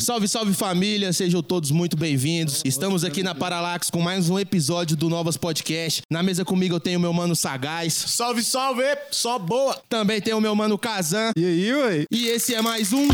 Salve, salve família, sejam todos muito bem-vindos. Estamos aqui na Paralax com mais um episódio do Novas Podcast. Na mesa comigo eu tenho o meu mano Sagaz. Salve, salve! Só boa! Também tem o meu mano Kazan. E aí, ué? E esse é mais um.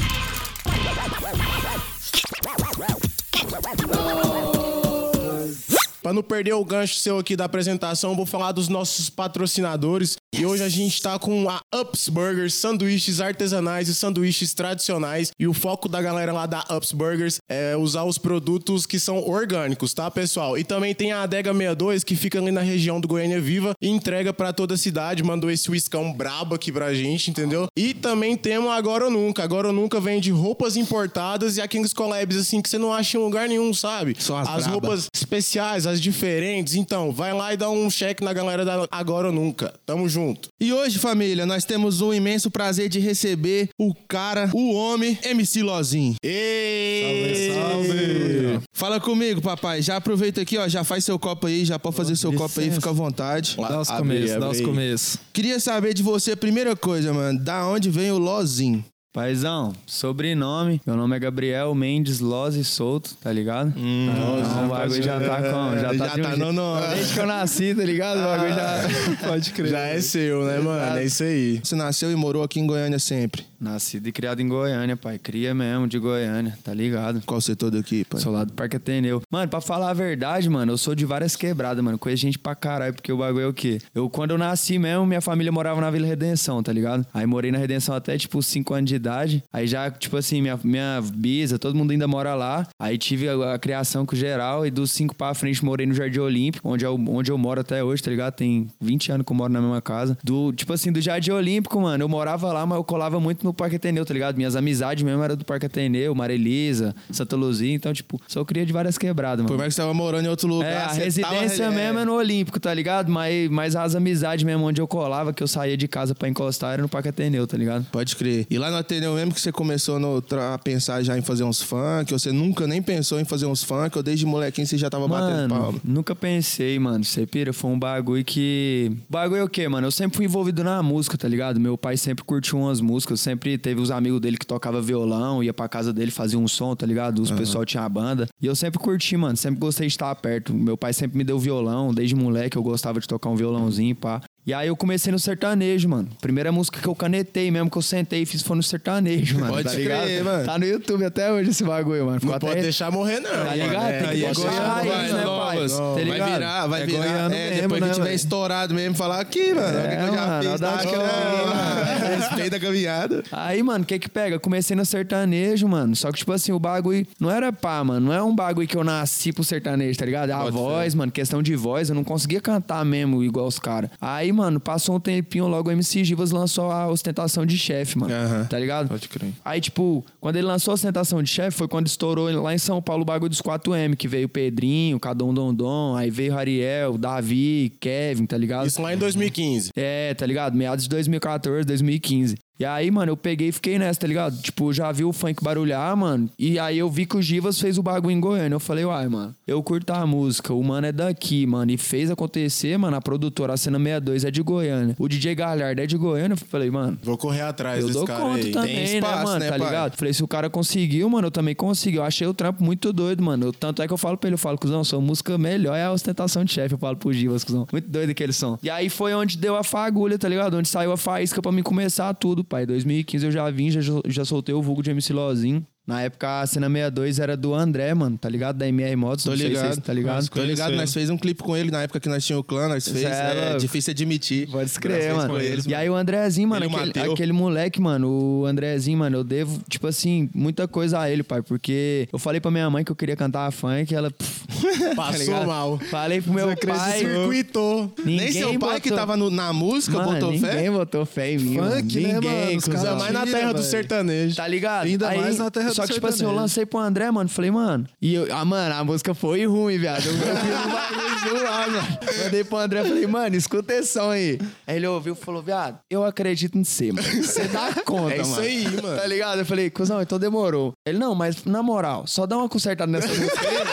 Pra não perder o gancho seu aqui da apresentação, vou falar dos nossos patrocinadores. E hoje a gente tá com a Ups Burgers, sanduíches artesanais e sanduíches tradicionais. E o foco da galera lá da Ups Burgers é usar os produtos que são orgânicos, tá, pessoal? E também tem a Adega 62, que fica ali na região do Goiânia Viva e entrega pra toda a cidade. Mandou esse whiskão brabo aqui pra gente, entendeu? E também temos a Agora ou Nunca. Agora ou Nunca vende roupas importadas e a Kings Collabs, assim, que você não acha em lugar nenhum, sabe? Só as as roupas especiais, as diferentes. Então, vai lá e dá um cheque na galera da Agora ou Nunca. Tamo junto. E hoje, família, nós temos o imenso prazer de receber o cara, o homem, MC Lozinho. Ei! Salve! Fala comigo, papai. Já aproveita aqui, ó, já faz seu copo aí, já pode fazer seu copo aí, licença. fica à vontade. Dá os começos, dá os começos. Queria saber de você, a primeira coisa, mano, da onde vem o Lozinho? Paizão, sobrenome. Meu nome é Gabriel Mendes Lose Souto, tá ligado? então o bagulho já tá como? Já tá, Já tá no nome. Desde que eu nasci, tá ligado? O bagulho já. Pode crer. Já é seu, né, mano? É isso aí. Você nasceu e morou aqui em Goiânia sempre. Nascido e criado em Goiânia, pai. Cria mesmo de Goiânia, tá ligado? Qual setor daqui, pai? Sou lá do Parque Ateneu. Mano, pra falar a verdade, mano, eu sou de várias quebradas, mano. Conheço gente pra caralho, porque o bagulho é o quê? Eu, quando eu nasci mesmo, minha família morava na Vila Redenção, tá ligado? Aí morei na Redenção até, tipo, 5 anos de idade. Aí já, tipo assim, minha, minha bisa, todo mundo ainda mora lá. Aí tive a, a criação com geral e dos 5 pra frente morei no Jardim Olímpico, onde eu, onde eu moro até hoje, tá ligado? Tem 20 anos que eu moro na mesma casa. Do, tipo assim, do Jardim Olímpico, mano, eu morava lá, mas eu colava muito no Parque Ateneu, tá ligado? Minhas amizades mesmo eram do Parque Ateneu, Marelisa, Santa Luzia. Então, tipo, só cria de várias quebradas, mano. Por mais que você tava morando em outro lugar, É, a residência tava... mesmo é no Olímpico, tá ligado? Mas, mas as amizades mesmo onde eu colava, que eu saía de casa pra encostar, era no Parque Ateneu, tá ligado? Pode crer. E lá no Ateneu mesmo que você começou no, a pensar já em fazer uns funk, ou você nunca nem pensou em fazer uns funk, ou desde molequinho você já tava batendo palma? Mano, nunca pensei, mano. Você pira, foi um bagulho que. Bagulho é o quê, mano? Eu sempre fui envolvido na música, tá ligado? Meu pai sempre curtiu umas músicas, sempre teve os amigos dele que tocava violão, ia pra casa dele, fazia um som, tá ligado? Os pessoal tinha a banda. E eu sempre curti, mano. Sempre gostei de estar perto. Meu pai sempre me deu violão, desde moleque eu gostava de tocar um violãozinho, pá. E aí eu comecei no sertanejo, mano. Primeira música que eu canetei mesmo, que eu sentei e fiz foi no sertanejo, mano. Pode tá crer, ligado? mano. Tá no YouTube até hoje esse bagulho, mano. Ficou Não até pode deixar morrer, não. Tá ligado? É, Tem que é goiano, raiz, vai, né, não. pai? Vai Tá vai virar, vai É virar. goiano É, mesmo, depois né, que tiver velho? estourado mesmo, falar aqui, mano. olha o que eu já mano, fiz, tá? que eu vim, Respeita a caminhada. Aí, mano, o que que pega? Comecei no sertanejo, mano. Só que, tipo assim, o bagulho não era pá, mano. Não é um bagulho que eu nasci pro sertanejo, tá ligado? É a voz, mano. Questão de voz, eu não conseguia cantar mesmo igual os caras. Aí, mano, passou um tempinho, logo o MC Givas lançou a ostentação de chefe, mano. Aham. Tá ligado? Pode crer. Aí, tipo, quando ele lançou a ostentação de chefe, foi quando estourou lá em São Paulo o bagulho dos 4M, que veio o Pedrinho, Cadom Dondon, aí veio o Ariel, Davi, Kevin, tá ligado? Isso lá em 2015. É, tá ligado? Meados de 2014, 2015. E aí, mano, eu peguei e fiquei nessa, tá ligado? Tipo, já vi o funk barulhar, mano. E aí eu vi que o Givas fez o bagulho em Goiânia. Eu falei, uai, mano, eu curto a música. O mano é daqui, mano. E fez acontecer, mano. A produtora, a cena 62 é de Goiânia. O DJ Galhardo é de Goiânia. Eu falei, mano. Vou correr atrás Eu desse dou cara conta aí. também, espaço, né, mano? né, tá pai? ligado? Falei, se o cara conseguiu, mano, eu também consigo. Eu achei o trampo muito doido, mano. Eu- tanto é que eu falo pra ele, eu falo, cuzão, sua música melhor é a ostentação de chefe. Eu falo pro Givas, cuzão. Muito doido aquele som. E aí foi onde deu a fagulha, tá ligado? Onde saiu a faísca pra mim começar tudo, pai. 2015 eu já vim, já, já soltei o vulgo de MC Lozinho. Na época, a cena 62 era do André, mano, tá ligado? Da MR Motos, Tô não sei se ligado. vocês tá ligado? Tô ligado, nós fez um clipe com ele na época que nós tínhamos o clã, nós fez. é É, difícil admitir. Pode escrever, mano. eles, e aí o Andrezinho, mano, Ele aquele, aquele moleque, mano, o Andrezinho, mano, eu devo, tipo assim, muita coisa a ele, pai. Porque eu falei pra minha mãe que eu queria cantar funk, ela. pff, tá Passou mal. Falei pro meu pai. Circuitou. Nem Ninguém seu pai que tava no- na música Mano, botou ninguém fé? botou fé em mim, mano. Funk, né, Ninguém, mano? Os caras Ainda mais na terra do sertanejo. Tá ligado? Ainda mais na terra do Só que, tipo assim, eu sertanejo. lancei pro André, mano. Falei, mano. E eu, ah, mano, a música foi ruim, viado. Eu fiz um bagulho zoado, mano. Mandei pro André, falei, mano, escuta esse som aí. Aí ele ouviu e falou, viado, eu acredito em você, mano. Você dá conta, É isso mano. aí, mano. Tá ligado? Eu falei, cuzão, então demorou. Ele, não, mas na moral, só dá uma consertada nessa música aí, mano.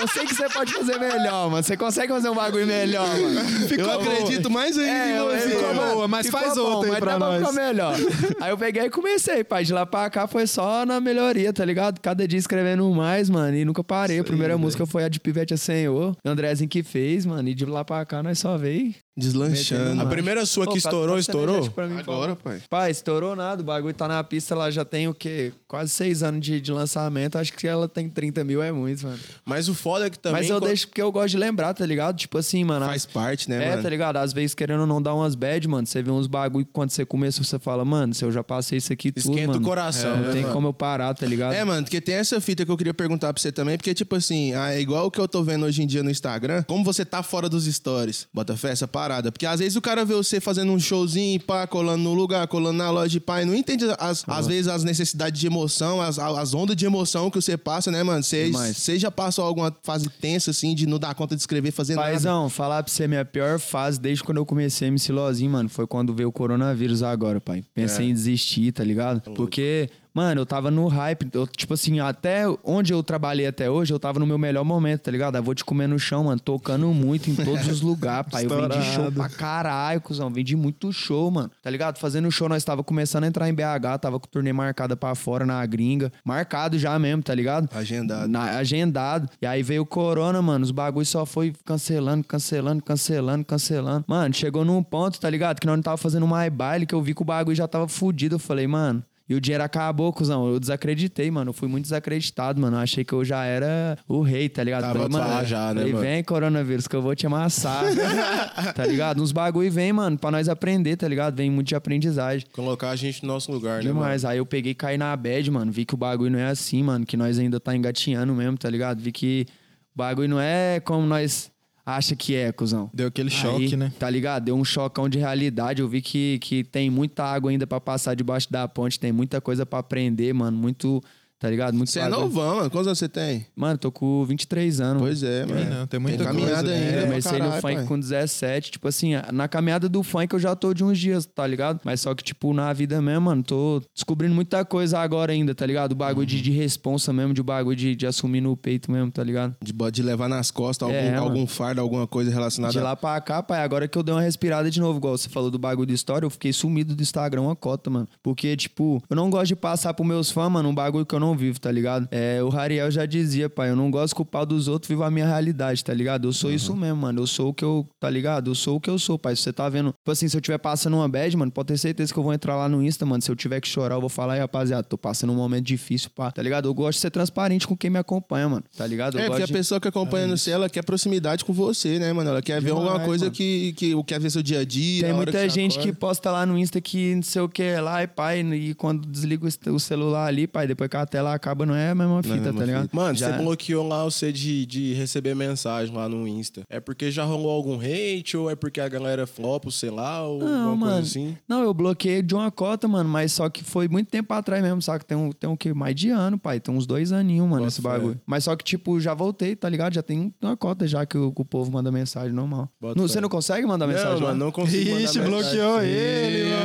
Eu sei que você pode fazer melhor, mano. Você consegue fazer um bagulho melhor, mano. Eu acredito mais ainda É, eu, ficou mano, boa, mas ficou faz bom, outra aí mas pra nós. ficar melhor. Aí eu peguei e comecei, pai. De lá pra cá foi só na melhoria, tá ligado? Cada dia escrevendo mais, mano. E nunca parei. A primeira música foi a de Pivete a Senhor. O Andrezinho que fez, mano. E de lá pra cá nós só veio. Deslanchando. A primeira sua que Pô, estourou, estourou? mim, Agora, pai. Pai, estourou nada. O bagulho tá na pista, ela já tem o quê? Quase seis anos de, de lançamento. Acho que ela tem 30 mil, é muito, mano. Mas o foda é que também. Mas eu quando- deixo porque eu gosto de lembrar, tá ligado? Tipo assim, mano. Faz parte, né, é, mano? tá ligado? Às vezes querendo ou não dar umas bad, mano. Você vê uns bagulho que quando você começa, você fala, mano, se eu já passei isso aqui tudo, Esquenta o coração, é, né, Não tem mano? como eu parar, tá ligado? É, mano, porque tem essa fita que eu queria perguntar pra você também, porque, tipo assim, ah, é igual o que eu tô vendo hoje em dia no Instagram, como você tá fora dos stories, bota fé essa parada. Porque às vezes o cara vê você fazendo um showzinho, pá, colando no lugar, colando na loja, pá, e não entende, as, às vezes, as necessidades de emoção, as, as ondas de emoção que você passa, né, mano? Você já passou alguma fase tensa, assim, de não dar conta de escrever, fazer nada? Paizão, falar pra você, minha pior fase desde quando eu comecei MC Lozinho, mano, foi quando veio o coronavírus agora, pai. Pensei em desistir, tá ligado? Porque, mano, eu tava no hype. Eu, tipo assim, até onde eu trabalhei até hoje, eu tava no meu melhor momento, tá ligado? Eu vou te comer no chão, mano, tocando muito em todos os lugares, pai. Eu vendi show pra caralho, cuzão. Vendi muito show, mano. Tá ligado? Fazendo show, nós tava começando a entrar em BH, tava com o turnê marcada pra fora na gringa. Marcado já mesmo, tá ligado? Agendado. Na- agendado. E aí veio o corona, mano. Os bagulhos só foi cancelando, cancelando, cancelando, cancelando. Mano, chegou num ponto, tá ligado? Que nós não tava fazendo mais baile, que eu vi que o bagulho já tava fudido. Eu falei, mano. E o dinheiro acabou, cuzão. Eu desacreditei, mano. Eu fui muito desacreditado, mano. Eu achei que eu já era o rei, tá ligado? Tava Falei, pá já, né, falei, mano? vem, coronavírus, que eu vou te amassar. tá ligado? Uns bagulho vem, mano, pra nós aprender, tá ligado? Vem muito de aprendizagem. Colocar a gente no nosso lugar, né, mano? Demais. Aí eu peguei e caí na bad, mano. Vi que o bagulho não é assim, mano. Que nós ainda tá engatinhando mesmo, tá ligado? Vi que o bagulho não é como nós acha que é, cuzão. Deu aquele Aí, choque, né? Tá ligado? Deu um chocão de realidade. Eu vi que, que tem muita água ainda pra passar debaixo da ponte. Tem muita coisa pra aprender, mano. Muito, tá ligado? Muito Você é novão, mano. Quantos anos você tem? Mano, tô com 23 anos. Pois é, mano. não, tem muita caminhada coisa, né? ainda. Eu pra comecei no funk pai. com 17, tipo assim, na caminhada do funk eu já tô de uns dias, tá ligado? Mas só que, tipo, na vida mesmo, mano, tô descobrindo muita coisa agora ainda, tá ligado? O bagulho de, de responsa mesmo, de bagulho de, de assumir no peito mesmo, tá ligado? De, de levar nas costas algum, É, algum fardo, alguma coisa relacionada De lá pra cá, pai, agora que eu dei uma respirada de novo, igual você falou do bagulho de história, eu fiquei sumido do Instagram uma cota, mano. Porque, tipo, eu não gosto de passar pros meus fãs, mano, um bagulho que eu não vivo, tá ligado? É, o Rariel já dizia, pai, eu não gosto de culpar dos outros, vivo a minha realidade, tá ligado? Eu sou isso mesmo, mano. Eu sou o que eu, tá ligado? Eu sou o que eu sou, pai. Se você tá vendo, tipo assim, se eu tiver passando uma bad, mano, pode ter certeza que eu vou entrar lá no Insta, mano. Se eu tiver que chorar, eu vou falar, aí, rapaziada, tô passando um momento difícil, pá, tá ligado? Eu gosto de ser transparente com quem me acompanha, mano, tá ligado? Eu É, porque a de- pessoa que acompanha no céu, ela quer proximidade com você, né, mano? Ela quer ver alguma Demais, coisa mano. que, que quer ver seu dia a dia. Tem a muita você gente que acorda. posta lá no Insta que não sei o que lá e pai, e quando desliga o celular ali, pai, depois que a tela acaba, não é a mesma fita, mesma tá ligado? fita. Mano, Já- você bloqueou lá você de, de receber mensagem lá no Insta. É porque já rolou algum hate ou é porque a galera flopa, sei lá, ou Não, alguma mano. coisa assim? Não, eu bloqueei de uma cota, mano, mas só que foi muito tempo atrás mesmo, sabe? Tem um, tem um que? Mais de ano, pai. Tem uns dois aninhos, mano, Bota esse fé. bagulho. Mas só que, tipo, já voltei, tá ligado? Já tem uma cota já que o, que o povo manda mensagem normal. Bota Não- você não consegue mandar mensagem? Não, mano, não consigo mandar Ixi, mensagem. bloqueou ele, mano.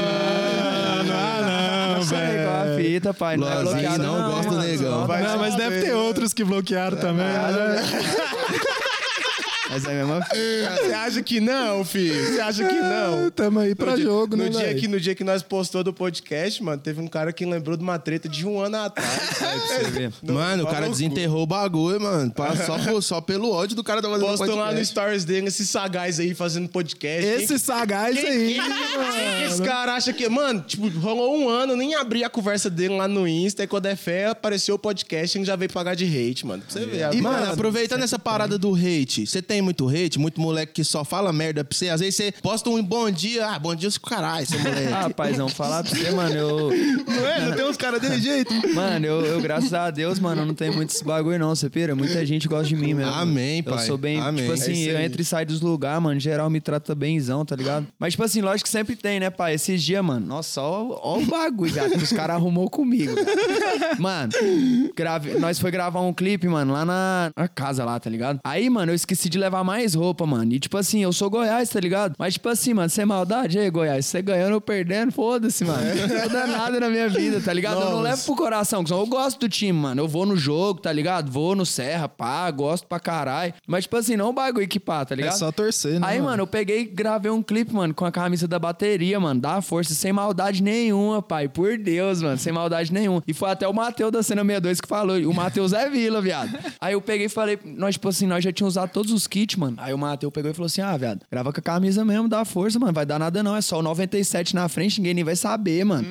Ah, não, Sai com a velho. Fita, pai. Não é Lozinho bloqueado, não não, gosta do negão. Não, mas deve ter outros que bloquearam também, né? Mas é a mesma fita. Você acha que não, filho? Você acha que não? Tamo aí pra no dia, jogo, no né, dia velho? que No dia que nós postou do podcast, mano, teve um cara que lembrou de uma treta de um ano atrás. Você ver. Mano, o cara Falou desenterrou o bagulho, mano. Só, só pelo ódio do cara da fazendo Postou lá no podcast. stories dele esses sagaz aí fazendo podcast. Quem- Esse sagaz quem- aí, quem- mano. quem esse cara acha que. Mano, tipo, rolou um ano, nem abri a conversa dele lá no Insta. E quando é fé, apareceu o podcast e já veio pagar de hate, mano. Pra você ver. E, a- mano, aproveitando essa parada do hate, você tem muito hate? Muito moleque que só fala merda pra você? Às vezes você posta um bom dia, ah, bom dia, caralho, seu moleque. Ah, paizão, falar pra você, mano, eu... não é? Não tem uns caras desse jeito? Mano, eu, eu, graças a Deus, mano, eu não tenho muito esse bagulho, não. Você pira? Muita gente gosta de mim mesmo. Amém, Eu pai. sou bem. Amém. Tipo É assim, isso eu entro e saio dos lugares, mano. Geral me trata bemzão, tá ligado? Mas, tipo assim, lógico que sempre tem, né, pai? Esses dias, mano. Nossa, ó, ó o bagulho, cara, que os caras arrumou comigo. cara. Mano, grave... nós foi gravar um clipe, mano, lá na... na casa lá, tá ligado? Aí, mano, eu esqueci de levar levar mais roupa, mano. E tipo assim, eu sou Goiás, tá ligado? Mas tipo assim, mano, sem maldade, aí, Goiás, você ganhando ou perdendo, foda-se, mano. Não muda nada na minha vida, tá ligado? Eu não levo pro coração, que só eu gosto do time, mano. Eu vou no jogo, tá ligado? Vou no Serra, pá, gosto pra caralho. Mas tipo assim, não bagulho que pá, tá ligado? É só torcer, né? Aí, mano, eu peguei e gravei um clipe, mano, com a camisa da bateria, mano. Dá força, sem maldade nenhuma, pai. Por Deus, mano, sem maldade nenhuma. E foi até o Matheus da Cena 62 que falou. O Matheus é Vila, viado. Aí eu peguei e falei, nós, tipo assim, nós já tínhamos usado todos os kits, mano. Aí o Matheus pegou e falou assim: ah, viado, grava com a camisa mesmo, dá força, mano. Vai dar nada não. É só o 97 na frente, ninguém nem vai saber, mano.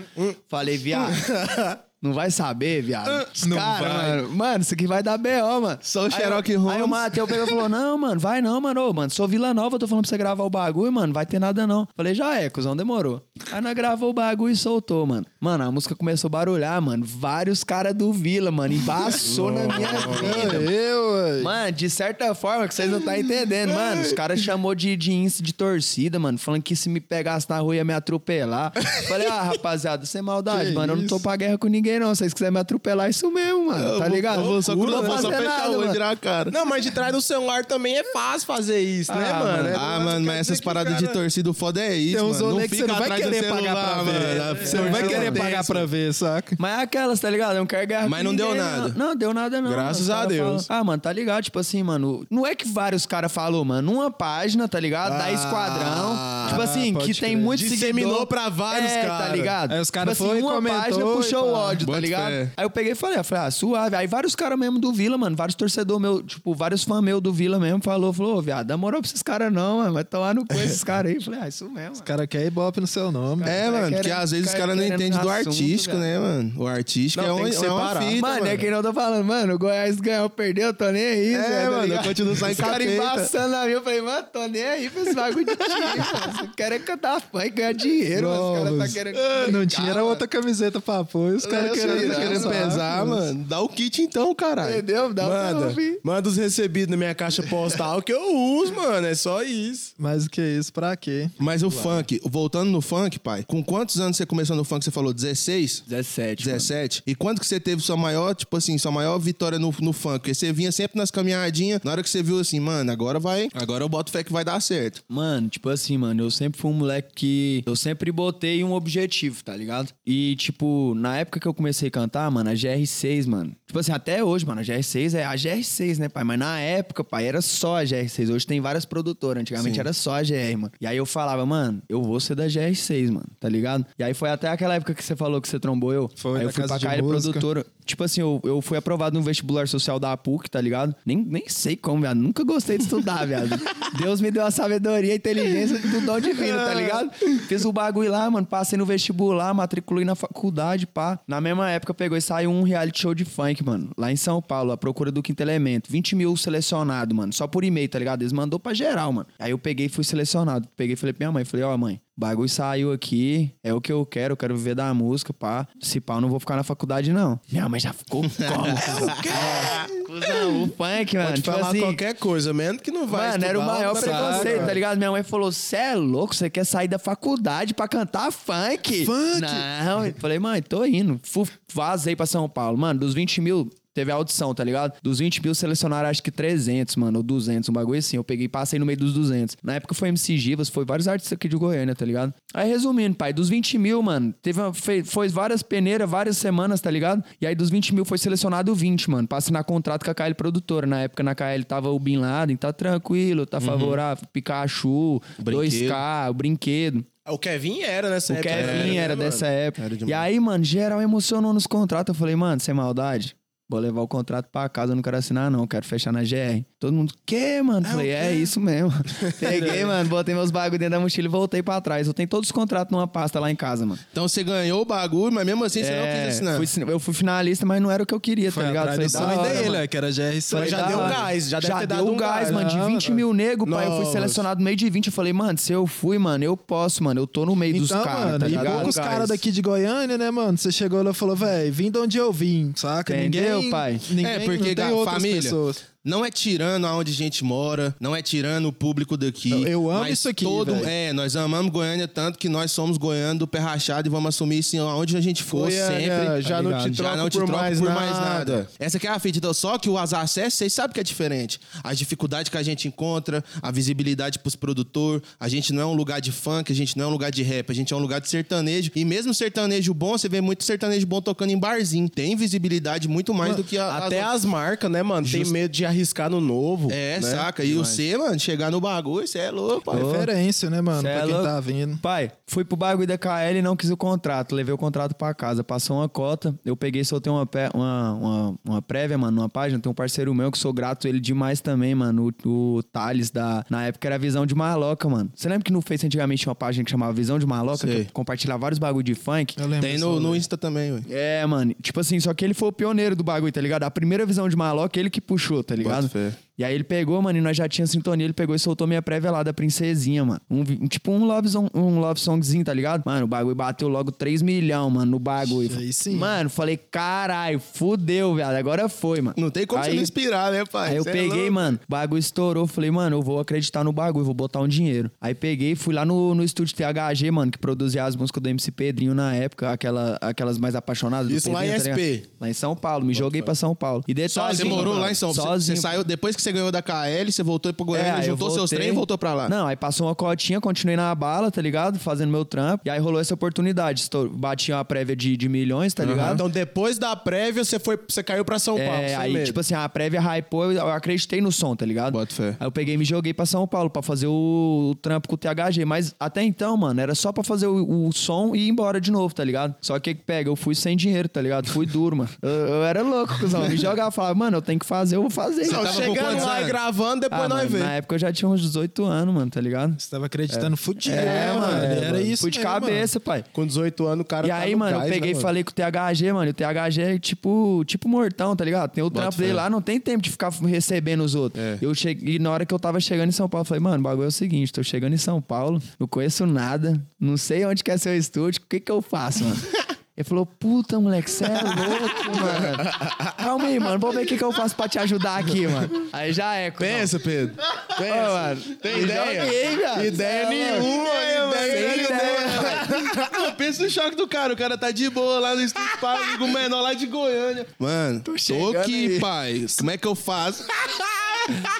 Falei, viado. Não vai saber, viado. Os Não cara, vai. mano. Mano, isso aqui vai dar B.O., mano. Só o eu- Holmes. Aí o Matheus pegou e falou: Não, mano, vai não, mano. Ô, mano, sou Vila Nova, eu tô falando pra você gravar o bagulho, mano. Vai ter nada não. Falei, já é, cuzão, demorou. Aí nós gravou o bagulho e soltou, mano. Mano, a música começou a barulhar, mano. Vários caras do Vila, mano, embaçou na minha vida. Eu, ué. Mano, de certa forma que vocês não tá entendendo, mano. Os caras chamou de, de índice de torcida, mano. Falando que se me pegasse na rua ia me atropelar. Falei, ah, rapaziada, sem maldade, Que mano. Eu não tô isso? pra guerra com ninguém, não. Se vocês quiserem me atropelar, é isso mesmo, mano. Tá ligado? Eu vou só, cruzar, vou vou só fechar nada, o olho e mano. virar a cara. Não, mas de trás do celular também é fácil fazer isso, né, Ah, mano? mano. É, Ah, mano, mas essas paradas de torcida, o foda é isso, Tem uns mano. que você não fica vai querer pagar pra mano. ver. Você não vai Torcida querer pagar pra ver, saca? Mas é aquelas, tá ligado? Eu não quero guerra Mas não deu ninguém, nada. Não, deu nada, não. Graças a Deus. Ah, mano, tá ligado? Tipo assim, mano. Não é que vários caras falou, mano. Numa página, tá ligado? da Ah, Esquadrão. Tipo assim, que tem crer. muitos Disseminou pra vários é, cara. tá ligado? Aí os tipo foi assim, e uma página e puxou o pá. Ódio, tá ligado? fé. Aí eu peguei e falei, eu falei, ah, suave. Aí vários caras mesmo do Vila, mano. Vários torcedores meu, tipo, vários fãs meus do Vila mesmo falou, falou, ô, viado, dá moral pra esses caras não, mano. Vai tomar no cu esses caras aí. Eu falei, ah, isso mesmo. O cara quer ibope no seu nome. É, Cara, mano, porque às vezes os cara caras não entendem do assunto, artístico, velho. né, mano? O artístico Não, é, que é uma separar. fita, Mano, é que não tô falando, mano, o Goiás ganhou, perdeu, tô nem aí. É, Zé, tá mano, eu continuo só em Os caras embaçando na minha, eu falei, mano, tô nem aí pra esse bagulho de time, mano. Só quero é cantar fã e ganhar dinheiro, mano. Os caras tá querendo. Ah, Não tinha era outra camiseta pra pôr. Os caras Querendo, querendo pesar, mano. Dá o kit então, caralho. Entendeu? Dá pra Manda, ouvir. manda os recebidos na minha caixa postal que eu uso, mano. É só isso. Mas o que é isso? Pra quê? Mas o funk, voltando no funk, pai, com quantos anos você começou no funk? Você falou 16? 17. 17. E quando que você teve sua maior, tipo assim, sua maior vitória no, no funk? Porque você vinha sempre nas caminhadinhas, na hora que você viu assim, mano, agora vai, agora eu boto fé que vai dar certo. Mano, tipo assim, mano, eu sempre fui um moleque que. Eu sempre botei um objetivo, tá ligado? E, tipo, na época que eu comecei a cantar, mano, a GR6, mano. Tipo assim, até hoje, mano, a GR6 é a GR6, né, pai? Mas na época, pai, era só a GR6. Hoje tem várias produtoras. Antigamente Sim. era só a GR, mano. E aí eu falava, mano, eu vou ser da GR6, mano, tá ligado? E aí foi até aquela época que você falou que você trombou eu. Foi, aí eu fui pra música. Produtora. Tipo assim, eu, eu fui aprovado no vestibular social da PUC, tá ligado? Nem, nem sei como, viado. Nunca gostei de estudar, viado. Deus me deu a sabedoria e inteligência do dom divino, tá ligado? Fiz o bagulho lá, mano. Passei no vestibular, matriculei na faculdade, pá. Na mesma época pegou e saiu um reality show de funk, mano. Lá em São Paulo, a procura do quinto elemento. 20 mil selecionado, mano. Só por e-mail, tá ligado? Eles mandou pra geral, mano. Aí eu peguei e fui selecionado. Peguei e falei pra minha mãe, falei, ó, mãe, o bagulho saiu aqui, é o que eu quero, eu quero viver da música, pá. Se pá, eu não vou ficar na faculdade, não. Minha mãe já ficou como? o quê? Cusão, o funk, mano. Pode tipo falar assim, qualquer coisa, menos que não vai Mano, era o maior preconceito, tá ligado? Minha mãe falou: Você é louco? Você quer sair da faculdade pra cantar funk? Funk? Não. Eu Falei, mãe, tô indo. Fu- Vazei pra São Paulo. Mano, dos 20 mil. Teve a audição, tá ligado? Dos 20 mil selecionaram acho que 300, mano, ou 200, um bagulho assim. Eu peguei e passei no meio dos 200. Na época foi MC Givas, foi vários artistas aqui de Goiânia, tá ligado? Aí resumindo, pai, dos 20 mil, mano, teve uma, foi várias peneiras, várias semanas, tá ligado? E aí dos 20 mil foi selecionado 20, mano, pra assinar contrato com a KL Produtora. Na época na KL tava o Bin Laden, tá tranquilo, tá favorável, Pikachu, Brinquedo. 2K, o brinquedo. O Kevin era nessa O época. Kevin né, era mano? dessa época. Era e aí, mano, geral emocionou nos contratos. Eu falei, mano, sem maldade. Vou levar o contrato pra casa, eu não quero assinar, não. Quero fechar na GR. Todo mundo, que, mano? Falei, é isso mesmo. Peguei, mano, botei meus bagulho dentro da mochila e voltei pra trás. Eu tenho todos os contratos numa pasta lá em casa, mano. Então você ganhou o bagulho, mas mesmo assim você não É, quis assinar. fui- eu fui finalista, mas não era o que eu queria, Foi tá ligado? Falei, da hora, dele, mano. é, que era GR6. Falei, já deu hora. gás, já deve ter deu dado um gás, mano. De né? 20 mil nego, pai. Eu fui selecionado no meio de 20. Eu falei, mano, se eu fui, mano, eu posso, mano. Eu tô no meio dos Então, caras, mano, tá e ligado? poucos Gás. caras daqui de Goiânia, né, mano? Você chegou lá e falou, velho, vim de onde eu vim, saca? Entendeu? Ninguém pai? Ninguém, é, porque não tem outras família, pessoas. Não é tirando aonde a gente mora, não é tirando o público daqui. Eu- eu amo isso aqui, Todo, é, nós amamos Goiânia tanto que nós somos goianos do pé rachado e vamos assumir isso aonde a gente for Goiânia, sempre. já não te troco Já não te por troco mais por nada. mais nada. Essa que é a fita. Então, só que o as acessos, vocês sabem que é diferente. As dificuldades que a gente encontra, a visibilidade pros produtores. A gente não é um lugar de funk, a gente não é um lugar de rap, a gente é um lugar de sertanejo. E mesmo sertanejo bom, você vê muito sertanejo bom tocando em barzinho. Tem visibilidade muito mais do que a, Até as... as marcas, né, mano? Tem Just- medo de arriscar no novo. É, né? saca? E você, mano, chegar no bagulho, você é louco, pai. Referência, né, mano? Cê pra é quem louco. tá vindo. Pai, fui pro bagulho da KL e não quis o contrato. Levei o contrato pra casa. Passou uma cota. Eu peguei e soltei uma, uma, uma, uma prévia, mano, numa página. Tem um parceiro meu que sou grato ele demais também, mano. O, o Thales, da, na época era Visão de Maloca, mano. Você lembra que no Face antigamente tinha uma página que chamava Visão de Maloca? Sei. Que compartilhava vários bagulho de funk. Eu lembro Tem no, no. Insta também, ué. É, mano. Tipo assim, só que ele foi o pioneiro do bagulho, tá ligado? A primeira visão de maloca, ele que puxou, tá ligado? Fé. E aí ele pegou, mano, e nós já tinha sintonia, ele pegou e soltou minha prévia lá da princesinha, mano. Um, tipo um love, song, um love songzinho, tá ligado? Mano, o bagulho bateu logo 3 milhão, mano, no bagulho. Aí sim. Mano, falei, caralho, fudeu, velho. Agora foi, mano. Não tem como você Aí- não inspirar, né, pai? Aí eu Cê é peguei, louco. mano, o bagulho estourou. Falei, mano, eu vou acreditar no bagulho, vou botar um dinheiro. Aí peguei, fui lá no, no estúdio THG, mano, que produzia as músicas do MC Pedrinho na época, aquela, aquelas mais apaixonadas. do Isso lá em tá SP. ligado? Lá em São Paulo, me joguei pra São Paulo. E detalhe, Você morou lá em São Paulo? Você Sozinho. saiu, depois que você ganhou da KL, você voltou pro Goiânia, É, juntou seus trem e voltou pra lá. Não, aí passou uma cotinha, continuei na bala, tá ligado? Fazendo meu trampo. E aí rolou essa oportunidade. Estou, bati uma prévia de, de milhões, tá ligado? Então, depois da prévia, você foi, você caiu pra São Paulo. É, aí, medo. tipo assim, a prévia hypou, eu eu acreditei no som, tá ligado? Bota fé. Aí eu peguei e me joguei pra São Paulo pra fazer o, o trampo com o THG. Mas até então, mano, era só pra fazer o, o som e ir embora de novo, tá ligado? Só que pega, eu fui sem dinheiro, tá ligado? Fui duro, mano. Eu, eu era louco, cuzão. Me jogava, falava, mano, eu tenho que fazer, eu vou fazer. Não, tava com chegando quantos lá anos? gravando, depois Ah, nós mano, vemos. na época eu já tinha uns 18 anos, mano, tá ligado? Você tava acreditando fudido. É, mano, ele era isso Fui de cabeça, pai. Com 18 anos, o cara E tá aí, no mano, eu gás, peguei né, e falei com o THG, mano. E o THG é tipo, tipo mortão, tá ligado? Tem o trampo fé. dele lá, não tem tempo de ficar recebendo os outros. É. Eu cheguei, e na hora que eu tava chegando em São Paulo, eu falei, mano, o bagulho é o seguinte: tô chegando em São Paulo, não conheço nada, não sei onde que é seu estúdio, o que que eu faço, mano? Ele falou, puta, moleque, você é louco, mano. Calma aí, mano, vamos ver o que, que eu faço pra te ajudar aqui, mano. Aí já é, cuzão. Pensa, Pedro. Ô, Pensa. mano, Tem ideia? joguei, viado. Ideia é nenhuma. Ideia Sem nenhuma. Não, pensa no choque do cara. O cara tá de boa lá no estúdio, pá, liga o menor lá de Goiânia. Mano, tô, chegando aqui, aí. pai. Como é que eu faço?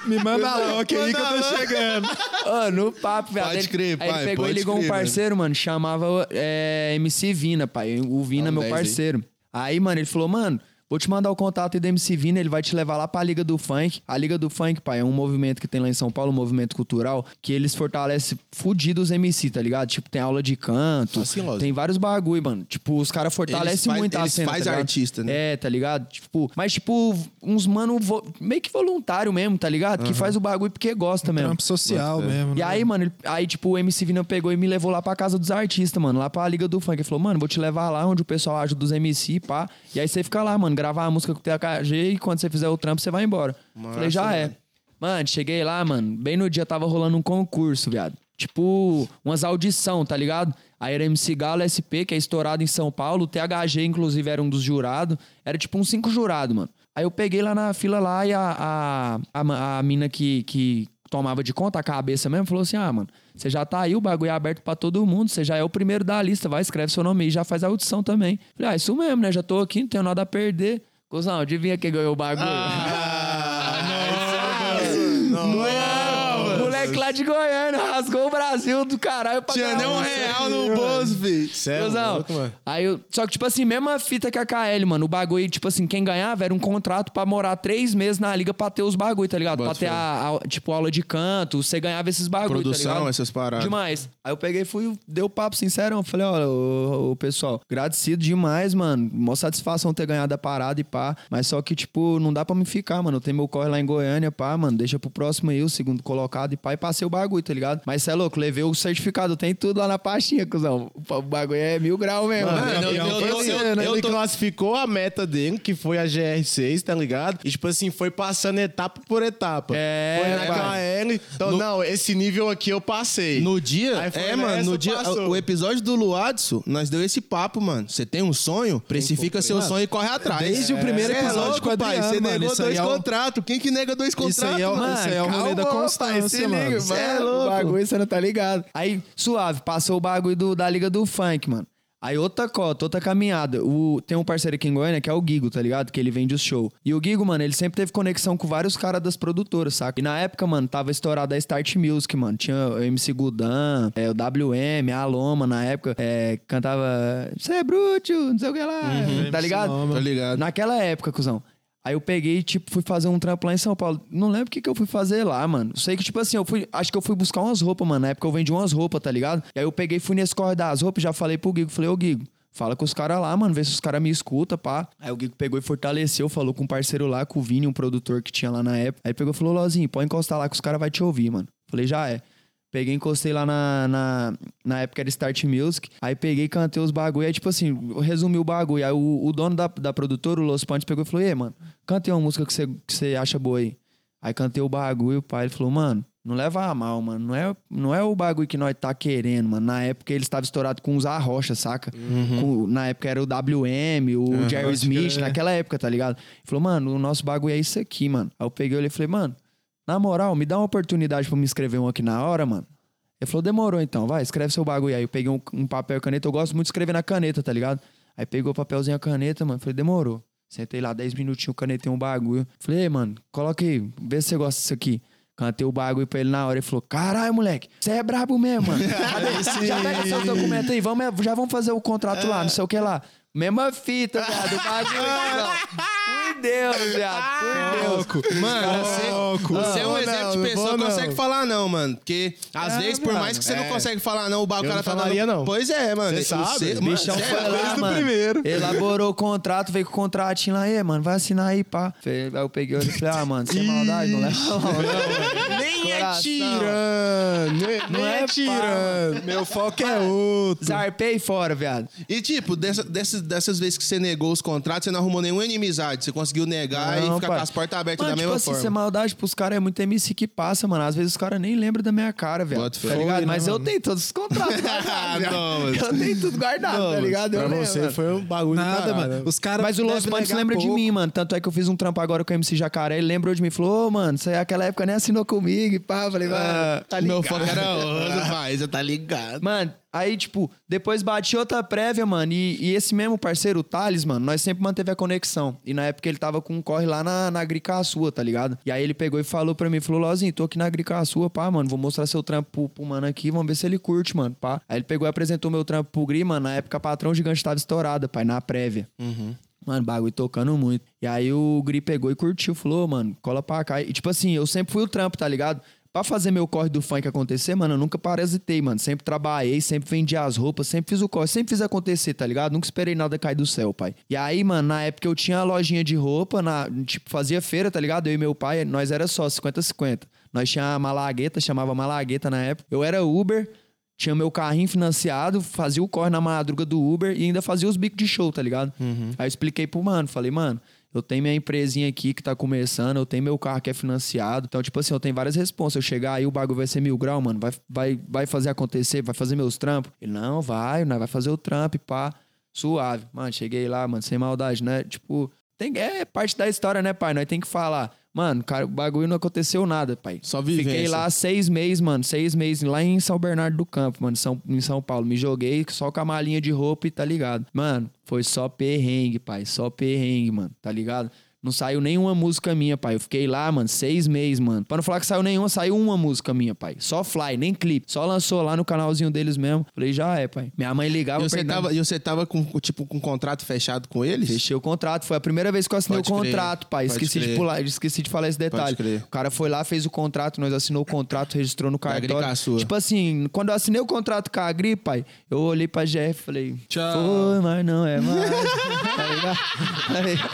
Me manda logo aí que eu tô chegando. Ô, no papo, velho. Pode crer, Aí pai, ele pegou e ligou crer, um parceiro, mano, chamava é, MC Vina, pai. O Vina, um meu 10 aí. parceiro. Aí, mano, ele falou, mano. Vou te mandar o contato aí do MC Vina, ele vai te levar lá pra Liga do Funk. A Liga do Funk, pai, é um movimento que tem lá em São Paulo, um movimento cultural, que eles fortalecem fudido os MC, tá ligado? Tipo, tem aula de canto, Assim, lógico. tem vários bagulho, mano. Tipo, os caras fortalecem muito a eles cena, faz tá artista, né? É, tá ligado? Tipo, mas tipo, uns mano vo- meio que voluntário mesmo, tá ligado? Que faz o bagulho porque gosta mesmo. Trampo social mesmo. E né? aí, mano, ele- aí, tipo, o MC Vina pegou e me levou lá pra casa dos artistas, mano, lá pra Liga do Funk. Ele falou, mano, vou te levar lá onde o pessoal ajuda os MC, pá. E aí você fica lá, mano, gravar a música com o THG e quando você fizer o trampo, você vai embora. Falei, já é. Mano, cheguei lá, mano, bem no dia tava rolando um concurso, viado. Tipo, umas audição, tá ligado? Aí era MC Galo SP, que é estourado em São Paulo. O THG, inclusive, era um dos jurados. Era tipo uns cinco jurados, mano. Aí eu peguei lá na fila lá e a, a, a, a mina que, que tomava de conta, a cabeça mesmo, falou assim: ah, mano, você já tá aí, o bagulho é aberto pra todo mundo, você já é o primeiro da lista, vai, escreve seu nome aí, já faz a audição também. Falei, ah, isso mesmo, né? Já tô aqui, não tenho nada a perder. Cusão, adivinha quem ganhou o bagulho? Nossa, Moleque lá de Goiânia, rasgou o Brasil do caralho pra Tinha nem um caralho. real no bolso, filho. É mano. Aí eu, só que, tipo assim, mesma fita que a KL, mano. O bagulho, tipo assim, quem ganhava era um contrato pra morar três meses na liga pra ter os bagulho, tá ligado? Bota pra ter a, a- tipo, aula de canto, você ganhava esses bagulho, tá Produção, ligado? essas paradas. Demais. Aí eu peguei e fui, deu papo sincerão. Falei, olha, ô, ô, pessoal, agradecido demais, mano. Mó satisfação ter ganhado a parada e pá. Mas só que, tipo, não dá pra me ficar, mano. Eu tenho meu corre lá em Goiânia, pá, mano. Deixa pro próximo aí, o segundo colocado e pá. E passei o bagulho, tá ligado? Mas cê é louco, levei o certificado, tem tudo lá na pastinha, cuzão. O bagulho é mil grau mesmo. Mano, né? eu- eu- eu- Ele- eu- eu ele tô- classificou a meta dele, que foi a GR6, tá ligado? E, tipo assim, foi passando etapa por etapa. É, foi na. KL. Então, não, esse nível aqui eu passei. No dia, Aí foi é, nessa, mano, no dia, passou. o episódio do Luadson, nós deu esse papo, mano. Você tem um sonho, precifica seu sonho e corre atrás. Desde o primeiro é episódio louco, com o pai. Você mano, negou dois é contratos. Quem que nega dois contratos? Isso aí é o- mano? isso aí é o rolê da calma, constância, se mano. liga, Cê é mano. louco. O bagulho você não tá ligado. Aí, suave, passou o bagulho do- da Liga do Funk, mano. Aí outra cota, outra caminhada. O, tem um parceiro aqui em Goiânia que é o Gigo, tá ligado? Que ele vende os shows. E o Gigo, mano, ele sempre teve conexão com vários caras das produtoras, saca? E na época, mano, tava estourada a Start Music, mano. Tinha o MC Gudan, é, o WM, a Loma, na época, é, cantava Cê é bruto, não sei o que lá, tá ligado? Tá ligado? Naquela época, cuzão. Aí eu peguei, tipo, fui fazer um trampo lá em São Paulo. Não lembro o que, que eu fui fazer lá, mano. Sei que, tipo assim, eu fui. Acho que eu fui buscar umas roupas, mano. Na época eu vendi umas roupas, tá ligado? E aí eu peguei, fui nesse corre das roupas, já falei pro Gigo. Falei, ô Gigo, fala com os caras lá, mano, vê se os caras me escutam, pá. Aí o Gigo pegou e fortaleceu, falou com um parceiro lá, com o Vini, um produtor que tinha lá na época. Aí pegou e falou, Lozinho, pode encostar lá que os caras vão te ouvir, mano. Falei, já é. Peguei, encostei lá na, na, na época era Start Music. Aí peguei, cantei os bagulho. Aí, tipo assim, eu resumi o bagulho. Aí o, o dono da, da produtora, o Los Pontes, pegou e falou: Ei, mano, cantei uma música que você que acha boa aí. Aí cantei o bagulho. O pai ele falou: Mano, não leva a mal, mano. Não é, não é o bagulho que nós tá querendo, mano. Na época ele estava estourado com os Arrocha, saca? Com- na época era o WM, o Jerry Smith, naquela época, tá ligado? Ele falou: Mano, o nosso bagulho é isso aqui, mano. Aí eu peguei ele e falei: Mano. Na moral, me dá uma oportunidade pra me escrever um aqui na hora, mano. Ele falou, demorou então, vai, escreve seu bagulho aí. Eu peguei um, um papel e caneta, eu gosto muito de escrever na caneta, tá ligado? Aí pegou o papelzinho e a caneta, mano, falei, demorou. Sentei lá 10 minutinhos, canetei um bagulho. Falei, ei, mano, coloca aí, vê se você gosta disso aqui. Cantei o bagulho pra ele na hora. Ele falou: Caralho, moleque, você é brabo mesmo, mano. Já, já pega seus documentos aí, vamos, já vamos fazer o contrato lá, não sei o que lá. Mesma fita, viado. O bagulho. não. Por Deus, viado. Por Deus. Mano, você, você é um Não, exemplo não, de pessoa vou que não. consegue falar não, mano. Porque às É, vezes, por mano, mais que você não é. consegue falar não, o bagulho Eu cara não tá falaria, dando... não. Pois é, mano. Você sabe? O mano, bichão é foi louco. lá, desde o mano. primeiro. Elaborou o contrato, veio com o contratinho lá, e mano, vai assinar aí, pá. Fe- Aí eu peguei e falei, ah, mano, sem maldade, não leva a mal, não, mano. Nem é Coração. tirando, nem, Não nem é é tirando. Meu foco é outro. Zarpei fora, viado. E tipo, dessa- dessas, dessas vezes que você negou os contratos, você não arrumou nenhuma inimizade. Você conseguiu negar Não, e ficar pai. com as portas abertas Mano, da tipo mesma assim, forma. ser maldade pros caras é muito MC que passa, mano. Às vezes os caras nem lembram da minha cara, velho. Tá ligado? Mas né, eu mano? tenho todos os contratos guardados. viado. Não, mas- eu tenho tudo guardado, Não, tá mas ligado? Eu Pra lembro, você mano. foi um bagulho Nada, caralho. mano. Os caras. Mas o Los negar lembra de mim, mano. Tanto é que eu fiz um trampo agora com o MC Jacaré. Ele lembrou de mim. Falou, ô, mano, você naquela época nem assinou comigo e pá. Falei, mano, tá ligado. Meu foco era outro, pai. Você tá ligado. Mano, aí, tipo, depois bati outra prévia, mano. E, e esse mesmo parceiro, o Thales, mano, nós sempre manteve a conexão. E na época ele tava com um corre lá na, na Agricaçua, tá ligado? E aí ele pegou e falou pra mim, falou, Lozinho, tô aqui na Agricaçua, pá, mano, vou mostrar seu trampo pro, pro mano aqui, vamos ver se ele curte, mano, pá. Aí ele pegou e apresentou meu trampo pro Gri, mano. Na época a patrão gigante tava estourada, pai, na prévia. Mano, bagulho tocando muito. E aí o Gri pegou e curtiu, falou, mano, cola pra cá. E tipo assim, eu sempre fui o trampo, tá ligado? Pra fazer meu corre do funk acontecer, mano, eu nunca parasitei, mano. Sempre trabalhei, sempre vendi as roupas, sempre fiz o corre, sempre fiz acontecer, tá ligado? Nunca esperei nada cair do céu, pai. E aí, mano, na época eu tinha a lojinha de roupa, na, tipo, fazia feira, tá ligado? Eu e meu pai, nós era só 50-50. Nós tinha a Malagueta, chamava Malagueta na época. Eu era Uber, tinha meu carrinho financiado, fazia o corre na madruga do Uber e ainda fazia os bicos de show, tá ligado? Aí eu expliquei pro mano, falei, mano, eu tenho minha empresinha aqui que tá começando, eu tenho meu carro que é financiado. Então, tipo assim, eu tenho várias responsas. Eu chegar aí, o bagulho vai ser mil grau, mano. Vai, vai, vai fazer acontecer, vai fazer meus trampos. Ele, não, vai, nós vai fazer o trampo, pá. Suave. Mano, cheguei lá, mano, sem maldade, né? Tipo, tem, é parte da história, né, pai? Nós tem que falar. Mano, cara, o bagulho não aconteceu nada, pai. Só vivência. Fiquei lá seis meses, mano. Seis meses lá em São Bernardo do Campo, mano. São, em São Paulo. Me joguei só com a malinha de roupa e tá ligado. Mano, foi só perrengue, pai. Só perrengue, mano. Tá ligado? Não saiu nenhuma música minha, pai. Eu fiquei lá, mano, seis meses, mano. Pra não falar que saiu nenhuma, saiu uma música minha, pai. Só fly, nem clipe. Só lançou lá no canalzinho deles mesmo. Falei, já é, pai. Minha mãe ligava E você tava, e você tava com, tipo, com um contrato fechado com eles? Fechei o contrato. Foi a primeira vez que eu assinei Pode o crer, contrato, pai. pode Esqueci de pular, esqueci de falar esse detalhe. crer. O cara foi lá, fez o contrato, nós assinou o contrato, registrou no cartório. Agricaçua. Tipo assim, quando eu assinei o contrato com a Agri, pai, eu olhei pra GF e falei, Tchau. Foi, mas não é mais. tá ligado?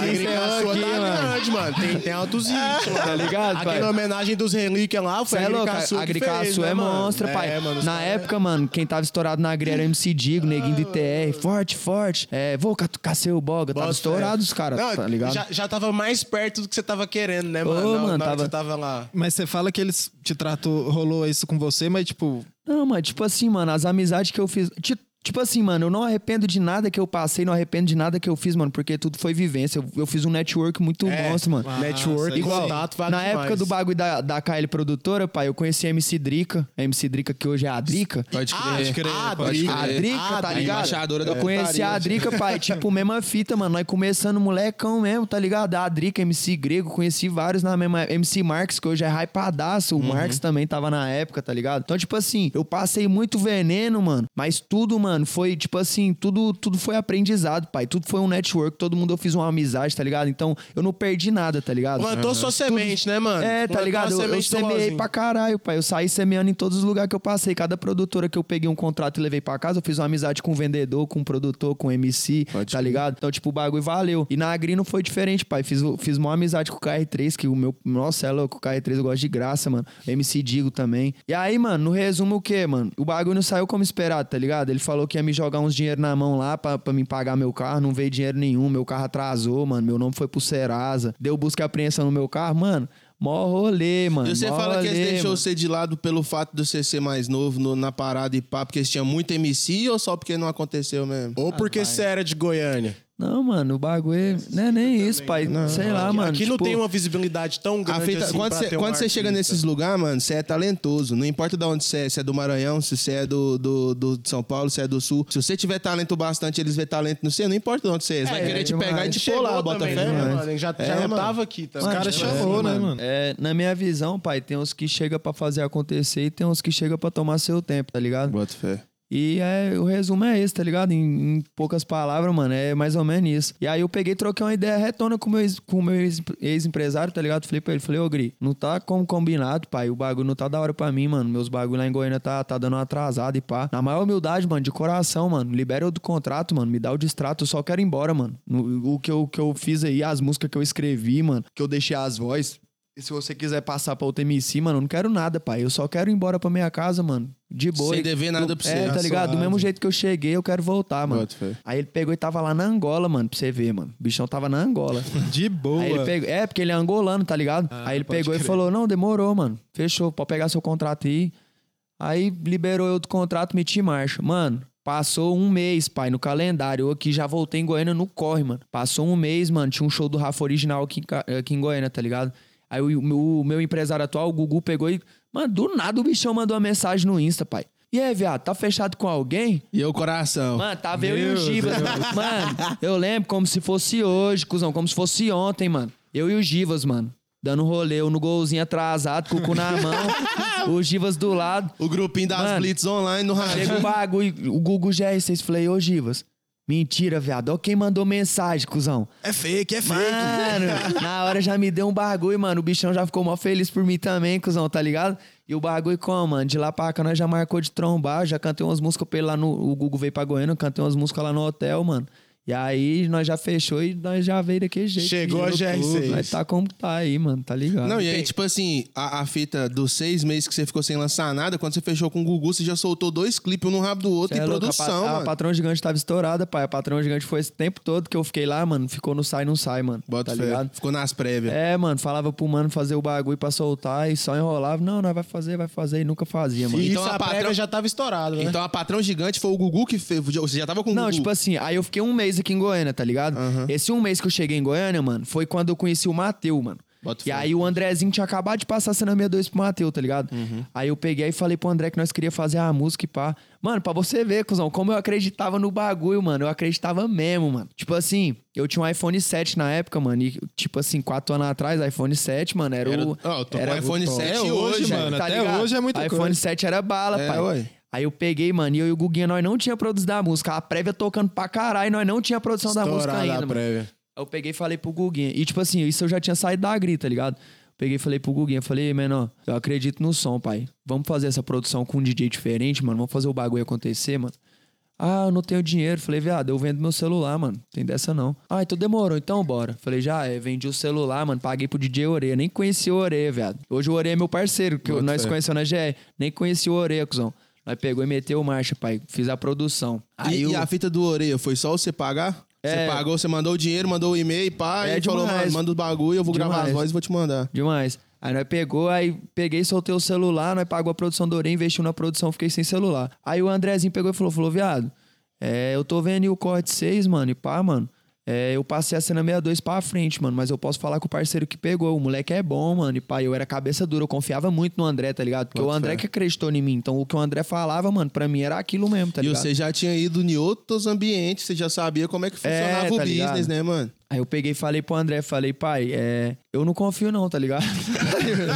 Aí, encerrou Agricaçua aqui, tá mano. grande, mano. mano. Tem, tem altos hits, Tá ligado, pai? Aquela homenagem dos relíquias lá, foi é louco, Agricaçu a que Agricaçu fez, é né, mano? monstro, pai. É, mano, os Na caras- época, mano, quem tava estourado na grelha era MC Digo, neguinho do ITR. Forte, forte. É, vou catucar seu boga. Tava estourado os caras, Não, tá ligado? Já, já tava mais perto do que você tava querendo, né, Ô, mano? Na- mano, tava- você tava lá. Mas você fala que eles te tratou, rolou isso com você, mas tipo, Não, mas tipo assim, mano, as amizades que eu fiz. ti- Tipo assim, mano, eu não arrependo de nada que eu passei, não arrependo de nada que eu fiz, mano, porque tudo foi vivência. Eu, eu fiz um network muito É, monstro, mano. Network. Igual, contato, vale na demais. época do bagulho da, da KL Produtora, pai, eu conheci a MC Drica. A MC Drica, que hoje é a Drica. Pode Ah, crer. pode crer, pode pode crer. A Drica, Ah, tá a ligado? embaixadora da eu conheci a Drica, pai, tipo, mesma fita, mano. Nós começando molecão mesmo, tá ligado? A Drica, MC Grego, conheci vários na mesma. MC Marx, que hoje é hypadaço. O Marx também tava na época, tá ligado? Então, tipo assim, eu passei muito veneno, mano. Mas tudo, mano, foi, tipo assim, tudo, tudo foi aprendizado, pai. Tudo foi um network, todo mundo eu fiz uma amizade, tá ligado? Então, eu não perdi nada, tá ligado? Plantou sua semente, né, mano? É, tá Plantou ligado? Eu, eu semeei pra caralho, pai. Eu saí semeando em todos os lugares que eu passei. Cada produtora que eu peguei um contrato e levei pra casa, eu fiz uma amizade com o vendedor, com o produtor, com o MC, Pode tá ligado? Então, tipo, o bagulho valeu. E na Agri não foi diferente, pai. Fiz, fiz uma amizade com o KR3, que o meu. Nossa, é louco, o KR3 eu gosto de graça, mano. MC Digo também. E aí, mano, no resumo, o quê, mano? O bagulho não saiu como esperado, tá ligado? Ele falou que ia me jogar uns dinheiro na mão lá pra, pra me pagar meu carro. Não veio dinheiro nenhum. Meu carro atrasou, mano. Meu nome foi pro Serasa. Deu busca e apreensão no meu carro, mano. Mó rolê, mano. E você fala que eles rolê, deixou mano. você de lado pelo fato de você ser mais novo no- na parada e pá, porque você tinha muito MC ou só porque não aconteceu mesmo? Ou porque você era de Goiânia. Não, mano, o bagulho não é nem isso, pai. Sei lá, mano. Aqui não tipo, tem uma visibilidade tão grande fita- assim quando pra você, ter um quando você chega nesses lugares, mano, você é talentoso. Não importa de onde você é, se é do Maranhão, se você é do, do, do- São Paulo, se é do Sul. Se você tiver talento bastante, eles vê talento no você, não importa de onde você é. Eles vai É, querer te demais. pegar e te Chegou pôr lá, bota também, fé, né, mano. mano? Já, já É, não tava aqui também. os caras chamou, né, mano? É, na minha visão, pai, tem uns que chega pra fazer acontecer e tem uns que chega pra tomar seu tempo, tá ligado? Bota fé. E é, o resumo é esse, tá ligado? Em, em poucas palavras, mano, é mais ou menos isso. E aí eu peguei troquei uma ideia retona com o meu ex- o meu ex- ex-empresário, tá ligado? Falei pra ele, falei, ô Gri, não tá como combinado, pai. O bagulho não tá da hora pra mim, mano. Meus bagulho lá em Goiânia tá, tá dando uma atrasada e pá. Na maior humildade, mano, de coração, mano. Libera eu do contrato, mano. Me dá o distrato, eu só quero ir embora, mano. No- o que eu, que eu fiz aí, as músicas que eu escrevi, mano, que eu deixei as vozes. Se você quiser passar pra outro MC, mano, eu não quero nada, pai. Eu só quero ir embora pra minha casa, mano. De boa. Sem E- dever nada pra você. É, tá ligado? Do mesmo jeito que eu cheguei, eu quero voltar, mano. Aí ele pegou e tava lá na Angola, mano, pra você ver, mano. O bichão tava na Angola. De boa. Aí ele pegou, é, porque ele é angolano, tá ligado? Ah, aí ele pegou e crer. falou: Não, demorou, mano. Fechou, pode pegar seu contrato aí. Aí liberou eu do contrato, meti marcha. Mano, passou um mês, pai, no calendário. Eu aqui já voltei em Goiânia no corre, mano. Passou um mês, mano. Tinha um show do Rafa Original aqui, aqui em Goiânia, tá ligado? Aí o, o meu empresário atual, o Gugu, pegou e. Mano, do nada o bichão mandou uma mensagem no Insta, pai. E aí, viado, tá fechado com alguém? E eu, coração. Mano, tava eu e o Givas. Mano, eu lembro como se fosse hoje, cuzão, como se fosse ontem, mano. Eu e o Givas, mano. Dando rolê, eu no golzinho atrasado, com o cu na mão, o Givas do lado. O grupinho das Mano, Blitz online no rádio. Chega o bagulho, o Google GR6, falei, ô Givas, mentira, viado. Ó quem mandou mensagem, cuzão. É fake, é fake. Mano, na hora já me deu um bagulho, mano. O bichão já ficou mó feliz por mim também, cuzão, tá ligado? E o bagulho como, mano? De lá pra cá nós já marcou de trombar, já cantei umas músicas pra ele lá no. O Google veio pra Goiânia, eu cantei umas músicas lá no hotel, mano. E aí nós já fechou e nós já veio daquele jeito. Chegou a girou GR6. tudo. Nós tá como tá aí, mano, tá ligado? Não, e aí, tipo assim, a, a fita dos seis meses que você ficou sem lançar nada, quando você fechou com o Gugu, você já soltou dois clipes, um no rabo do outro, Cê em é louco, produção, a, pa- a mano. Patrão Gigante tava estourada, pai. A Patrão Gigante foi esse tempo todo que eu fiquei lá, mano. Ficou no sai, não sai, mano. Bota tá fé. ligado? Ficou nas prévias. É, mano, falava pro mano fazer o bagulho pra soltar e só enrolava. Não, nós vai fazer, vai fazer e nunca fazia, mano. E Então a a patrão- prévia já tava estourada, né? Então a patrão gigante foi o Gugu que fez. Você já tava com o Não, Gugu. tipo assim, aí eu fiquei um mês aqui em Goiânia, tá ligado? Esse um mês que eu cheguei em Goiânia, mano, foi quando eu conheci o Mateu, mano. Bota e fé. aí o Andrezinho tinha acabado de passar a cena 62 pro Mateu, tá ligado? Uhum. Aí eu peguei e falei pro André que nós queria fazer a música e pá. Mano, pra você ver, cuzão, como eu acreditava no bagulho, mano. Eu acreditava mesmo, mano. Tipo assim, eu tinha um iPhone 7 na época, mano. E, tipo assim, quatro anos atrás, iPhone 7, mano, era, Era- o. Ó, eu tô com era o iPhone o top. 7 É hoje, hoje, mano. Tá Até ligado? hoje é muita iPhone coisa. 7 era bala, É, pai. ué. Aí eu peguei, mano, e eu e o Guguinha, nós não tinha produzido a música. A prévia tocando pra caralho, nós não tinha produção da música Estourada ainda, a mano. prévia. Aí eu peguei e falei pro Guguinha. E, tipo assim, isso eu já tinha saído da Agri, tá ligado? Peguei e falei pro Guguinha, falei, menor, eu acredito no som, pai. Vamos fazer essa produção com um DJ diferente, mano. Vamos fazer o bagulho acontecer, mano. Ah, eu não tenho dinheiro. Falei, viado, eu vendo meu celular, mano. Tem dessa não. Ah, então demorou, então bora. Falei, já é, vendi o celular, mano. Paguei pro DJ Oreia. Nem conheci o Oreia, viado. Hoje o Oreia é meu parceiro, que Bota nós conhecemos na GR. Nem conheci o Oreia, cuzão. Nós pegou e meteu marcha, pai. Fiz a produção. Aí E, eu... e a fita do Oreia, foi só você pagar? É. Você pagou, você mandou o dinheiro, mandou o e-mail, pá, É e falou, demais. mano, manda os bagulho, eu vou gravar as Demais. vozes e vou te mandar. Demais. Aí nós pegou, aí peguei, soltei o celular, nós pagou a produção do Orem, investiu na produção, fiquei sem celular. Aí o Andrezinho pegou e falou, falou, viado, é, eu tô vendo aí o corte 6, mano, e pá, mano. É, eu passei a cena 62 pra frente, mano, mas eu posso falar com o parceiro que pegou. O moleque é bom, mano. E pá, eu era cabeça dura, eu confiava muito no André, tá ligado? Porque Bota o André que acreditou em mim. Então o que o André falava, mano, pra mim era aquilo mesmo, tá e ligado? você já tinha ido em outros ambientes, você já sabia como é que funcionava É, o tá ligado? business, né, mano? Aí eu peguei e falei pro André, falei, pai, é, eu não confio não, tá ligado?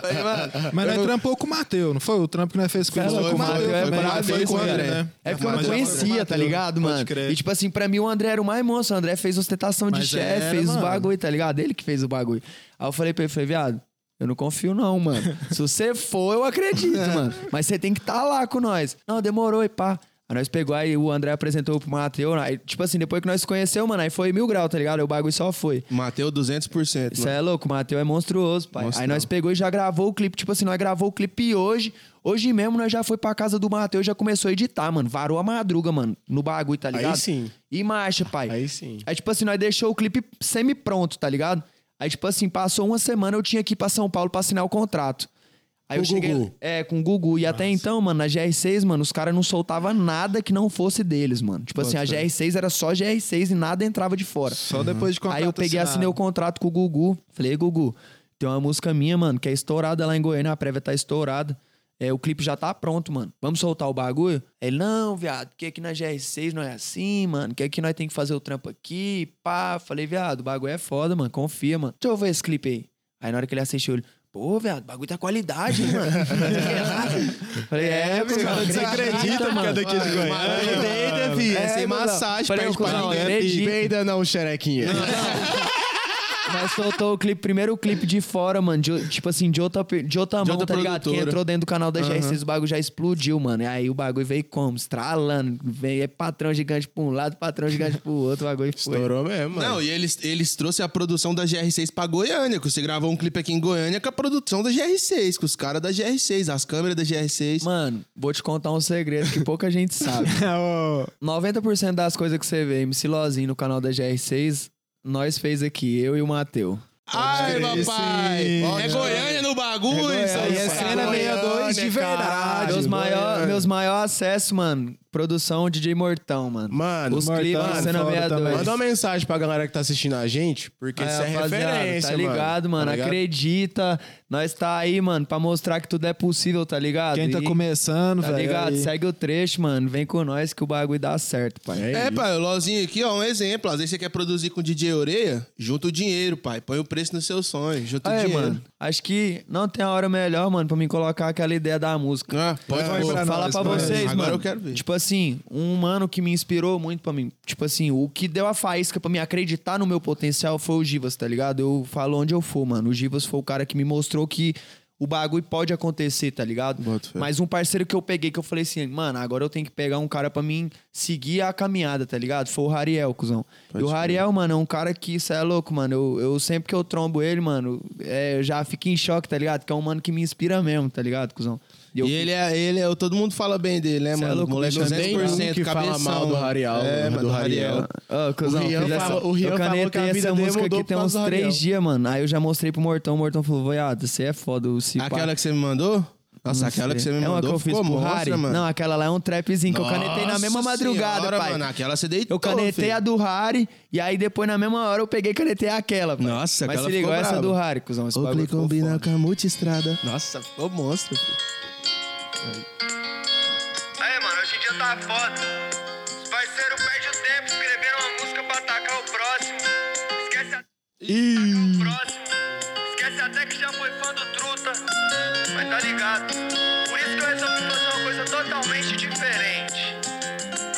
Falei, mano, Mas nós trampou com o Matheus, não foi? O trampo que nós fez com Foi, ele. foi, com o Matheus, é foi brabo, brabo, foi com o André. né? É porque eu não conhecia, tá ligado, mano? crer. E tipo assim, pra mim o André era o mais monstro. O André fez ostentação de Mas chefe, fez os mano. bagulho, tá ligado? Ele que fez o bagulho. Aí eu falei pra ele, falei, viado, eu não confio não, mano. Se você for, eu acredito, mano. Mas você tem que estar lá com nós. Não, demorou e pá. Aí nós pegou, aí o André apresentou pro Matheus. Aí, tipo assim, depois que nós se conheceu, mano, aí foi mil graus, tá ligado? Aí o bagulho só foi. Mateu 200%. Isso mano. é louco, o Matheus é monstruoso, pai. Monstrão. Aí nós pegou e já gravou o clipe. Tipo assim, nós gravou o clipe hoje. Hoje mesmo nós já foi pra casa do Matheus e já começou a editar, mano. Varou a madruga, mano, no bagulho, tá ligado? sim. E marcha, pai. Aí sim. Aí, tipo assim, nós deixou o clipe semi-pronto, tá ligado? Aí, tipo assim, passou uma semana, eu tinha que ir pra São Paulo pra assinar o contrato. Aí Com eu cheguei. o Gugu? É, com o Gugu. E até então, mano, na GR6, mano, os caras não soltavam nada que não fosse deles, mano. Tipo assim, a GR6 era só GR6 e nada entrava de fora. Só depois de contrato Aí eu peguei e assinado. assinei o contrato com o Gugu. Falei, Gugu, tem uma música minha, mano, que é estourada lá em Goiânia, a prévia tá estourada. É, o clipe já tá pronto, mano. Vamos soltar o bagulho? Ele, não, viado, que aqui na GR6 não é assim, mano. Que aqui nós tem que fazer o trampo aqui, pá. Falei, viado, o bagulho é foda, mano. Confia, mano. Deixa eu ver esse clipe aí. Aí na hora que ele assistiu, ele, pô, viado, o bagulho tá qualidade, mano. Falei, é, mano, você acredita, mano. daqui de Goiânia. Peida, filho. É, sem cuzão. massagem, Falei, perde cuzão, pra ninguém. acredita. Peida não, xerequinha. Nós soltou o clipe, primeiro clipe de fora, mano. de- tipo assim, de outra, de outra mão, outra tá ligado? Quem produtora. entrou dentro do canal da GR6, o bagulho já explodiu, mano. E aí o bagulho veio como? Estralando. Veio é patrão gigante pra um lado, patrão gigante pro outro. O bagulho foi. Estourou mesmo, mano. Não, e eles, eles trouxeram a produção da GR6 pra Goiânia, que você gravou um clipe aqui em Goiânia com a produção da GR6, com os caras da GR6, as câmeras da GR6. Mano, vou te contar um segredo que pouca gente sabe. Ô, 90% das coisas que você vê MC Lozinho no canal da GR6, nós fez aqui, eu e o Mateu. Ai, papai! sim. É Goiânia no bagulho, É isso Goiânia, aí é cena 62 de verdade. Meus maiores meus maior acessos, mano, produção DJ Mortão, mano. Mano, Os clipes foda 62. também. Manda uma mensagem pra galera que tá assistindo a gente, porque Aí, isso é rapaziada, referência, Tá ligado, mano? Tá ligado? Acredita. Nós tá aí, mano, pra mostrar que tudo é possível, tá ligado? Quem tá E- começando, Tá velho. ligado? aí- Segue o trecho, mano. Vem com nós que o bagulho dá certo, pai. É É, pai, o Lozinho aqui, ó, um exemplo. Às vezes você quer produzir com DJ Oreia, junta o dinheiro, pai. Põe o preço no seu sonho, junta o É, dinheiro. mano. Acho que não tem a hora melhor, mano, pra me colocar aquela ideia da música. Ah, pode pôr. pra Falar nós, pra vocês, Agora mano. eu quero ver. Tipo assim, um mano que me inspirou muito pra mim. Tipo assim, o que deu a faísca pra me acreditar no meu potencial foi o Givas, tá ligado? Eu falo onde eu for, mano. O Givas foi o cara que me mostrou que o bagulho pode acontecer, tá ligado? Mas um parceiro que eu peguei, que eu falei assim, mano, agora eu tenho que pegar um cara pra mim seguir a caminhada, tá ligado? Foi o Rariel, cuzão. e o Rariel, mano, é um cara que, isso é louco, mano. Eu, eu sempre que eu trombo ele, mano, é, eu já fico em choque, tá ligado? Que é um mano que me inspira mesmo, tá ligado, cuzão? Eu E ele é, ele é, todo mundo fala bem dele, né, Cê é mano? louco, Moleque bicho, 200%, tem um que fala cabeção, mal do mano. Rariel, É, do mano, do Rariel. Rariel. Ô, cuzão, O Rian falou- o Rian eu falou canetei que a vida essa dele música mudou aqui tem uns três dias, mano. Aí eu já mostrei pro Mortão, o Mortão falou, voiado, você é foda, o. Aquela que você me mandou? Nossa, Não aquela sei. que você me É uma mandou que eu fiz ficou pro monstra, Harry. mano. Não, aquela lá é um trapzinho que eu canetei na mesma Nossa madrugada, senhora, pai. Mano, aquela você deitou, Eu canetei filho. a do Harry e aí depois na mesma hora eu peguei e canetei aquela, pai. Nossa, Mas aquela se ligou essa do Harry, cuzão. Esse combina foda. com a multistrada. Nossa, ficou monstro, filho. Aí, mano, hoje em dia tá foda. Os parceiros perdem o tempo escrevendo uma música pra atacar o próximo. Esquece até o próximo. Esquece até que já foi fã do Truta. Mas tá ligado. Por isso que eu resolvi fazer uma coisa totalmente diferente.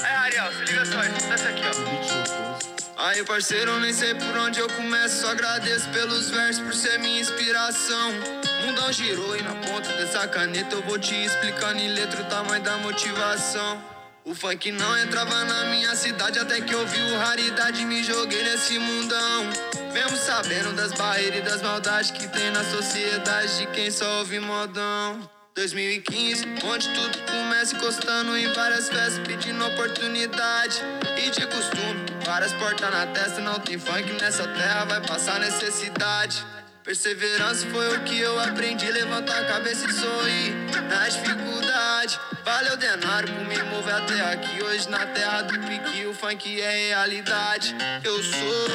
Aí, Ariel, se liga só, escuta essa aqui, ó. Aí, parceiro, nem sei por onde eu começo. Só agradeço pelos versos, por ser minha inspiração. Mundão girou e na ponta dessa caneta eu vou te explicando em letra o tamanho da motivação. O funk não entrava na minha cidade até que eu vi o raridade me joguei nesse mundão. Mesmo sabendo das barreiras e das maldades que tem na sociedade de quem só ouve modão. 2015, onde tudo começa encostando em várias festas, pedindo oportunidade. E de costume, várias portas na testa, não tem funk nessa terra, vai passar necessidade. Perseverança foi o que eu aprendi, levantar a cabeça e sorrir na dificuldade. Valeu denário por me mover até aqui, hoje na terra do pique, o funk é realidade. Eu sou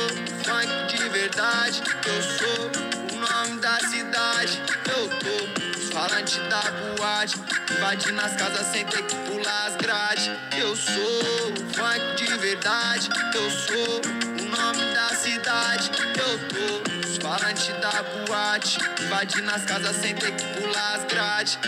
funk de verdade, eu sou o nome da cidade. Eu tô os falantes da boate, invadindo as casas sem ter que pular as grades. Eu sou funk de verdade, eu sou o nome da cidade. Eu tô os falantes da boate, invadindo as casas sem ter que pular as grades.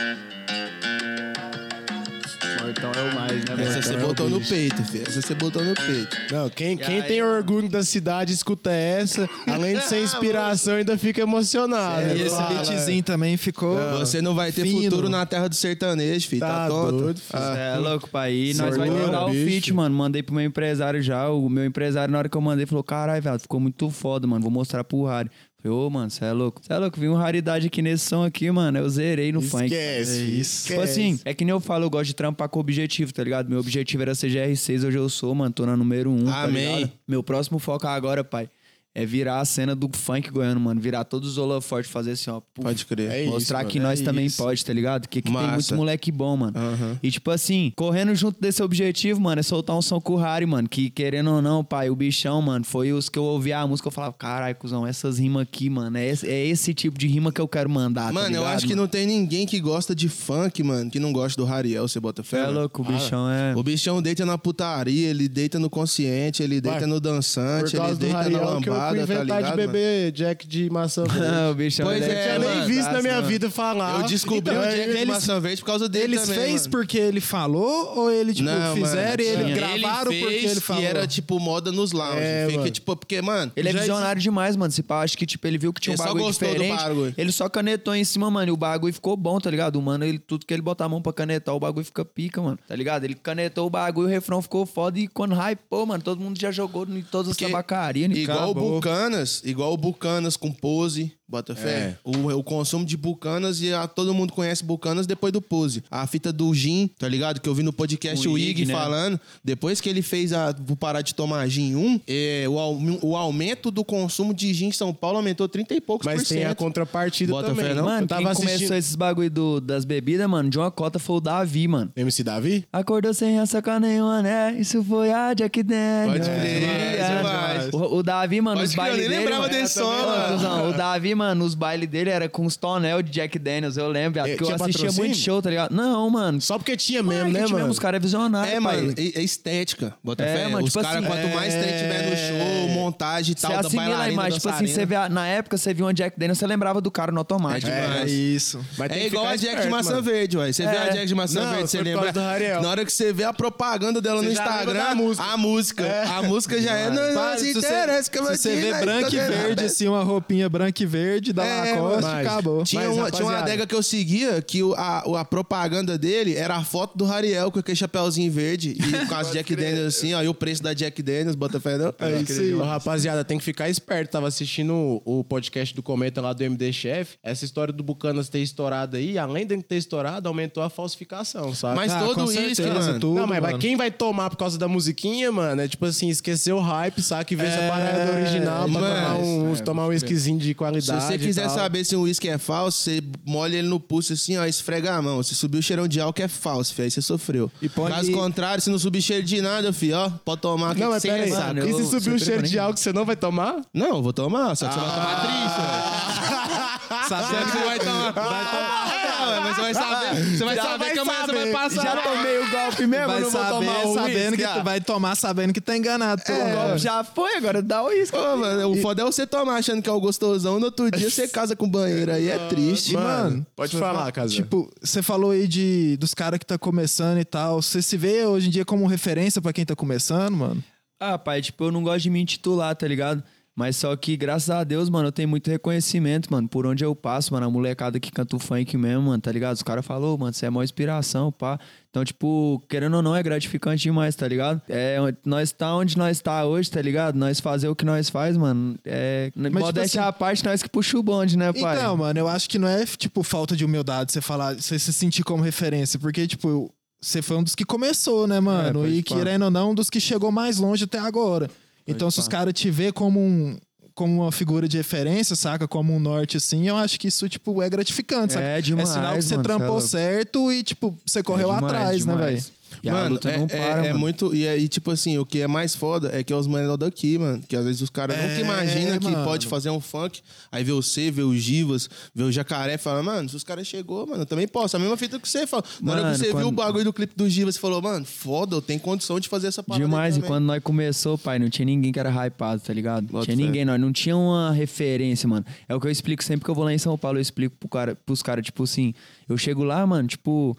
Então é o mais, né? Essa você é botou no peito, filho. Essa você botou no peito. Não, quem, quem tem orgulho da cidade escuta essa, além de ser inspiração, ainda fica emocionado. E esse Fala, beatzinho também ficou. Você não vai ter Fino. futuro na terra do sertanejo, filho. Tá, Tá doido, filho. Ah. É louco, pai. E nós vai Sorteio, mandar o feat, mano. Mandei pro meu empresário já. O meu empresário, na hora que eu mandei, falou: caralho, velho, ficou muito foda, mano. Vou mostrar pro Harry. Falei, ô, mano, você é louco. Você é louco, vi uma raridade aqui nesse som aqui, mano. Eu zerei no funk. Esquece. É isso. Tipo assim, é que nem eu falo, eu gosto de trampar com objetivo, tá ligado? Meu objetivo era ser GR6, hoje eu sou, mano. Tô na número 1. Um, Amém. Tá? Meu próximo foco agora, pai, é virar a cena do funk goiano, mano. Virar todos os holofortes, fazer assim, ó. puf, Pode crer. É isso, Mostrar mano, que é nós também isso. pode, tá ligado? Que, que tem muito moleque bom, mano. Aham. E tipo assim, correndo junto desse objetivo, mano, é soltar um som com o Harry, mano. Que querendo ou não, pai, o bichão, mano, foi os que eu ouvia a música, eu falava, caralho, cuzão, essas rimas aqui, mano, é esse, é esse tipo de rima que eu quero mandar. tá Mano, eu ligado, acho que mano? não tem ninguém que gosta de funk, mano, que não gosta do Rariel, você bota fé. É mano? louco, o bichão é. O bichão deita na putaria, ele deita no consciente, ele deita Vai. no Por dançante, ele deita na que eu fui tá inventar ligado? de mano? beber Jack de maçã verde. o bichão Pois ele é, Eu tinha nem mano, visto na minha mano. vida falar. Eu descobri Então, o Jack de eles- maçã verde por causa dele Eles também, fez mano. porque ele falou ou ele, tipo, Não, fizeram e mano, ele gravaram ele porque ele falou? E era, tipo, moda nos lounges. É, Fica, mano. tipo, porque, mano... Ele é visionário demais, mano. Se pá, acho que, tipo, ele viu que tinha um Ele só bagulho gostou do diferente. bagulho. Ele só canetou em cima, mano. E o bagulho ficou bom, tá ligado? O mano, ele, tudo que ele botar a mão pra canetar, o bagulho fica pica, mano. Tá ligado? Ele canetou o bagulho, o refrão ficou foda. E quando hypou, mano, todo mundo já jogou em todas as tabacarias. Igual o. Bucanas, igual o Bucanas com pose, bota fé. É. O, o consumo de Bucanas e a- todo mundo conhece Bucanas depois do pose. A fita do Gin, tá ligado? Que eu vi no podcast O o Ig, Ig né? falando. Depois que ele fez a vou parar de tomar Gin 1, é, o, o aumento do consumo de Gin em São Paulo aumentou 30 e poucos Mas por tem a cento. contrapartida Bota também. fé, não? Mano, eu tava quem começou assistindo... esses bagulho do- das bebidas, mano, de uma cota foi o Davi, mano. MC Davi? Acordou sem ressaca nenhuma, né? Isso foi a Jack Daniels. Pode crer, É, demais. O, o Davi, mano, Pode os crer, eu bailes nem dele... lembrava mano, desse é, som, mano. O Davi, mano, os bailes dele era com os tonel de Jack Daniels, eu lembro, viado, É, porque eu assistia patrocínio? muito show, tá ligado? Não, mano. Só porque tinha Mano, mesmo, né, mesmo, mano? Os caras é visionário, É, pai. mano, é, é estética. Bota É, fé. mano, Os tipo caras, assim, quanto mais é- tem tiver no show, montagem e Você tal, da assimila a bailarina, imagem, tipo assim, dançarina. você vê, a- na época você viu uma Jack Daniels, você lembrava do cara no automático. É É isso. Mas tem É que igual ficar a Jack de esperto, maçã mano. verde, ué. Você vê É. a Jack de maçã Não, verde, você foi por lembra? causa do Rariel. Na hora que você vê a propaganda dela no já lembra Instagram, da música. a música. A música já é. Não, se se você- interessa que eu vou você te vê branco e tá verde, vendo? assim, uma roupinha branca e verde da É, Lacoste, mas- acabou. Tinha, Mas, uma, tinha uma adega que eu seguia que o- a, a propaganda dele era a foto do Rariel com aquele chapéuzinho verde e com as Jack Daniels assim, ó, e o preço da Jack Daniels, bota fé não? É isso aí. Rapaziada, tem que ficar esperto. Tava assistindo o, o podcast do Cometa lá do MD Chef. Essa história do Bucanas ter estourado aí, além de ter estourado, aumentou a falsificação, sabe? Mas Ah, todo isso, certeza, mano. tudo, não, mas mano. quem vai tomar por causa da musiquinha, mano, é tipo assim, esquecer o hype, sabe? Ver essa parada do original pra mano. tomar um, tomar um esquisinho de Se você quiser saber se um uísque é falso, você molha ele no pulso assim, ó, esfrega a mão. Se subir o cheirão de álcool é falso, filho, aí você sofreu. E põe- Caso contrário, se não subir cheiro de nada, filho, ó, pode tomar. Não, mas sem pera. Mano, E se subir um cheiro de álcool, você não vai tomar? Não, eu vou tomar, só que você vai tomar Ah. triste, Sabe Só que você vai tomar. É, ué, mas você vai saber. Você vai Já saber vai que amanhã você vai saber. passar. Já tomei o golpe mesmo, vai não vou saber tomar o sabendo que ah. tu vai tomar sabendo que tá enganado. pelo O golpe já foi, agora dá o uísque. Ô, mano, o foda é você tomar achando que é o gostosão, no outro dia você casa com banheiro, aí é triste. E, mano, pode falar, fala- Casé. Tipo, você falou aí de, dos caras que tá começando e tal. Você se vê hoje em dia como referência pra quem tá começando, mano? Ah, pai, tipo, eu não gosto de me intitular, tá ligado? Mas só que, graças a Deus, mano, eu tenho muito reconhecimento, mano, por onde eu passo, mano. A molecada que canta o funk mesmo, mano, tá ligado? Os caras falaram, mano, você é maior inspiração, pá. Então, tipo, querendo ou não, é gratificante demais, tá ligado? É, nós tá onde nós tá hoje, tá ligado? Nós fazer o que nós faz, mano. É. tipo modéstia assim- à parte, nós que puxa o bonde, né, pai? Então, mano, eu acho que não é, tipo, falta de humildade você falar, você se sentir como referência, porque, tipo, você foi um dos que começou, né, mano? pode e querendo ou não, um dos que chegou mais longe até agora. Então, se os caras te ver como um. Como uma figura de referência, saca? Como um norte, assim, eu acho que isso, tipo, é gratificante, saca? É demais, É sinal que você mano, é trampou certo e, tipo, você correu É demais, atrás, né, demais. velho? E a mano, luta é, não é- para, é mano. muito. E aí, tipo assim, o que é mais foda é que é os menores daqui, mano. Que às vezes os caras nunca É, imaginam que mano. pode fazer um funk. Aí vê você, vê o Givas, vê o Jacaré e fala, mano, se os caras chegou, mano, eu também posso. A mesma fita que você fala. Na hora Mano, que você viu quando- o bagulho do clipe do Givas, você falou, mano, foda, eu tenho condição de fazer essa parada. Demais, e quando nós começou, pai, não tinha ninguém que era hypado, tá ligado? Bota tinha ninguém, nós não tinha uma referência, mano. É o que eu explico sempre que eu vou lá em São Paulo, eu explico pro cara, pros caras, tipo assim, eu chego lá, mano, tipo,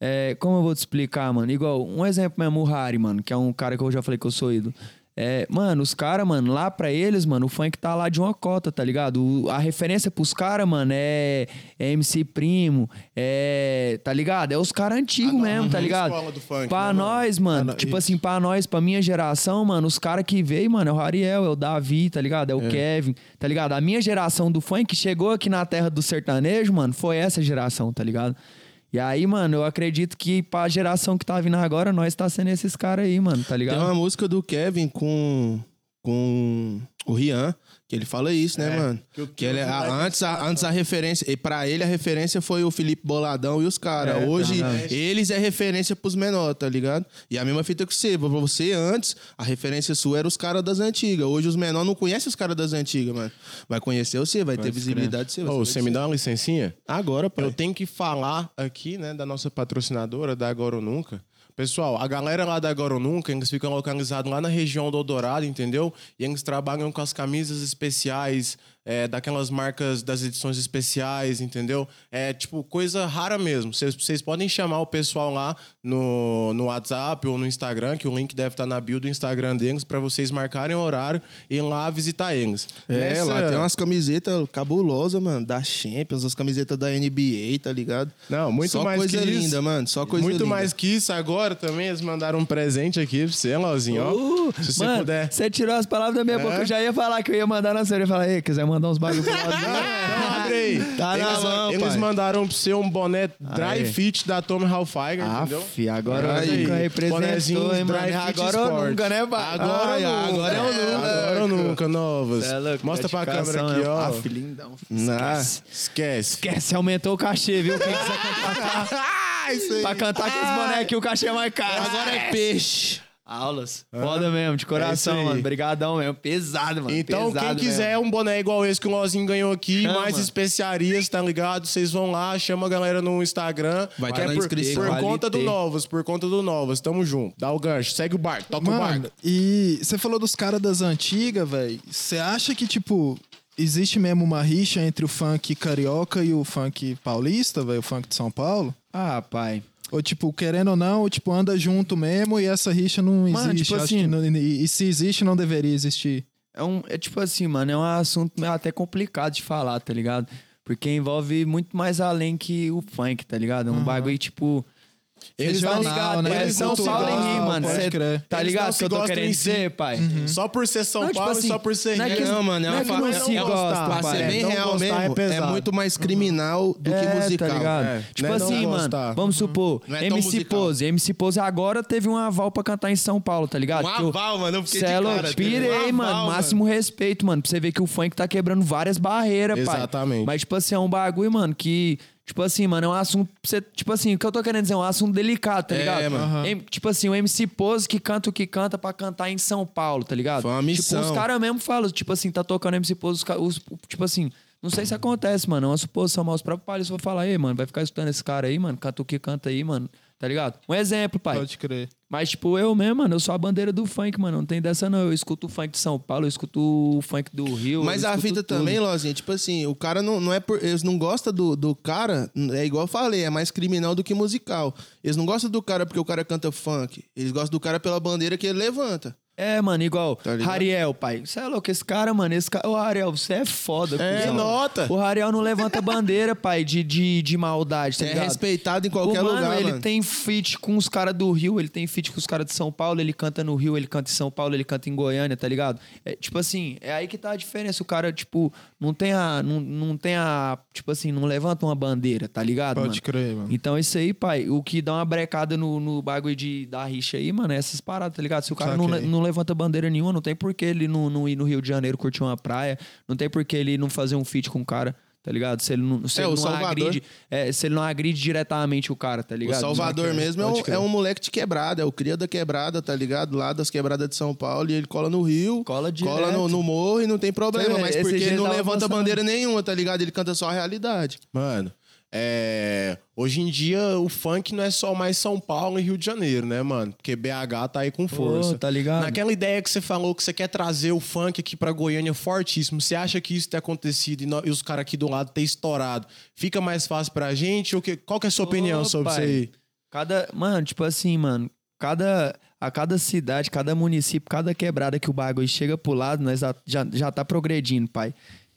é, como eu vou te explicar, mano? Igual, um exemplo mesmo, o Harry, mano, que é um cara que eu já falei que eu sou ídolo. É, mano, os caras, mano, lá pra eles, mano, o funk tá lá de uma cota, tá ligado? O- a referência pros caras, mano, é, é MC Primo, é. Tá ligado? É os caras antigos mesmo, tá ligado? escola do funk, pra né, mano? nós, mano, tipo assim, pra nós, pra minha geração, mano, os caras que veio, mano, é o Ariel, é o Davi, tá ligado? É o Kevin, tá ligado? A minha geração do funk chegou aqui na terra do sertanejo, mano, foi essa geração, tá ligado? E aí, mano, eu acredito que pra geração que tá vindo agora, nós tá sendo esses caras aí, mano, tá Tem ligado? uma música do Kevin com, com o Rian, que ele fala isso, né, mano? Que, ele, a- antes, a, antes a referência, e pra ele a referência foi o Felipe Boladão e os caras. Hoje, eles é referência pros menores, tá ligado? E a mesma fita que você. Pra você, antes, a referência sua era os caras das antigas. Hoje os menores não conhecem os caras das antigas, mano. Vai conhecer você, vai ter visibilidade você. Ô, saber você que me dá uma licencinha? Agora, pai. Eu tenho que falar aqui, né, da nossa patrocinadora, da Agora ou Nunca. Pessoal, a galera lá da Agora ou Nunca, eles ficam localizados lá na região do Eldorado, entendeu? E eles trabalham com as camisas especiais, é, daquelas marcas das edições especiais, entendeu? É, tipo, coisa rara mesmo. Vocês- Vocês podem chamar o pessoal lá no, no WhatsApp ou no Instagram, que o link deve estar na bio do Instagram deles, pra vocês marcarem o horário e ir lá visitar eles. É, Nessa- lá tem umas camisetas cabulosas, mano, da Champions, as camisetas da NBA, tá ligado? Não, muito Só mais coisa que isso. linda, mano, só coisa Muito linda. mais que isso. Agora também eles mandaram um presente aqui pra você, Lauzinho. ó. Uh, Se você mano, puder. Você tirou as palavras da minha É? boca, eu já ia falar que eu ia mandar na série. Eu ia falar, ei, quiser mandar uns bagulho pro lado Então abre aí. Tá na eles, mão, eles pai. mandaram pra você um boné dry Aí. fit da Tommy Hilfiger, entendeu? Aff, agora Aí. eu nunca representou, hein, mano. dry fit Agora ou sport. nunca, né, pai? Agora Ai, ou nunca. agora é ou nunca. Agora ou nunca, novas. Cê é louco, Mostra pra câmera aqui, é um ó. Aff, lindão. Nah. Esquece. Esquece. Aumentou o cachê, viu? Quem quiser contratar. pra cantar aqueles bonecos aqui, o cachê é mais caro. Agora é peixe. Aulas. Foda mesmo, de É coração, aí. mano. Brigadão mesmo. Pesado, mano. Então, Pesado quem quiser um boné igual esse que o Lozinho ganhou aqui, Chama. mais especiarias, tá ligado? Vocês vão lá, chama a galera no Instagram. Vai tá é na por, inscrição. por conta do Novas, por conta do Novas. Tamo junto. Dá o gancho, segue o barco, toca o Mano, barco. e você falou dos caras das antigas, velho. Você acha que, tipo, existe mesmo uma rixa entre o funk carioca e o funk paulista, velho? O funk de São Paulo? Ah, pai. Ou, tipo, querendo ou não, tipo, anda junto mesmo e essa rixa não Mano, existe. tipo assim- não- e, e se existe, não deveria existir. É, um, é tipo assim, mano, é um assunto até complicado de falar, tá ligado? Porque envolve muito mais além que o funk, tá ligado? É um bagulho, tipo. Eles tá não- ligado, né? É Eles São não Paulo em mim, mano. Cê tá ligado não o que eu tô querendo dizer, pai? Só por ser São Não, tipo Paulo assim, e só por ser não é que rico. Não, mano, é Não uma é que não é se uma- gosta, Pra ser bem Não real é mesmo, é, pesado. muito mais criminal do que É, musical. Tá ligado? É, Tipo né, não assim, mano, gostar. vamos supor, Não é MC musical. Pose. MC Pose agora teve um aval pra cantar em São Paulo, tá ligado? Um Que aval, mano, eu fiquei de Celo, cara, pirei, mano. Máximo respeito, mano. Pra você ver que o funk tá quebrando várias barreiras, pai. Exatamente. Mas, tipo assim, é um bagulho, mano, que. Tipo assim, mano, é um assunto. Você, tipo assim, o que eu tô querendo dizer é um assunto delicado, tá É, ligado? mano. Em- tipo assim, o MC Pose que canta o que canta pra cantar em São Paulo, tá ligado? Foi uma missão. Tipo, os caras mesmo falam, tipo assim, tá tocando MC Pose, os, tipo assim. Não sei se acontece, mano. É uma suposição, mas os próprios palhaços vão falar, ei, mano, vai ficar escutando esse cara aí, mano. Canta o que canta aí, mano. Tá ligado? Um exemplo, pai. Pode crer. Mas, tipo, eu mesmo, mano, eu sou a bandeira do funk, mano. Não tem dessa, não. Eu escuto o funk de São Paulo, eu escuto o funk do Rio. Mas a fita tudo. também, Lozinha, tipo assim, o cara não, não é por. Eles não gostam do, do cara, é igual eu falei, é mais criminal do que musical. Eles não gostam do cara porque o cara canta funk. Eles gostam do cara pela bandeira que ele levanta. É, mano, igual Tá? Rariel, pai. Você é louco, esse cara, mano, esse cara. Ô, Rariel, você é foda. É, cuzão. nota. O Rariel não levanta bandeira, pai, de, de, de maldade, tá é ligado? respeitado em qualquer o mano, lugar, ele mano. tem feat com os caras do Rio, ele tem feat com os caras de São Paulo, ele canta no Rio, ele canta em São Paulo, ele canta em Goiânia, tá ligado? É, tipo assim, é aí que tá a diferença. O cara, tipo, não tem a. Não, não tem a. Tipo assim, não levanta uma bandeira, tá ligado? Pode mano? crer, mano. Então, isso aí, pai, o que dá uma brecada no, no bagulho de, da rixa aí, mano, é essas paradas, tá ligado? Se o cara não, Saquei. não levanta bandeira nenhuma, não tem por que ele não, não ir no Rio de Janeiro curtir uma praia, não tem por que ele não fazer um feat com o cara, tá ligado? Se ele não, se É, ele o não Salvador- agride, é, se ele não agride diretamente o cara, tá O ligado? Salvador Saca? mesmo é um, é um moleque de quebrada, é o cria da quebrada, tá ligado? Lá das quebradas de São Paulo, e ele cola no Rio, Cola direto. cola no, no morro e não tem problema, mas porque ele não levanta bandeira nenhuma, tá ligado? Ele canta só a realidade. Mano, é, hoje em dia o funk não é só mais São Paulo e Rio de Janeiro, né, mano? Porque BH tá aí com força. tá ligado? Naquela ideia que você falou que você quer trazer o funk aqui pra Goiânia fortíssimo, você acha que isso ter acontecido e, e os caras aqui do lado ter estourado, fica mais fácil pra gente? Ou que, qual que é a sua opinião Ô, sobre pai, isso aí? Cada, mano, tipo assim, mano, cada a cada cidade, cada município, cada quebrada que o bagulho chega pro lado, nós já, já tá progredindo, pai.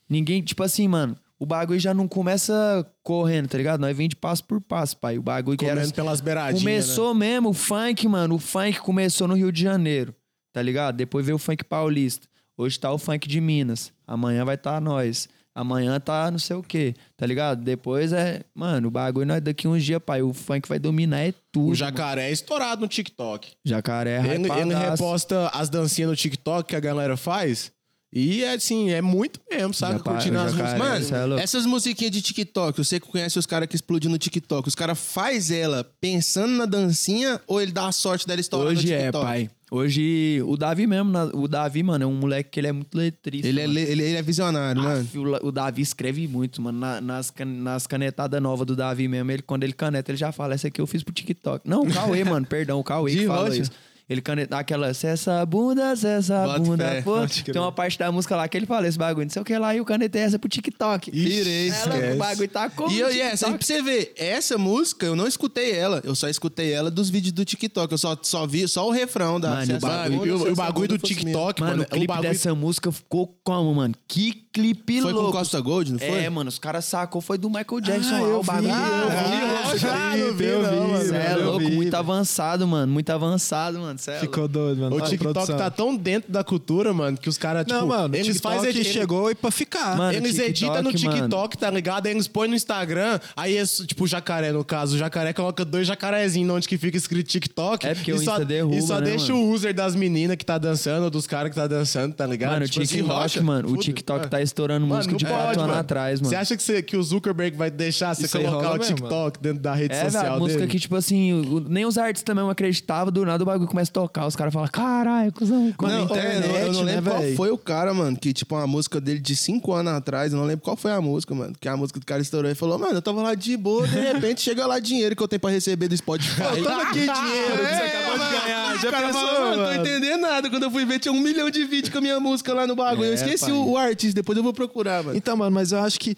Ninguém, tipo assim, mano, o bagulho já não começa correndo, tá ligado? Nós vem de passo por passo, pai. O bagulho que era Comendo pelas beiradinhas, né? Começou mesmo o funk, mano. O funk começou no Rio de Janeiro, tá ligado? Depois veio o funk paulista. Hoje tá o funk de Minas. Amanhã vai tá nós. Amanhã tá não sei o quê, tá ligado? Depois é. Mano, o bagulho nós daqui uns dias, pai. O funk vai dominar é tudo. O jacaré é estourado no TikTok. mano. Jacaré é Ele, ele reposta as dancinhas no TikTok que a galera faz. E é assim, é muito mesmo, sabe? Japa- Curtindo as jacaré. músicas. Mano, é essas musiquinhas de TikTok, você que conhece os caras que explodiram no TikTok, os caras faz ela pensando na dancinha ou ele dá a sorte dela estourar no Hoje é, TikTok? pai. Hoje, o Davi mesmo, o Davi, mano, é um moleque que ele é muito letrista. Ele é, mano. le- ele, ele é visionário, mano. O La- o Davi escreve muito, mano. Na- nas, can- nas canetadas novas do Davi mesmo, ele, quando ele caneta, ele já fala: Essa aqui eu fiz pro TikTok. Não, o Cauê, mano, perdão, o Cauê que fala isso. Ele caneta aquela, se essa bunda, se essa Bota bunda. fé, Pô, tem uma parte da música lá que ele fala esse bagulho, não sei o que lá, e o caneta é essa pro TikTok. Pirei, Ela, esquece. o bagulho tá como E eu, e essa, aí pra você ver, essa música eu não escutei ela, eu só escutei ela dos vídeos do TikTok. Eu só, só vi só o refrão da. Mano, o bagulho- bunda, o, o bagulho do. TikTok, Mano, mano, o clipe bagulho... dessa música ficou como, mano? Que clipe Foi louco. com Costa Gold, não foi? É, mano, os caras sacou, foi do Michael Jackson Ah, lá, eu o bagulho. vi, eu vi. Ah, não vi, eu não, vi, mano. Cê é mano, eu louco, vi, muito velho. avançado, mano. Muito avançado, mano. Cê é Ficou doido, mano. O TikTok produção. tá tão dentro da cultura, mano, que os caras, tipo... Não, mano, eles fazem... que chegou e pra ficar. Mano, Eles TikTok, editam no mano. TikTok, tá ligado? Aí eles põem no Instagram, aí é tipo o jacaré, no caso. O jacaré coloca dois jacarezinhos onde que fica escrito TikTok. É porque e o só, Insta derruba, E só né, deixa mano? o user das meninas que tá dançando, ou dos caras que tá dançando, tá ligado? Mano, o Tipo assim, TikTok, rocha, mano, o. TikTok É. estourando Mano, música não de pode, quatro anos atrás, mano. Você acha que, você- que o Zuckerberg vai deixar você Isso colocar o mesmo, TikTok dentro da rede É, social a música dele? que, tipo assim, o- nem os artistas mesmo acreditavam, do nada o bagulho começa a tocar, os caras falam, caralho, cuzão. como Não, é que é, eu não- eu não né, lembro qual véi? foi o cara, mano, que, tipo, uma música dele de cinco anos atrás, eu não lembro qual foi a música, mano, que a música do cara estourou e falou, mano, eu tava lá de boa, de repente chega lá dinheiro que eu tenho pra receber do Spotify. Eu tava aqui dinheiro que você acabou de ganhar. Já cara pensou, falou, mano, tô mano? entendendo nada. Quando eu fui ver, tinha um milhão de vídeos com a minha música lá no bagulho. eu É, esqueci o artista, depois eu vou procurar, mano. Então, mano, mas eu acho que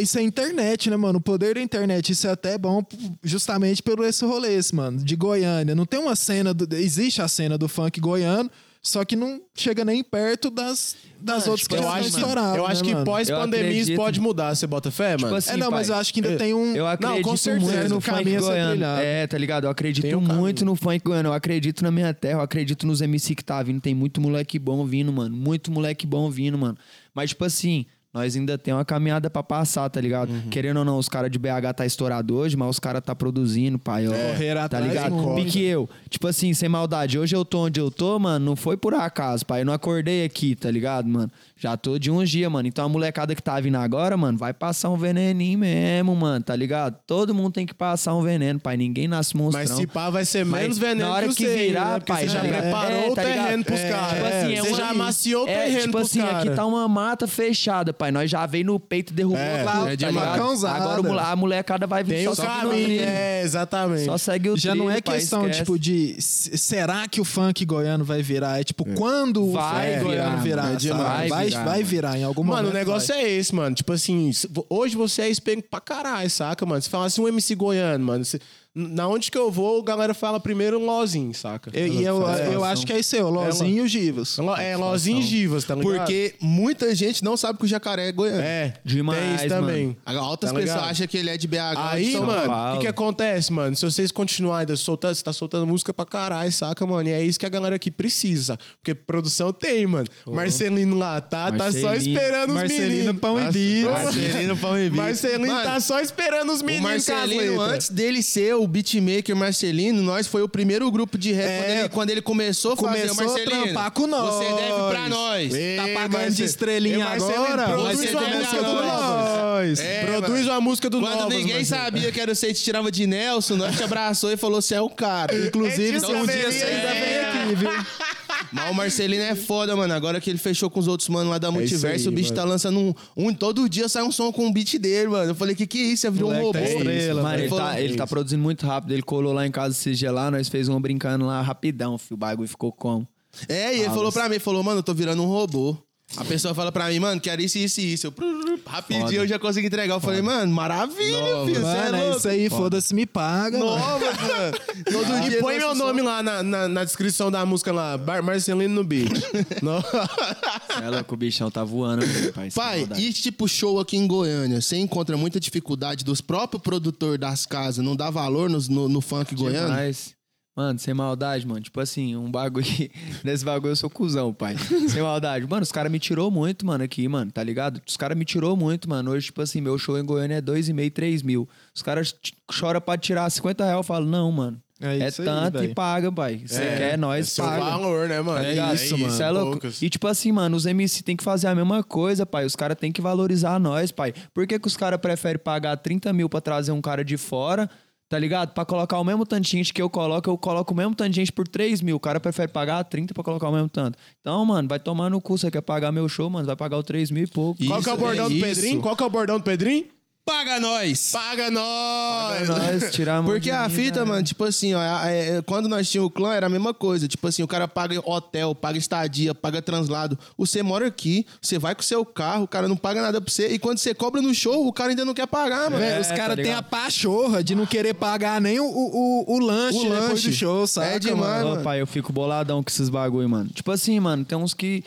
isso é internet, né, mano? O poder da internet, isso é até bom justamente pelo esse rolê, esse, mano, de Goiânia. Não tem uma cena, do, existe a cena do funk goiano, só que não chega nem perto das, das outras que Eu já acho, estão que, estouradas, eu acho né, que mano? pós-pandemia isso pode mudar. Você bota fé, mano? Tipo assim, É, não, mas pai, eu acho que ainda tem um... Eu Não, acredito com certeza, muito no funk goiano. É, tá ligado? Eu acredito um muito caminho. no funk goiano. Eu acredito na minha terra, eu acredito nos MC que tá vindo. Tem muito moleque bom vindo, mano. Muito moleque bom vindo, mano. Mas, tipo assim, nós ainda tem uma caminhada pra passar, tá ligado? Uhum. Querendo ou não, os caras de BH tá estourado hoje, mas os caras tá produzindo, pai. ó. correr tá atrás ligado? muito. Pique eu. Tipo assim, sem maldade. Hoje eu tô onde eu tô, mano, não foi por acaso, pai. Eu não acordei aqui, tá ligado, mano? Já tô de uns dias, mano. Então a molecada que tá vindo agora, mano, vai passar um veneninho mesmo, mano, tá ligado? Todo mundo tem que passar um veneno, pai. Ninguém nasce monstrão. Mas se pá, vai ser Mas menos veneno na hora que, você, virar, né? Pai, você já tá ligado? preparou É, o tá terreno pros É, caras. Tipo assim, é você uma- já amaciou o é, terreno tipo pros assim, caras. aqui tá uma mata fechada, pai. Nós já veio no peito e derrubou É, lá, é de tá ligado? Agora o a molecada vai vir Tem o só seguindo caminho, é, exatamente. Só segue o Já não trilho, é pai, questão, esquece. tipo, de será que o funk goiano vai virar? É tipo, quando Vai o funk virar, goiano virar, mano. sabe? Vai Vai, virar, vai mano. virar em algum Mano, momento. o negócio vai. é esse, mano. Tipo assim, hoje você é espelho pra caralho, saca, mano? Se falasse um MC goiano, mano, você- na onde que eu vou, a galera fala primeiro Lozinho, saca? Eu- E eu, eu acho que é isso aí, o Lozinho e o Givas. É, Lozinho e Givas, tá ligado? Porque muita gente não sabe que o jacaré é goiano. É, Demais, tem isso também. Altas Tá pessoas acham que ele é de BH. Aí, mano, o que, que acontece, mano? Se vocês continuarem ainda soltando, você tá soltando música pra caralho, saca, mano? E é isso que a galera aqui precisa. Porque produção tem, mano. Marcelino lá, tá? Tá só esperando os Marcelino meninos. Pão e Bis. Marcelino Pão e Bis. Marcelino Mano, tá só esperando os O meninos Marcelino, antes dele ser o beatmaker Marcelino, nós foi o primeiro grupo de rap É. quando, ele, quando ele começou a fazer. Começou a Marcelino, trampar com nós. Você deve pra nós. Ei, Tá pagando Marce- de estrelinha Ei, agora? Produz Você uma música a do nós. É, Produz uma música do Quando Novas, ninguém Marcelino. sabia que era você e te tirava de Nelson, nós te abraçou e falou: você é o cara. Inclusive, um dia você ainda vem é. aqui, viu? Mas o Marcelino é foda, mano. Agora que ele fechou com os outros manos lá da isso Multiverso, aí, o bicho mano. tá lançando um, um. Todo dia sai um som com um beat dele, mano. Eu falei: que que é isso? Você virou um Moleque robô. tá estrela, Mano, ele, falou- tá, ele tá produzindo muito rápido. Ele colou lá em casa esse dia lá, nós fez um brincando lá rapidão, filho. O bagulho ficou como? É, e ele falou pra mim, falou, mano, eu tô virando um robô. A pessoa fala pra mim, mano, quero isso, isso e isso. Eu, rapidinho Foda. eu já consegui entregar. Eu falei, mano, maravilha, filho. Você é Mano, é louco. isso aí, foda-se, me paga. Nova, mano. Todo dia E põe meu nome lá na, na, na descrição da música lá, Bar- Marcelino no beat. É louco, o bichão tá voando, meu pai. Pai, e tipo show aqui em Goiânia, você encontra muita dificuldade dos próprios produtores das casas, não dá valor nos- no, no funk goiano? Mano, sem maldade, mano. Tipo assim, um bagulho. Nesse bagulho eu sou cuzão, pai. sem maldade. Mano, os caras me tirou muito, mano, aqui, mano, tá ligado? Os caras me tirou muito, mano. Hoje, tipo assim, meu show em Goiânia é 2,5, 3 mil. Os caras choram pra tirar 50 reais. Eu falo, não, mano. É É, isso aí, tanto daí. e paga, pai. Você quer, nós Seu paga. valor, né, mano? Tá ligado? isso, mano. Cê é louco. E tipo assim, mano, os MC tem que fazer a mesma coisa, pai. Os caras tem que valorizar nós, pai. Por que, que os caras preferem pagar 30 mil pra trazer um cara de fora, tá ligado? Pra colocar o mesmo tanto de gente que eu coloco, eu coloco o mesmo tanto de gente por 3 mil. O cara prefere pagar 30 pra colocar o mesmo tanto. Então, mano, vai tomar no cu. Você quer pagar meu show, mano? Vai pagar o 3 mil e pouco. Qual que é o bordão é do isso. Pedrinho? Qual que é o bordão do Pedrinho? Paga nós! Paga nós! Nós tirar a mão Porque a fita, né? mano, tipo assim, ó, é- é- quando nós tínhamos o clã era a mesma coisa. Tipo assim, o cara paga hotel, paga estadia, paga translado. Você mora aqui, você vai com o seu carro, o cara não paga nada pra você. E quando você cobra no show, o cara ainda não quer pagar, mano. Velho, os tá caras têm ligado? a pachorra de não querer pagar nem o, o, o, o lanche O depois lanche. do show, saca? É demais, mano? Mano. pai, eu fico boladão com esses bagulho, mano. Tipo assim, mano, tem uns que.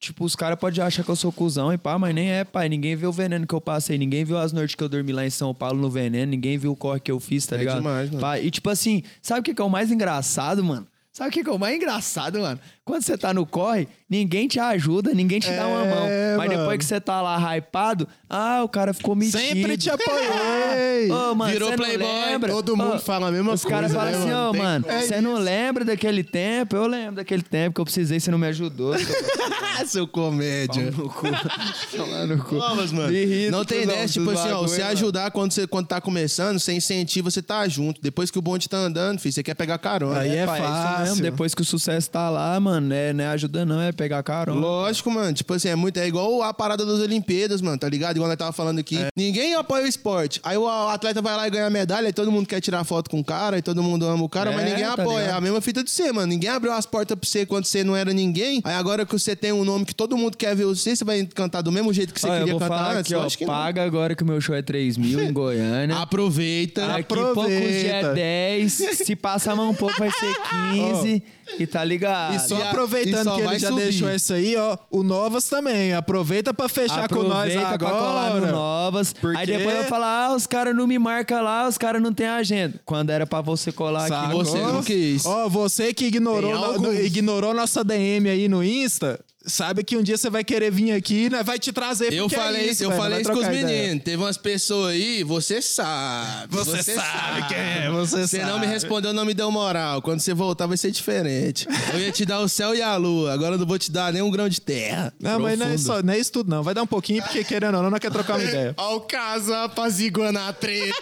Tipo, os caras podem achar que eu sou cuzão e pá, mas nem é, pai. Ninguém viu o veneno que eu passei, ninguém viu as noites que eu dormi lá em São Paulo no veneno, ninguém viu o corre que eu fiz, tá É ligado? demais, mano. Pai, e tipo assim, sabe o que que é o mais engraçado, mano? Sabe o que que é o mais engraçado, mano? Quando você tá no corre, ninguém te ajuda, ninguém te dá uma mão. Mas mano. depois que você tá lá hypado, ah, o cara ficou metido. Sempre te apoiei. Ô, mano, Virou playboy, lembra? todo mundo fala a mesma Os caras coisa, falam né, assim, mano? ô, mano, você não lembra daquele tempo? Eu lembro daquele tempo que eu precisei, você não me ajudou. Seu comédia. no cu. Tomar no cu. Novas, mano. Me irrita, não tem ideia, tipo assim, ó, você mano. ajudar quando você quando tá começando, você incentiva, você tá junto. Depois que o bonde tá andando, filho, você quer pegar carona. Aí é pai, isso fácil. mesmo, Depois que o sucesso tá lá, mano, né, não é ajuda não, é pegar carona. Lógico, mano. Tipo assim, é muito. É igual a parada das Olimpíadas, mano, tá ligado? Igual nós tava falando aqui. Ninguém apoia o esporte. Aí o atleta vai lá e ganha medalha, aí todo mundo quer tirar foto com o cara, aí todo mundo ama o cara, É, mas ninguém tá apoia. É ligado? a mesma fita de você, mano. Ninguém abriu as portas pra você quando você não era ninguém. Aí agora que você tem um nome que todo mundo quer ver você, você vai cantar do mesmo jeito que você eu queria cantar antes? aqui, ó, que não. paga agora que o meu show é 3 mil em Goiânia. Aproveita. Daqui poucos dias é 10. Se passa a mão um pouco, vai ser 15. E tá ligado? E só E aproveitando que ele já subir. deixou isso aí, ó. O Novas também. Aproveita pra fechar com nós Aproveita pra colar no agora. Novas. Porque- Aí depois vai falar, ah, os caras não me marcam lá, os caras não têm agenda. Quando era pra você colar aqui. Sacou? Você não quis. Ó, você que ignorou, no- ignorou nossa DM aí no Insta, sabe que um dia você vai querer vir aqui, né? Vai te trazer Eu é falei isso, eu velho, falei isso com os meninos. Teve umas pessoas aí, você sabe. Você sabe quem é, você Você sabe. não me respondeu, não me deu moral. Quando você voltar, vai ser diferente. Eu ia te dar o céu e a lua, agora eu não vou te dar nem um grão de terra. Não, mas não é, Profundo. só, não é isso tudo, não. Vai dar um pouquinho, porque querendo ou não, não quer trocar uma ideia. Ó o caso apaziguando a treta.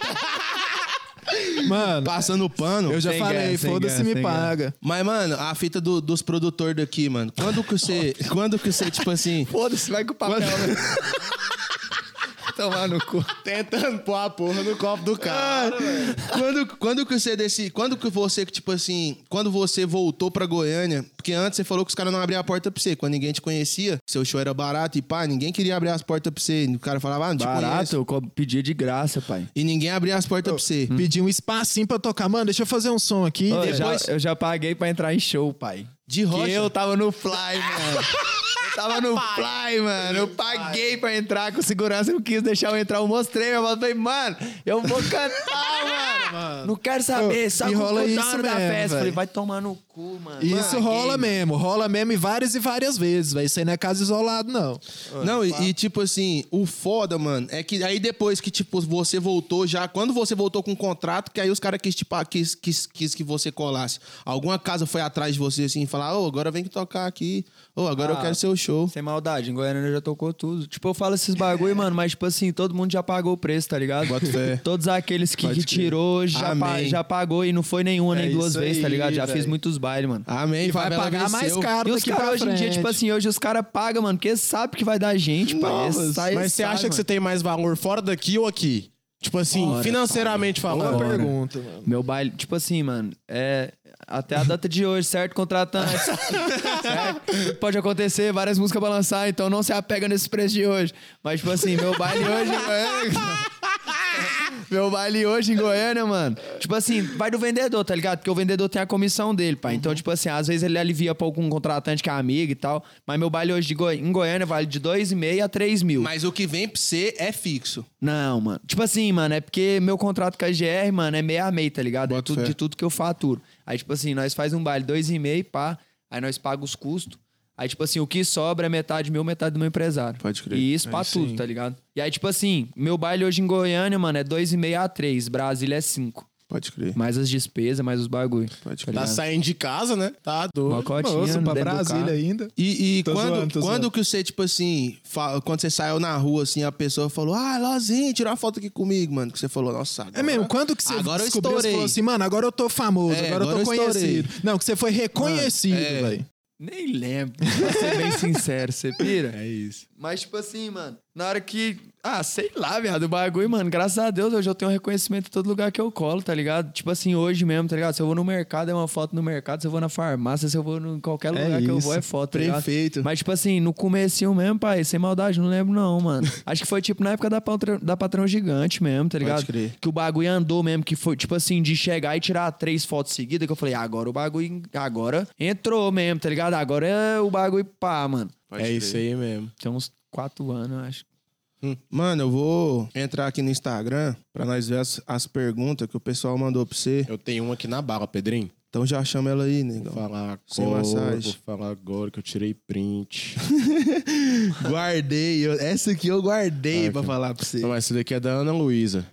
Mano, Passando pano. eu já Sem falei, foda-se, me paga. Mas, mano, a fita do- dos produtores daqui, mano. Quando que você. quando que você, tipo assim. Foda-se, vai com o papel, né? Tomar no cu. Tentando pôr a porra no copo do cara. quando, quando que você desse, quando que você tipo assim, quando você voltou pra Goiânia, porque antes você falou que os caras não abriam a porta pra você, quando ninguém te conhecia, seu show era barato e pá, ninguém queria abrir as portas pra você, o cara falava, ah, não te Barato, conheço. eu pedia de graça, pai. E ninguém abria as portas pra você. Pedi um espacinho pra tocar. Mano, deixa eu fazer um som aqui. Ô, eu, já, depois- eu já paguei pra entrar em show, pai. De rocha. Que eu tava no Fly, mano. Eu tava no Fly, mano. Eu paguei pra entrar com segurança, não quis deixar eu entrar. Eu mostrei, eu falei, mano, eu vou cantar, mano. Não quero saber, sabe o isso da festa. Falei, vai tomar no cu, mano. Isso Paguei, rola mano. mesmo, rola mesmo e várias e várias vezes, velho. Isso aí não é caso isolado, não. Não, e, e, tipo assim, o foda, mano, é que aí depois que, tipo, você voltou já, quando você voltou com o contrato, que aí os caras quis, tipo, ah, quis, quis, quis que você colasse. Alguma casa foi atrás de você, assim, e falar, ô, agora vem que tocar aqui. Ô, agora eu Ah. quero seu show. Sem maldade, em Goiânia já tocou tudo. Tipo, eu falo esses bagulho, mano, mas tipo assim, todo mundo já pagou o preço, tá ligado? Bota fé. Todos aqueles que, que tirou já, pa- já pagou e não foi nenhuma É nem duas vezes, tá aí, ligado? Já velho. fiz muitos bailes, mano. Amém. E vai pagar mais caro E os caras hoje em dia, tipo assim, hoje os caras pagam, mano, porque eles sabem que vai dar gente, pai. Mas você sabe, acha que você tem mais valor fora daqui ou aqui? Tipo assim, financeiramente Boa falando. pergunta, mano. Meu baile, tipo assim, mano, é. Até a data de hoje, certo? Contratante. certo? Pode acontecer, várias músicas pra lançar, então não se apega nesse preço de hoje. Mas, tipo assim, meu baile hoje. meu baile hoje em Goiânia, mano. Tipo assim, vai do vendedor, tá ligado? Porque o vendedor tem a comissão dele, pai. Então, tipo assim, às vezes ele alivia pra algum contratante que é amigo e tal. Mas meu baile hoje de Goi- em Goiânia vale de 2,5 a 3 mil. Mas o que vem pra você é fixo. Não, mano. Tipo assim, mano, é porque meu contrato com a GR, mano, é meio a meio, tá ligado? É Bota tudo, fé. de tudo que eu faturo. Aí, tipo assim, nós faz um baile dois e meio, pá. Aí nós pagamos os custos. Aí, tipo assim, o que sobra é metade meu, metade do meu empresário. Pode crer. E isso pra tudo, tá ligado? E aí, tipo assim, meu baile hoje em Goiânia, mano, é dois e meio a três. Brasília é cinco. Pode crer. Mais as despesas, mais os bagulho. Pode tá Tá ligado? saindo de casa, né? Tá doido. Uma cotinha pra Brasília ainda. E, e quando, zoando, quando zoando. que você, tipo assim, fa- quando você saiu na rua, assim, a pessoa falou, ah, Lozinho, tira uma foto aqui comigo, mano. Que você falou, nossa, agora... É mesmo, quando que você Agora eu descobriu, você estourei. falou assim, mano, agora eu tô famoso, É, agora, agora eu tô eu estourei. conhecido. Não, que você foi reconhecido, é. velho. Nem lembro. Pra ser bem sincero, você pira? É isso. Mas, tipo assim, mano, na hora que. Ah, sei lá, viado, o bagulho, mano. Graças a Deus, hoje eu tenho reconhecimento em todo lugar que eu colo, tá ligado? Tipo assim, hoje mesmo, tá ligado? Se eu vou no mercado, é uma foto no mercado. Se eu vou na farmácia, se eu vou em qualquer É lugar que eu vou, é foto, tá? Prefeito. Mas, tipo assim, no comecinho mesmo, pai, sem maldade, não lembro não, mano. Acho que foi, tipo, na época da, patrão, da Patrão Gigante mesmo, tá ligado? crer. Que o bagulho andou mesmo, que foi, tipo assim, de chegar e tirar três fotos seguidas, que eu falei, ah, agora o bagulho, agora entrou mesmo, tá ligado? Agora é o bagulho pá, mano. É isso aí mesmo. Tem uns quatro anos, eu acho. Mano, eu vou entrar aqui no Instagram pra nós ver as, as perguntas que o pessoal mandou pra você. Eu tenho uma aqui na bala, Pedrinho. Então já chama ela aí, negão. Vou falar Sem agora, massagem. Vou falar agora que eu tirei print. Guardei. eu- essa aqui eu guardei Ah, pra aqui. falar pra você. Não, essa daqui é da Ana Luísa.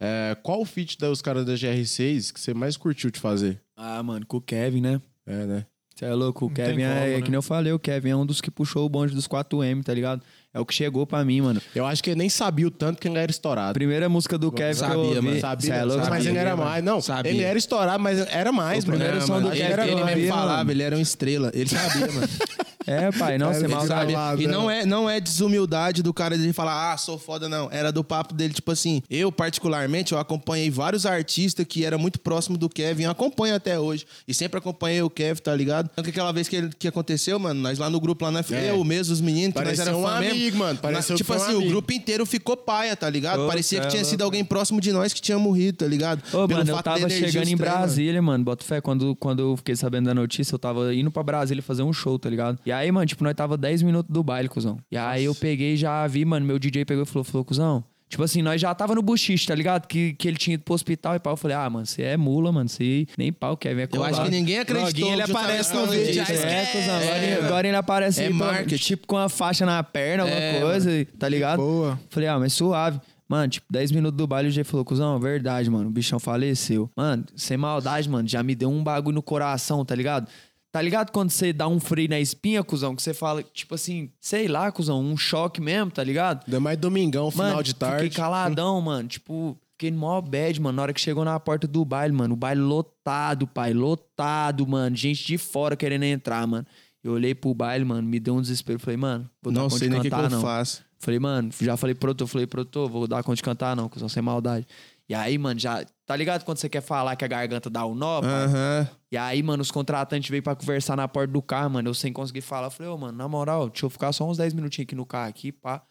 É, qual o feat dos caras da GR6 que você mais curtiu de fazer? Ah, mano, com o Kevin, né? É, né? Você é louco, o Kevin é, como, é né? que nem eu falei, o Kevin é um dos que puxou o bonde dos 4M, tá ligado? É o que chegou pra mim, mano. Eu acho que ele nem sabia o tanto que ele era estourado. primeira música do Kevin que eu sabia, ouvi... mano, Sabia, Cê é louco, mas ele sabia, era mano. mais. Não, Sabia. ele era estourado, mas era mais, mano. primeiro som do Kevin ele, que eu ele mesmo mano. falava, ele era uma estrela. Ele sabia, mano. É, pai, não, você mal lá, E não é, não é desumildade do cara de falar, ah, sou foda, não. Era do papo dele, tipo assim, eu particularmente, eu acompanhei vários artistas que eram muito próximo do Kevin, eu acompanho até hoje. E sempre acompanhei o Kevin, tá ligado? Tanto que aquela vez que, ele- que aconteceu, mano, nós lá no grupo, lá na É. eu mesmo, os meninos, que nós era um fã mesmo. amigo, mano. Pareceu tipo foi um assim, o amigo. grupo inteiro ficou paia, tá ligado? Ô, Parecia que é tinha louco, sido alguém próximo de nós que tinha morrido, tá ligado? Ô, Pelo mano, eu tava chegando em. Brasília, mano. Bota fé, quando, quando eu fiquei sabendo da notícia, eu tava indo pra Brasília fazer um show, tá ligado? E aí, mano, tipo, nós tava 10 minutos do baile, cuzão. E aí eu peguei e já vi, mano, meu DJ pegou e falou, falou, cuzão. Tipo assim, nós já tava no buchiche, tá ligado? Que, que ele tinha ido pro hospital e pau. Eu falei, ah, mano, você é mula, mano. Você nem pau, Kevin é Eu acho que ninguém acreditou. Loguinho, ele aparece no vídeo, É, esquece. cuzão. Agora, É, agora ele aparece É aí, pô, marketing. tipo com a faixa na perna, alguma É, coisa, tá ligado? Boa. Falei, ah, mas suave. Mano, tipo, 10 minutos do baile, o G falou, cuzão, verdade, mano, o bichão faleceu. Mano, sem maldade, mano, já me deu um bagulho no coração, tá ligado? Tá ligado quando você dá um freio na espinha, cuzão, que você fala, tipo assim, sei lá, cuzão, um choque mesmo, tá ligado? Ainda mais domingão, final Mano, de tarde. fiquei caladão, mano, tipo... Fiquei no maior bad, mano. Na hora que chegou na porta do baile, mano. O baile lotado, pai. Lotado, mano. Gente de fora querendo entrar, mano. Eu olhei pro baile, mano. Me deu um desespero. Falei, mano, vou dar Não conta sei de nem que, que eu não. faço. Falei, mano, já falei, produtor, falei, produtor, vou dar conta de cantar, não, cuzão, sem maldade. E aí, mano, já. Tá ligado quando você quer falar que a garganta dá o nó? Aham. E aí, mano, os contratantes veio pra conversar na porta do carro, mano. Eu sem conseguir falar. Eu falei, ô, mano, na moral, deixa eu ficar só uns 10 minutinhos aqui no carro aqui, pá.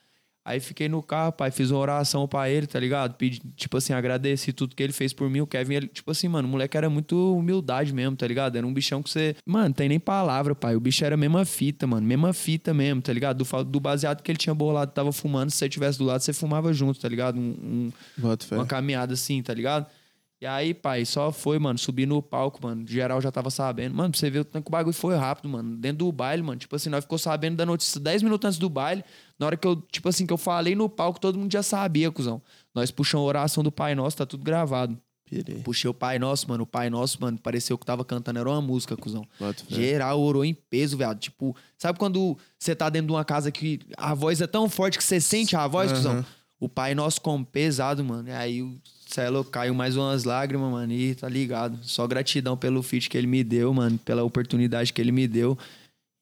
Aí fiquei no carro, pai, fiz uma oração pra ele, tá ligado? Pedi, tipo assim, agradeci tudo que ele fez por mim. O Kevin, ele, tipo assim, mano, o moleque era muito humildade mesmo, tá ligado? Era um bichão que você. Mano, tem nem palavra, pai. O bicho era a mesma fita, mano. Mesma fita mesmo, tá ligado? Do, do baseado que ele tinha bolado, tava fumando. Se você tivesse do lado, você fumava junto, tá ligado? Um- um, uma caminhada assim, tá ligado? E aí, pai, só foi, mano, subir no palco, mano. Geral já tava sabendo. Mano, pra você ver o tanto que o bagulho foi rápido, mano. Dentro do baile, mano. Tipo assim, nós ficou sabendo da notícia 10 minutos antes do baile. Na hora que eu, tipo assim, que eu falei no palco, todo mundo já sabia, cuzão. Nós puxamos a oração do Pai Nosso, tá tudo gravado. Pirei. Puxei o Pai Nosso, mano. O Pai Nosso, mano, pareceu que tava cantando, era uma música, cuzão. Geral orou em peso, viado. Tipo, sabe quando você tá dentro de uma casa que a voz é tão forte que você sente a voz, cuzão? O Pai Nosso como pesado, mano. E aí o Celo caiu mais umas lágrimas, mano. E tá ligado. Só gratidão pelo feat que ele me deu, mano. Pela oportunidade que ele me deu.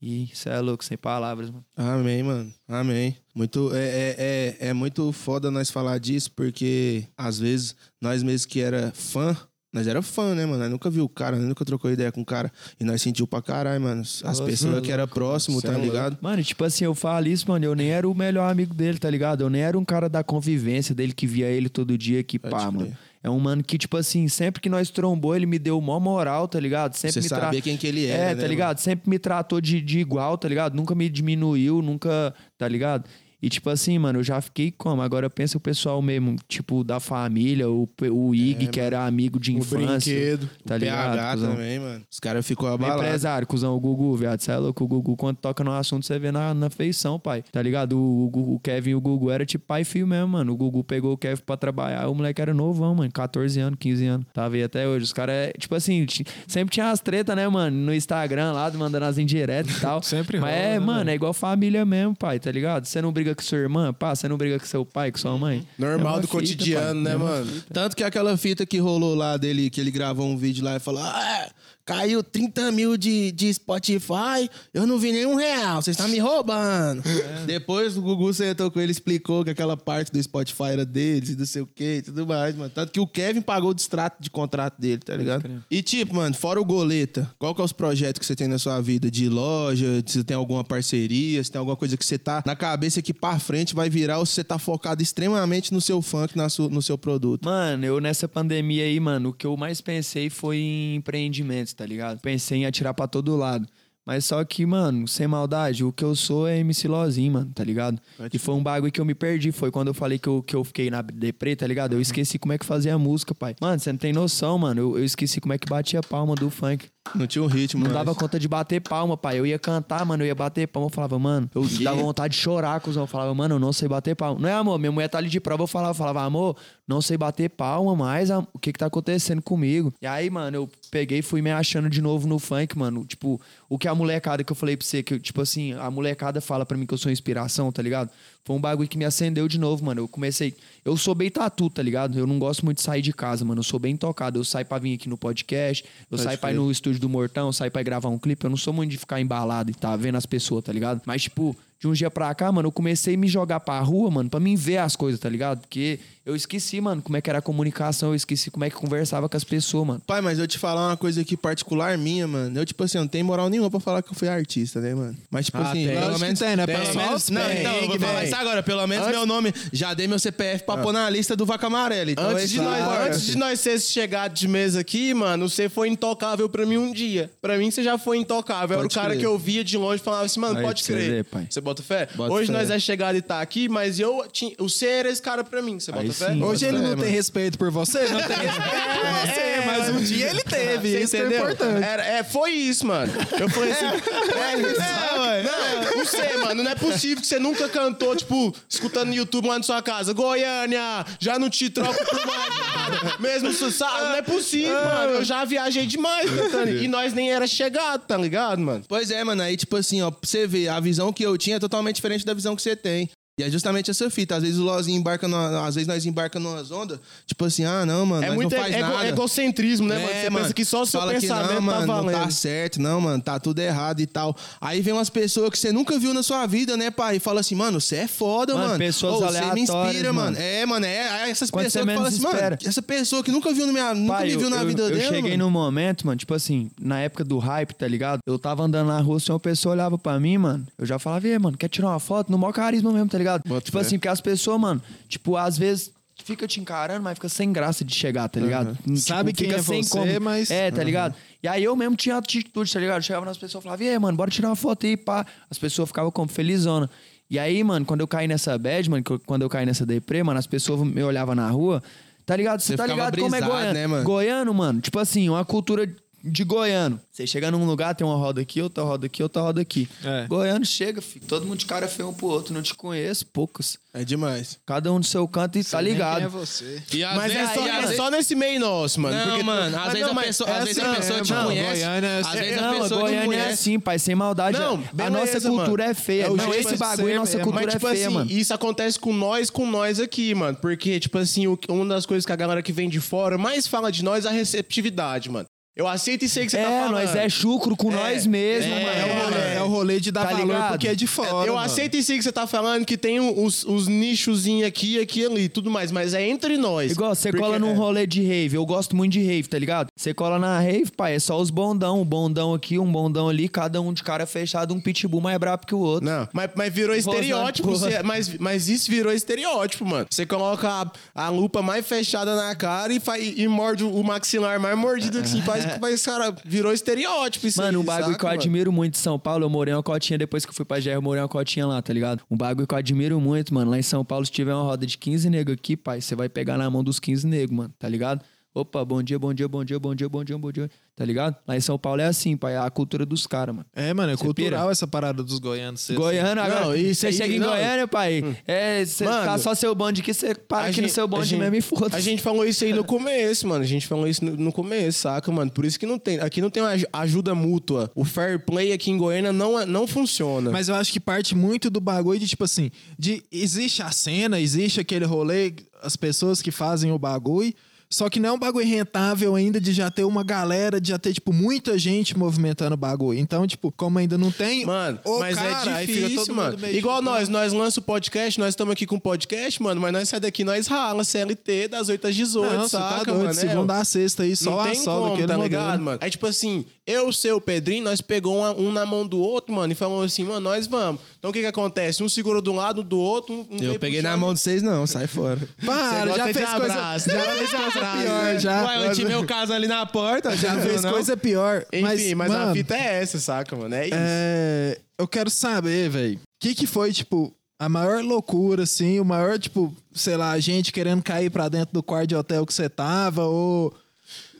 E cê é louco, sem palavras, mano. Amém, mano. Amém. Muito, é, é, é, é muito foda nós falar disso, porque às vezes nós mesmos que era fã, nós era fã, né, mano? Nós nunca viu o cara, nós nunca trocou ideia com o cara. E nós sentiu pra caralho, mano. As Nossa, pessoas que era próximo, tá é louco. ligado? Mano, tipo assim, eu falo isso, mano. Eu nem era o melhor amigo dele, tá ligado? Eu nem era um cara da convivência dele que via ele todo dia, que pá, mano. É um mano que, tipo assim, sempre que nós trombou, ele me deu mó moral, tá ligado? Sempre Você me sabia quem que ele era, É, né, tá ligado? Sempre me tratou de, de igual, tá ligado? Nunca me diminuiu, nunca, tá ligado? E tipo assim, mano, eu já fiquei como? Agora pensa o pessoal mesmo, tipo, da família, o, o Ig, que era amigo de O infância. brinquedo. Tá PH ligado? cuzão? também, mano. Os caras ficou O abalados. empresário, cuzão, o Gugu, viado. Você é louco? O Gugu, quando toca no assunto, você vê na, na feição, pai. Tá ligado? O, o- o Kevin e o Gugu era tipo pai e filho mesmo, mano. O Gugu pegou o Kevin pra trabalhar. O moleque era novão, mano. 14 anos, 15 anos. Tava aí até hoje. Os caras, é, tipo assim, sempre tinha as tretas, né, mano? No Instagram lá, mandando as indiretas e tal. Sempre Mas rola, é, né, mano, é igual família mesmo, pai, tá ligado? Você não briga com sua irmã, pá. Você não briga com seu pai, com sua mãe. Normal É do fita, cotidiano, pai. né, É mano? Tanto que aquela fita que rolou lá dele, que ele gravou um vídeo lá e falou: Ah, caiu 30 mil de, de Spotify, eu não vi nenhum real, vocês estão me roubando. Depois o Gugu sentou com ele explicou que aquela parte do Spotify era deles e não sei o que e tudo mais, mano. Tanto que o Kevin pagou o distrato de contrato dele, tá ligado? E tipo, mano, fora o Goleta, qual que é os projetos que você tem na sua vida? De loja, se tem alguma parceria, se tem alguma coisa que você tá na cabeça que pra frente vai virar ou se você tá focado extremamente no seu funk, na sua, no seu produto? Mano, eu nessa pandemia aí, mano, o que eu mais pensei foi em empreendimentos, tá ligado? Pensei em atirar pra todo lado. Mas só que, mano, sem maldade, o que eu sou é MC Lozinho, mano, tá ligado? E foi um bagulho que eu me perdi. Foi quando eu falei que eu, que eu fiquei na deprê, tá ligado? Eu esqueci como é que fazia a música, pai. Mano, você não tem noção, mano. Eu, eu esqueci como é que batia a palma do funk. Não tinha um ritmo, Não mais. dava conta de bater palma, pai. Eu ia cantar, mano, eu ia bater palma. Eu falava, mano, eu dava vontade de chorar, cuzão. Eu falava, mano, eu não sei bater palma. Não é, amor? Minha mulher tá ali de prova. Eu falava, eu falava, amor, não sei bater palma mais. O que que tá acontecendo comigo? E aí, mano, eu peguei e fui me achando de novo no funk, mano. Tipo, o que a molecada que eu falei pra você, que, tipo assim, a molecada fala pra mim que eu sou inspiração, tá ligado? Foi um bagulho que me acendeu de novo, mano. Eu comecei. Eu sou bem tatu, tá ligado? Eu não gosto muito de sair de casa, mano. Eu sou bem tocado. Eu saio pra vir aqui no podcast, eu saio pra ir no estúdio do Mortão, eu saio pra ir gravar um clipe. Eu não sou muito de ficar embalado e tá vendo as pessoas, tá ligado? Mas, tipo, de um dia pra cá, mano, eu comecei a me jogar pra rua, mano, pra mim ver as coisas, tá ligado? Porque eu esqueci, mano, como é que era a comunicação, eu esqueci como é que conversava com as pessoas, mano. Pai, mas eu te falar uma coisa aqui particular minha, mano. Eu, tipo assim, eu não tenho moral nenhuma pra falar que eu fui artista, né, mano? Mas, tipo Ah, assim, tem. pelo menos. tem, né? Pelo Pessoal, menos. Não, tem, então, eu vou tem. falar isso agora. Pelo menos Antes- meu nome. Já dei meu CPF pra pôr na lista do Vaca Amarela. Então, Antes esse de, nós, antes de nós ser chegado de mesa aqui, mano, você foi intocável pra mim um dia. Pra mim, você já foi intocável. Era o Pode cara crer. que eu via de longe e falava assim, mano, Aí, pode crer. pai. Você bota fé? Bota Hoje fé. nós é chegado e tá aqui, mas eu tinha. O você era esse cara pra mim, você bota Aí fé? sim. Hoje Bota ele fé, não tem mano. respeito por você? Não tem respeito por você, mas um dia ele teve. Você Isso é entendeu? importante. Era- é, foi isso, mano. Eu falei assim. é, não, não sei, mano. Não é possível que você nunca cantou, tipo, escutando no YouTube lá na sua casa. Goiânia, já não te troco por mais nada. Mesmo sabe, não é possível, mano. Eu já viajei demais cantando. E nós nem era chegado, tá ligado, mano? Pois é, mano. Aí, tipo assim, ó, pra você ver, a visão que eu tinha é totalmente diferente da visão que você tem. E é justamente essa fita. Às vezes o Lozinho embarca, numa, às vezes nós embarcamos numas ondas, tipo assim, ah, não, mano, É nós muito não faz ego- nada. egocentrismo, né, mano? Você pensa que só o seu fala que pensamento não, tá mano, valendo. Não tá certo, não, mano, tá tudo errado e tal. Aí vem umas pessoas que você nunca viu na sua vida, né, pai? E fala assim, mano, você é foda, Mano, mano. pessoas Ô, Você me aleatórias, inspira, mano. mano. É, mano, é essas Quando pessoas que falam assim, mano, espera. essa pessoa que nunca viu na minha, nunca Pai, me viu eu, na eu- vida eu dela, cheguei mano. num momento, mano, tipo assim, na época do hype, tá ligado? Eu tava andando na rua, se uma pessoa olhava pra mim, mano, eu já falava, e mano, quer tirar uma foto? No maior carisma mesmo, tá ligado? Bota tipo fé. assim, porque as pessoas, mano, tipo, às vezes fica te encarando, mas fica sem graça de chegar, tá ligado? Tipo, Sabe quem fica é sem você, mas- É, tá ligado? E aí eu mesmo tinha atitude, tá ligado? Eu chegava nas pessoas e falava, e aí, mano, bora tirar uma foto aí, pá. As pessoas ficavam como felizona. E aí, mano, quando eu caí nessa bad, mano, que quando eu caí nessa deprê, mano, as pessoas me olhavam na rua, tá ligado? Você Você tá ligado como é brisado, goiano? né, mano? Goiano, mano, tipo assim, uma cultura de goiano. Você chega num lugar, tem uma roda aqui, outra roda aqui, outra roda aqui. É. Goiano chega, filho, todo mundo de cara feio um pro outro, não te conheço, poucos. É demais. Cada um do seu canto e tá Nem ligado. Quem é você? E Mas é vezes- só, e às é vezes- só nesse meio nosso, mano. Não, porque- mano, às vezes não, a pessoa, às é vezes a assim, pessoa é, te mano, conhece. Goiânia é Às assim. vezes a Não, pessoa te Goiânia é conhece. assim, pai, sem maldade. Não, a beleza, nossa cultura mano. é feia. É o não, esse bagulho, ser nossa cultura Mas, tipo é feia, assim, mano. isso acontece com nós, com nós aqui, mano. Porque, tipo assim, uma das coisas que a galera que vem de fora mais fala de nós é a receptividade, mano. Eu aceito e sei que você tá É, falando. nós é chucro com nós mesmo, é, mano. É o rolê, é o rolê de dar Tá valor ligado? porque é de fora. Eu mano. aceito e sei que você tá falando que tem os, os nichozinhos aqui, aqui e ali, tudo mais, mas é entre nós. Igual, você cola num é- rolê de rave. Eu gosto muito de rave, tá ligado? Você cola na rave, pai, é só os bondão. Um bondão aqui, um bondão ali, cada um de cara fechado, um pitbull mais brabo que o outro. Não, mas, mas virou estereótipo. você- mas, mas isso virou estereótipo, mano. Você coloca a, a lupa mais fechada na cara e, fa- e, e morde o maxilar mais mordido assim. Faz, faz, cara, virou estereótipo isso Mano, aí, um bagulho saca, que eu mano? admiro muito em São Paulo, eu morei uma cotinha depois que eu fui pra GR, eu morei uma cotinha lá, tá ligado? Um bagulho que eu admiro muito, mano. Lá em São Paulo, se tiver uma roda de 15 negros aqui, pai, você vai pegar na mão dos 15 negros, mano, tá ligado? Opa, bom dia, bom dia, bom dia, bom dia, bom dia, bom dia, tá ligado? Lá em São Paulo é assim, pai, é a cultura dos caras, mano. É, mano, é Você cultural pira? essa parada dos goianos. assim. Goiano, agora. Não, isso você chega em não. Hum. Goiânia, pai. É, você tá só seu bonde aqui, você para aqui no seu bonde gente- mesmo e foda-se. A gente falou isso aí no começo, mano. A gente falou isso no, no começo, saca, mano? Por isso que não tem. Aqui não tem uma aj- ajuda mútua. O fair play aqui em Goiânia não, é- não funciona. Mas eu acho que parte muito do bagulho de, tipo assim, de existe a cena, existe aquele rolê, as pessoas que fazem o bagulho, só que não é um bagulho rentável ainda de já ter uma galera, de já ter, tipo, muita gente movimentando o bagulho. Então, tipo, como ainda não tem. Mano, ô, mas cara, é aí fica difícil, todo mano. Igual nós, nós lançamos o podcast, nós estamos aqui com o podcast, mano, mas nós sai daqui, nós rala CLT das 8 às 18, Não, você saca, tá doido, mano? É, segunda a sexta aí, só não a tem sol como, tá modelo. ligado, mano? Aí, tipo assim, eu, o seu, o Pedrinho, nós pegou uma- um na mão do outro, mano, e falamos assim, mano, nós vamos. Então, o que que acontece? Um segurou de um lado, do outro, um, um Eu veio peguei puxando. na mão de vocês, não, sai fora. Para, Você já gosta fez de coisa, abraço, já né? fez coisa Abraço, pior, né? já. Ué, eu tinha meu caso ali na porta, Já fez não. coisa pior. Enfim, mas, a mano, fita é essa, saca, mano? É isso. É, eu quero saber, velho, o que que foi, tipo, a maior loucura, assim, o maior, tipo, sei lá, gente querendo cair pra dentro do quarto de hotel que você tava, ou...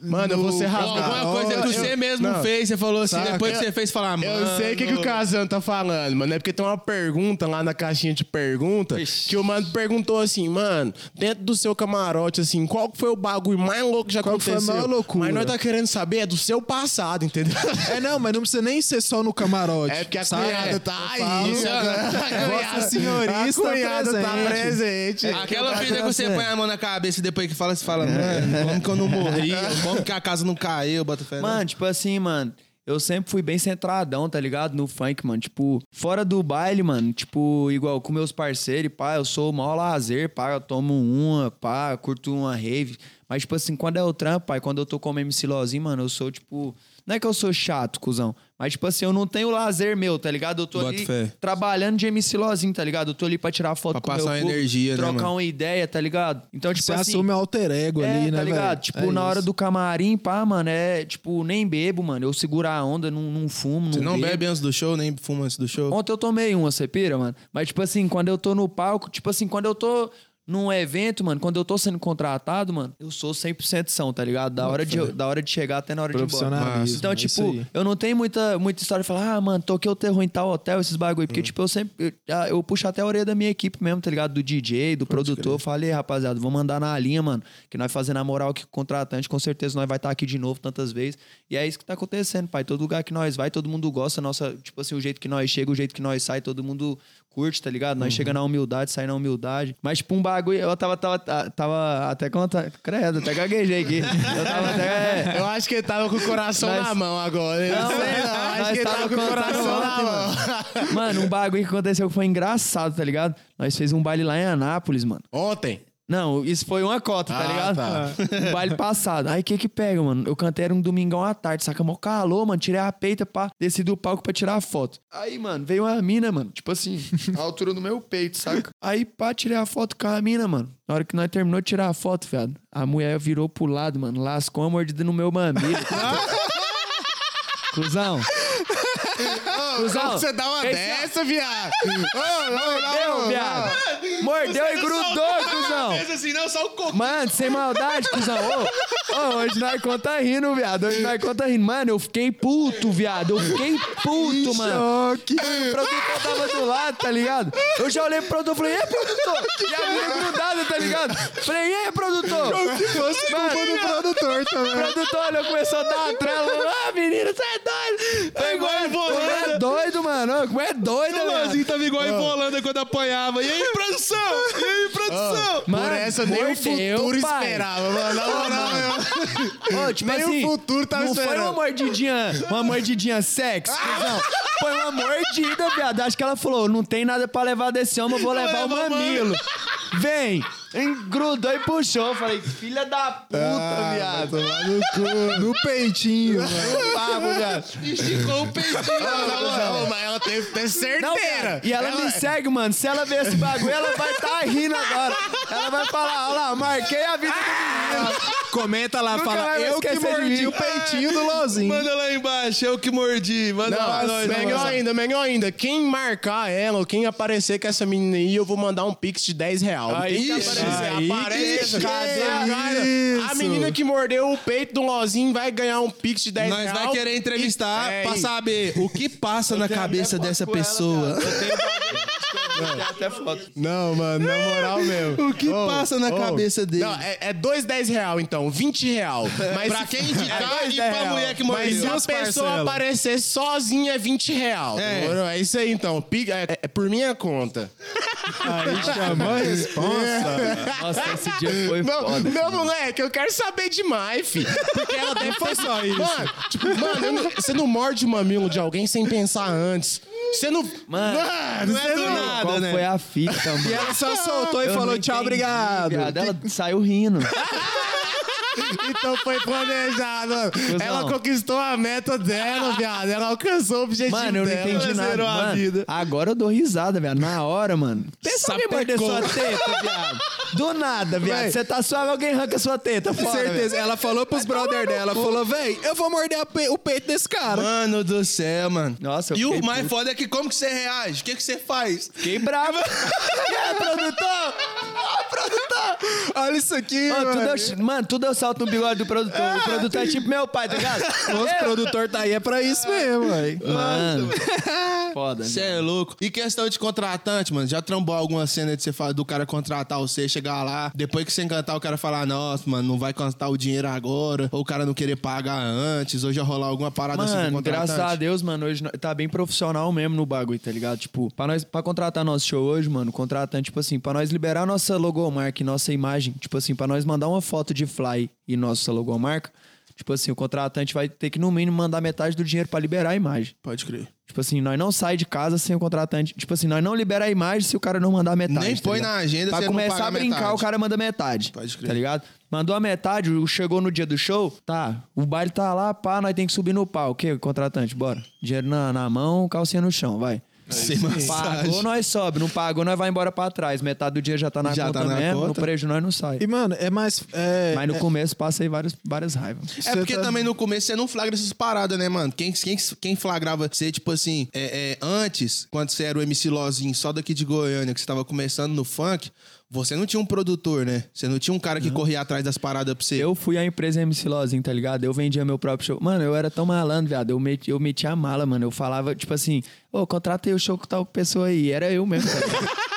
Mano, eu vou ser rasgado. Alguma coisa que Eu- você mesmo não. fez, você falou assim, Saca? depois que você fez, falar, mano. Eu sei o que, que o Kazan tá falando, mano. É porque tem uma pergunta lá na caixinha de pergunta Ixi. que o mano perguntou assim, mano, dentro do seu camarote, assim, qual foi o bagulho mais louco que já Qual que foi a aconteceu? maior loucura? Mas nós tá querendo saber é do seu passado, entendeu? É, não, mas não precisa nem ser só no camarote. É porque a sabe? cunhada tá Eu aí. Isso é- Vossa senhorista a cunhada tá presente. presente. Aquela vida que você põe a mão na cabeça e depois que fala, você fala, mano, como que eu não morri? Como que a casa não caiu? Bota fé. não. Mano, tipo assim, mano. Eu sempre fui bem centradão, tá ligado? No funk, mano. Tipo, fora do baile, mano. Tipo, igual com meus parceiros, pá, eu sou o maior lazer, pá, eu tomo uma, pá, curto uma rave. Mas, tipo assim, quando é o trampo, pai, quando eu tô como MC Lozinho, mano, eu sou, tipo. Não é que eu sou chato, cuzão. Mas, tipo assim, eu não tenho lazer meu, tá ligado? Eu tô Bota ali fé. trabalhando de MC Lozinho, tá ligado? Eu tô ali pra tirar foto Pra com passar meu uma público, energia, né, trocar mano? uma ideia, tá ligado? Então, tipo Você assim. assume o alter ego É, ali, né, tá ligado? velho? Tipo, É na hora do camarim, pá, mano, é tipo, nem bebo, mano. Eu seguro a onda, não, não fumo, não Você não bebo. bebe antes do show, nem fuma antes do show? Ontem eu tomei uma, você pira, mano. Mas, tipo assim, quando eu tô no palco, tipo assim, quando eu tô num evento, mano, quando eu tô sendo contratado, mano, eu sou 100% são, tá ligado? Da hora, de, da hora de chegar até na hora de ir embora. Então, é tipo, eu não tenho muita, muita história de falar, ah, mano, toquei o terror em tal hotel, esses bagulho. Hum. Porque, tipo, eu sempre. Eu, eu puxo até a orelha da minha equipe mesmo, tá ligado? Do DJ, do produtor. Eu Falei, rapaziada, vamos mandar na linha, mano. Que nós fazendo a moral com o contratante, com certeza nós vai estar aqui de novo tantas vezes. E é isso que tá acontecendo, pai. Todo lugar que nós vai, todo mundo gosta. Nossa, tipo assim, o jeito que nós chega, o jeito que nós sai, todo mundo curte, tá ligado? Nós chega na humildade, sai na humildade. Mas, tipo, um bagulho. Eu tava, tava, tava até conta. Credo, até gaguejei aqui. Eu tava até. Eu acho que ele tava com o coração Nós- na mão agora. Eu Não, sei, é, não. Acho que ele tava com o coração na mão. Mano, um bagulho que aconteceu que foi engraçado, tá ligado? Nós fez um baile lá em Anápolis, mano. Ontem. Não, isso foi uma cota, tá Ah, ligado? tá. Um baile passado. Aí o que que pega, mano? Eu cantei era um domingão à tarde, saca? Mó calor, mano. Tirei a peita, pá. Desci do palco pra tirar a foto. Aí, mano, veio uma mina, mano. Tipo assim, a altura do meu peito, saca? Aí, pá, tirei a foto com a mina, mano. Na hora que nós terminou de tirar a foto, viado, a mulher virou pro lado, mano. Lascou uma mordida no meu mamilo. Cusão. Cusão. Você dá uma Esse- dessa, viado? Mordeu, viado. Mordeu e grudou, cuzão. Assim, não, só o coco. Mano, sem maldade, cuzão. Ô, ô, hoje nós conta rindo, viado. Hoje nós conta rindo. Mano, eu fiquei puto, viado. Eu fiquei puto, mano. Choque. O produtor tava do lado, tá ligado? Eu já olhei pro produtor e falei, e aí, produtor? E a mulher grudada, tá ligado? Falei, e aí, produtor? Fosse culpa do produtor O também. produtor olhou, começou a dar uma trela. Ah, menino, você é doido. Pegou igual é doido, mano. Ô, Como é doido, O velho. Lozinho tava igual em Holanda quando apanhava. E aí, produção? E aí, produção? Por essa nem o futuro pai. esperava, mano. Na moral, eu- Ô, tipo Nem o assim, futuro tava não foi esperando. uma mordidinha, uma mordidinha sexy, não. Foi uma mordida, viado. Acho que ela falou, não tem nada pra levar desse homem, eu vou levar o levar o mamilo. Vem! Engrudou e puxou. Falei, filha da puta, Ah, viado. No peitinho, mano. No papo, viado. Esticou o peitinho. Não, mas ela teve que ter Não, certeira. viado. E ela, me segue, mano. Se ela ver esse bagulho, ela vai estar rindo agora. Ela vai falar, olha lá, marquei a vida do menino. Comenta lá, Nunca fala, eu que mordi mim." o peitinho do Lozinho. Manda lá embaixo, eu que mordi. Manda pra Não, nós. melhor mano. ainda, melhor ainda. Quem marcar ela ou quem aparecer com essa menina aí, eu vou mandar um pix de 10 reais. Aí, aí, que cadê a isso? cara? A menina que mordeu o peito do Lozinho vai ganhar um pix de 10 Nós reais. vai querer entrevistar E- é, pra e- saber o que passa na cabeça dessa ela, pessoa. viado. Eu tenho. Tem até foto. Não, mano, na moral mesmo. O que passa na cabeça dele? Não, é, é dois 10 real, então, 20 real. Mas Pra quem indicar é dois e 10 pra real. mulher que Mas mordeu. se a Duas pessoa aparecer sozinha, é 20 real. É. demorou? É isso aí, então. Pica- É, é por minha conta. Aí chamou a responsa. Nossa, esse dia foi Meu, foda. meu moleque, eu quero saber demais, fi. Porque ela deve foi só isso. Mano, tipo, mano, eu não- você não morde o mamilo de alguém sem pensar antes. Você não. Mano, Mano, não é do nada. Qual né? foi a fita, mano? E ela só soltou e Eu falou não tchau, entendi, obrigado. viado. Ela saiu rindo. Então foi planejado. mano. Ela conquistou a meta dela, viado. Ela alcançou o objetivo Mano, eu não dela. entendi nada. zerou a Mano, vida. agora eu dou risada, velho. Na hora, mano. Pensa alguém morder Sapecou. sua teta, viado. Do nada, viado. Você tá suave, alguém arranca sua teta. Com Fora, certeza. Ela falou pros brother dela, falou, véi, eu vou morder pe- o peito desse cara. Mano do céu, mano. Nossa, eu E o mais puto. foda é que como que você reage? O que que você faz? Fiquei bravo. aí, produtor? Ah, produtor! Olha isso aqui, Mano, tudo mano. eu, mano, tudo eu salto no bigode do produtor. O produtor é tipo meu pai, tá ligado? Nosso produtor tá aí é pra isso mesmo, véi. Mano. Foda, Você é louco. E questão de contratante, mano. Já trombou alguma cena de você falar do cara contratar você, chegar lá, depois que você encantar, o cara falar, nossa, mano, não vai cantar o dinheiro agora, ou o cara não querer pagar antes, ou já rolar alguma parada assim com Mano, contratante. graças a Deus, mano, hoje tá bem profissional mesmo no bagulho, tá ligado? Tipo, pra, nós, pra contratar nosso show hoje, mano, contratante, tipo assim, pra nós liberar nossa logomarca e nossa imagem, tipo assim, pra nós mandar uma foto de fly e nossa logomarca, tipo assim, o contratante vai ter que, no mínimo, mandar metade do dinheiro pra liberar a imagem. Pode crer. Tipo assim, nós não sai de casa sem o contratante. Tipo assim, nós não libera a imagem se o cara não mandar metade. Nem tá põe ligado? na agenda Pra se começar a brincar, metade. o cara manda metade. Pode crer. Tá ligado? Mandou a metade, chegou no dia do show, tá. O baile tá lá, pá, nós tem que subir no pau. O quê? Contratante, bora. Dinheiro na, na mão, calcinha no chão, vai. Sem massagem. Pagou, nós sobe. Não pagou, nós vai embora pra trás. Metade do dia já tá na Já conta tá na mesmo. No conta. prejuízo nós não sai. E, mano, é mais... É, Mas no é- começo passa aí várias, várias raivas. É porque tá- também no começo você não flagra essas paradas, né, mano? Quem, quem, quem flagrava você, tipo assim, é, é, antes, quando você era o MC Lozinho, só daqui de Goiânia, que você tava começando no funk, você não tinha um produtor, né? Você não tinha um cara que corria atrás das paradas pra você. Eu fui à empresa MC Lozinho, tá ligado? Eu vendia meu próprio show. Mano, eu era tão malandro, viado. Eu, meti, eu metia a mala, mano. Eu falava, tipo assim, ô, contratei o show com tal pessoa aí. Era eu mesmo, tá?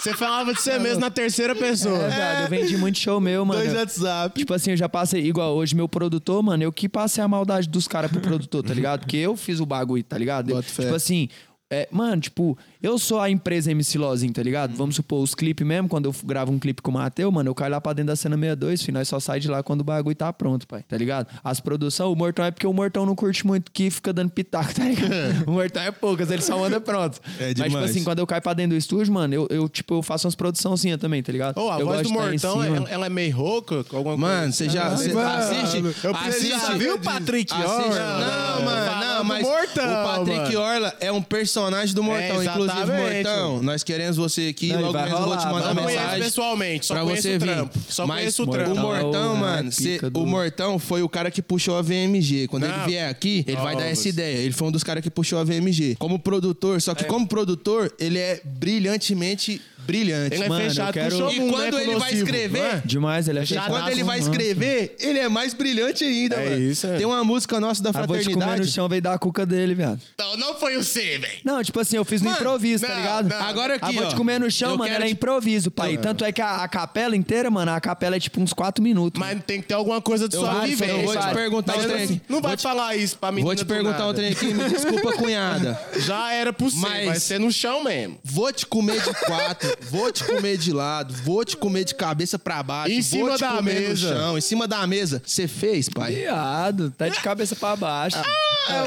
Você falava de você mesmo na terceira pessoa. É, viado. Eu vendi muito show meu, mano. Dois WhatsApp. Tipo assim, eu já passei, igual hoje, meu produtor, mano, eu que passei a maldade dos caras pro produtor, tá ligado? Porque eu fiz o bagulho, tá ligado? Bota fé. Tipo assim, É, mano, tipo, eu sou a empresa MC Lozinho, tá ligado? Vamos supor, os clipes mesmo, quando eu gravo um clipe com o Mateu, mano, eu caio lá pra dentro da cena 62, filho, nós só sai de lá quando o bagulho tá pronto, pai, tá ligado? As produções, o Mortão é porque o Mortão não curte muito que fica dando pitaco, tá ligado? o Mortão é poucas, ele só manda pronto. É Mas, tipo demais. assim, quando eu caio pra dentro do estúdio, mano, eu, eu tipo, eu faço umas produçãozinhas também, tá ligado? Ô, a eu voz do tá Mortão, cima. ela, ela é meio rouca? Alguma Mano, você já você mano, assiste? eu assiste o Patrick assiste- Orla. Não, mano, Falando não, mas Mortão, o Patrick mano. Orla é um personagem do Mortão. É, Inclusive. Mortão, nós queremos você aqui. Não, e logo mesmo vou te mandar Não mensagem. pessoalmente, só pra conheço você o vir. trampo. Só Mas conheço o O trampo. Mortão, É o mano, pica cê- do- o Mortão foi o cara que puxou a VMG. Quando Não. ele vier aqui, ele vai dar essa você- ideia. Ele foi um dos caras que puxou a VMG. Como produtor, só que como produtor, ele é brilhantemente brilhante. Ele é Mano, eu fechado quero- com o E quando né, ele vai Nocivo, escrever, não é? Demais, ele é fechado. Quando ele vai escrever, ele é mais brilhante ainda, É mano. isso, é. Tem uma música nossa da Ah, vou te comer no fraternidade. chão, veio dar a cuca dele, viado. Não, não foi o C, velho. Não, tipo assim, eu fiz no Mano, improviso, tá não, ligado? não. Agora Ah, aqui, vou ó. te comer no chão, mano, é te- improviso, pai. Tanto é que a, a capela inteira, mano, a capela é tipo uns 4 minutos. Mas tem que ter alguma coisa de sua vou- vivência. eu vou te mano. perguntar um não- trem. Não vai falar isso pra mim. Vou te perguntar um trem aqui, me desculpa, cunhada. Já era pro C, Mas- vai ser no chão mesmo. Vou te comer de quatro, vou te comer de lado, vou te comer de cabeça pra baixo, Em vou cima te da comer mesa. no chão, em cima da mesa. Você fez, pai? Viado, tá de cabeça pra baixo. Ah, eu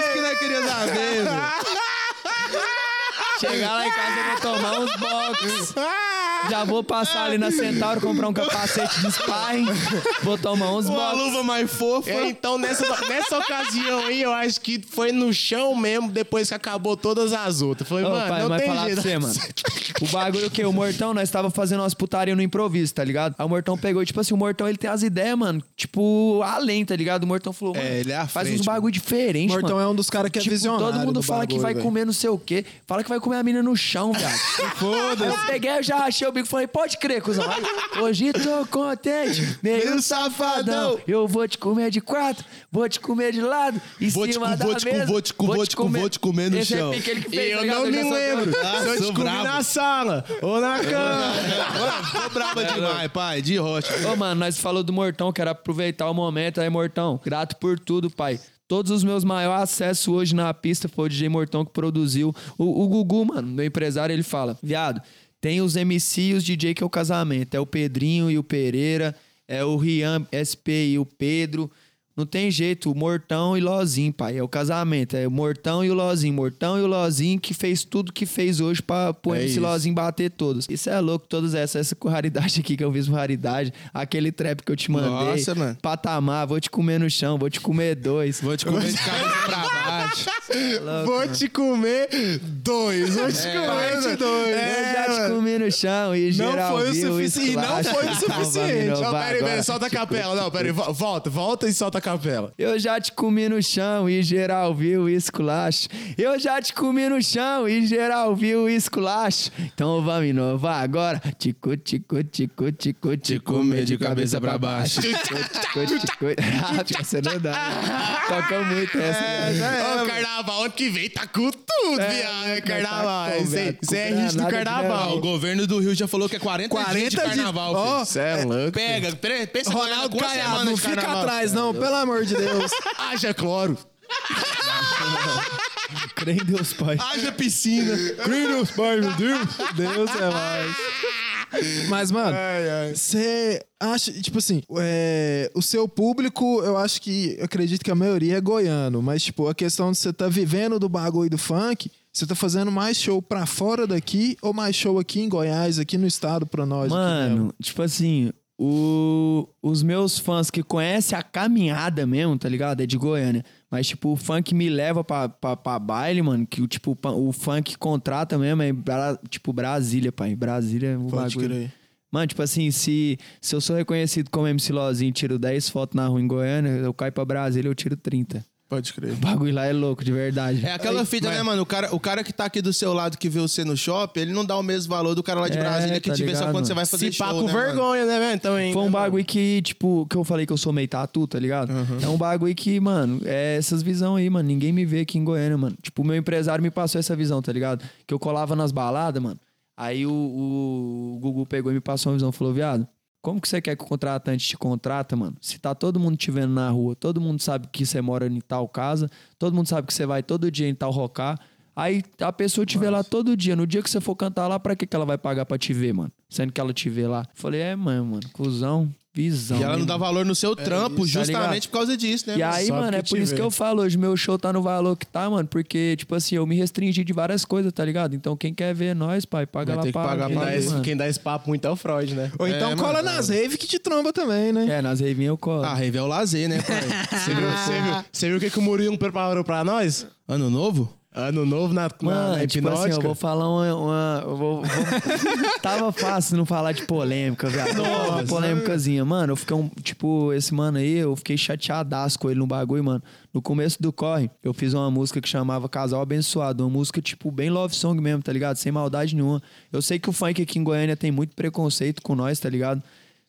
disse que não queria saber, velho. Chegar lá em casa, eu vou tomar uns box. Já vou passar ali na Centauro, comprar um capacete de sparring. Vou tomar uns Uma box. luva mais fofa. É, então, nessa, nessa ocasião aí, eu acho que foi no chão mesmo, depois que acabou todas as outras. Falei, Ô, mano, pai, não mas tem falar jeito. pra você, mano. O bagulho que o Mortão, nós tava fazendo umas putaria no improviso, tá ligado? Aí o Mortão pegou, e, tipo assim, o Mortão ele tem as ideias, mano, tipo, além, tá ligado? O Mortão falou, mano, É, ele é à faz frente, uns bagulho diferente, Mortão mano. é um dos caras que é Tipo, visionário todo mundo do fala que bagulho, vai velho. comer não sei o quê. Fala que vai comer a mina no chão, viado. Foda-se. Eu peguei, eu já achei o bico falei, pode crer, cuzão. Aí, Hoje tô contente, meio safadão. Eu vou te comer de quatro, vou te comer de lado, em Vou te cima co- da vou te mesa. vou te vou te co- vou te comer no Esse é chão. que fez, Eu não me lembro. Ah, se eu te comi na sala ou na cama. Mano, tô brava demais, pai. De rocha. Ô, mano, nós falou do Mortão, quero aproveitar o momento aí, Mortão. Grato por tudo, pai. Todos os meus maiores acessos hoje na pista foi o DJ Mortão que produziu. O, o Gugu, mano, meu empresário, ele fala: viado, tem os MC e os DJ que é o casamento. É o Pedrinho e o Pereira, é o Rian SP e o Pedro. Não tem jeito, o Mortão e Lozinho, pai. É o casamento. É o Mortão e o Lozinho. Mortão e o Lozinho que fez tudo que fez hoje pra pôr É esse. Lozinho bater todos. Isso é louco, todas essas. Essa com raridade aqui que eu fiz com raridade. Aquele trap que eu te mandei. Nossa, mano. Patamar, vou te comer no chão, vou te comer dois. Vou te comer de cabeça pra baixo. Vou te comer dois. Vou te comer parte dois. eu já te comi no chão e Não geral foi o suficiente. E não foi o suficiente. Não, Não, vai peraí, peraí, solta a capela. Não, peraí, vo- volta, volta e solta a capela. Eu já te comi no chão e geral viu o esculacho. Eu já te comi no chão e geral viu o esculacho. Então vamos inovar agora. Tico, tico, tico, tico, te comer de cabeça pra baixo. Tico, tico, tico. Ah, você não dá. Toca muito essa. né? Ô, carnaval, ano que vem tá com tudo, É, viado. É tá carnaval. Isso é- isso é hit do de carnaval. o governo do Rio já falou que é 40, dias 40 de carnaval. Você é louco. Pega, pensa Ronaldo Caiado, não fica carnaval. atrás, não, pelo amor de Deus. Haja cloro. Crê em Deus, pai. Haja piscina. Deus, pai, meu Deus. Deus é mais. Mas, mano, você acha, tipo assim, é, o seu público, eu acho que, eu acredito que a maioria é goiano, mas, tipo, a questão de você tá vivendo do bagulho do funk, você tá fazendo mais show pra fora daqui ou mais show aqui em Goiás, aqui no estado pra nós? Mano, tipo assim, o- os meus fãs que conhecem a caminhada mesmo, tá ligado? É de Goiânia. Mas, tipo, o funk me leva pra, pra, pra baile, mano. Que o tipo, o funk contrata mesmo é tipo Brasília, pai. Brasília é o Pode bagulho. crer. Mano, tipo assim, se, se eu sou reconhecido como MC Lozinho e tiro 10 fotos na rua em Goiânia, eu caio pra Brasília eu tiro 30. Pode crer. O bagulho lá é louco, de verdade. É aquela fita, né, mano? O cara, o cara que tá aqui do seu lado que vê você no shopping, ele não dá o mesmo valor do cara lá de É, Brasília que tá te vê só ligado, quando você mano? vai fazer Se pá show, com né, mano? vergonha, né, velho? Então, hein, Foi um né, bagulho que, tipo, que eu falei que eu sou meio tatu, tá ligado? É um bagulho que, mano, é essas visão aí, mano. Ninguém me vê aqui em Goiânia, mano. Tipo, o meu empresário me passou essa visão, tá ligado? Que eu colava nas baladas, mano. Aí o, o Google pegou e me passou uma visão. Falou, viado, como que você quer que o contratante te contrata, mano? Se tá todo mundo te vendo na rua, todo mundo sabe que você mora em tal casa, todo mundo sabe que você vai todo dia em tal rocar. Aí a pessoa te vê lá todo dia. No dia que você for cantar lá, pra que, que ela vai pagar pra te ver, mano? Sendo que ela te vê lá. Falei, é, mano, mano, cuzão, visão. E ela não hein, dá valor no seu trampo, isso, tá justamente ligado? por causa disso, né? E aí, Só mano, porque é por isso vê. que eu falo, hoje meu show tá no valor que tá, mano, porque, tipo assim, eu me restringi de várias coisas, tá ligado? Então quem quer ver nós, pai, paga Vai lá pra pagar Quem pra esse, mano. quem dá esse papo muito é o Freud, né? Ou então É, cola mano. nas rave que te tromba também, né? É, nas ravinhas eu colo. Ah, rave é o lazer, né, pai? Você viu, você viu, você viu o que, que o Murilo preparou pra nós? Ano novo? Ano novo na, na, Mano, na tipo assim, eu vou falar uma. uma- eu vou, vou- Tava fácil não falar de polêmica, falar uma polêmicazinha. Mano, eu fiquei um. Tipo, esse mano aí, eu fiquei chateadaço com ele no bagulho, mano. No começo do corre, eu fiz uma música que chamava Casal Abençoado. Uma música, tipo, bem love song mesmo, tá ligado? Sem maldade nenhuma. Eu sei que o funk aqui em Goiânia tem muito preconceito com nós, tá ligado?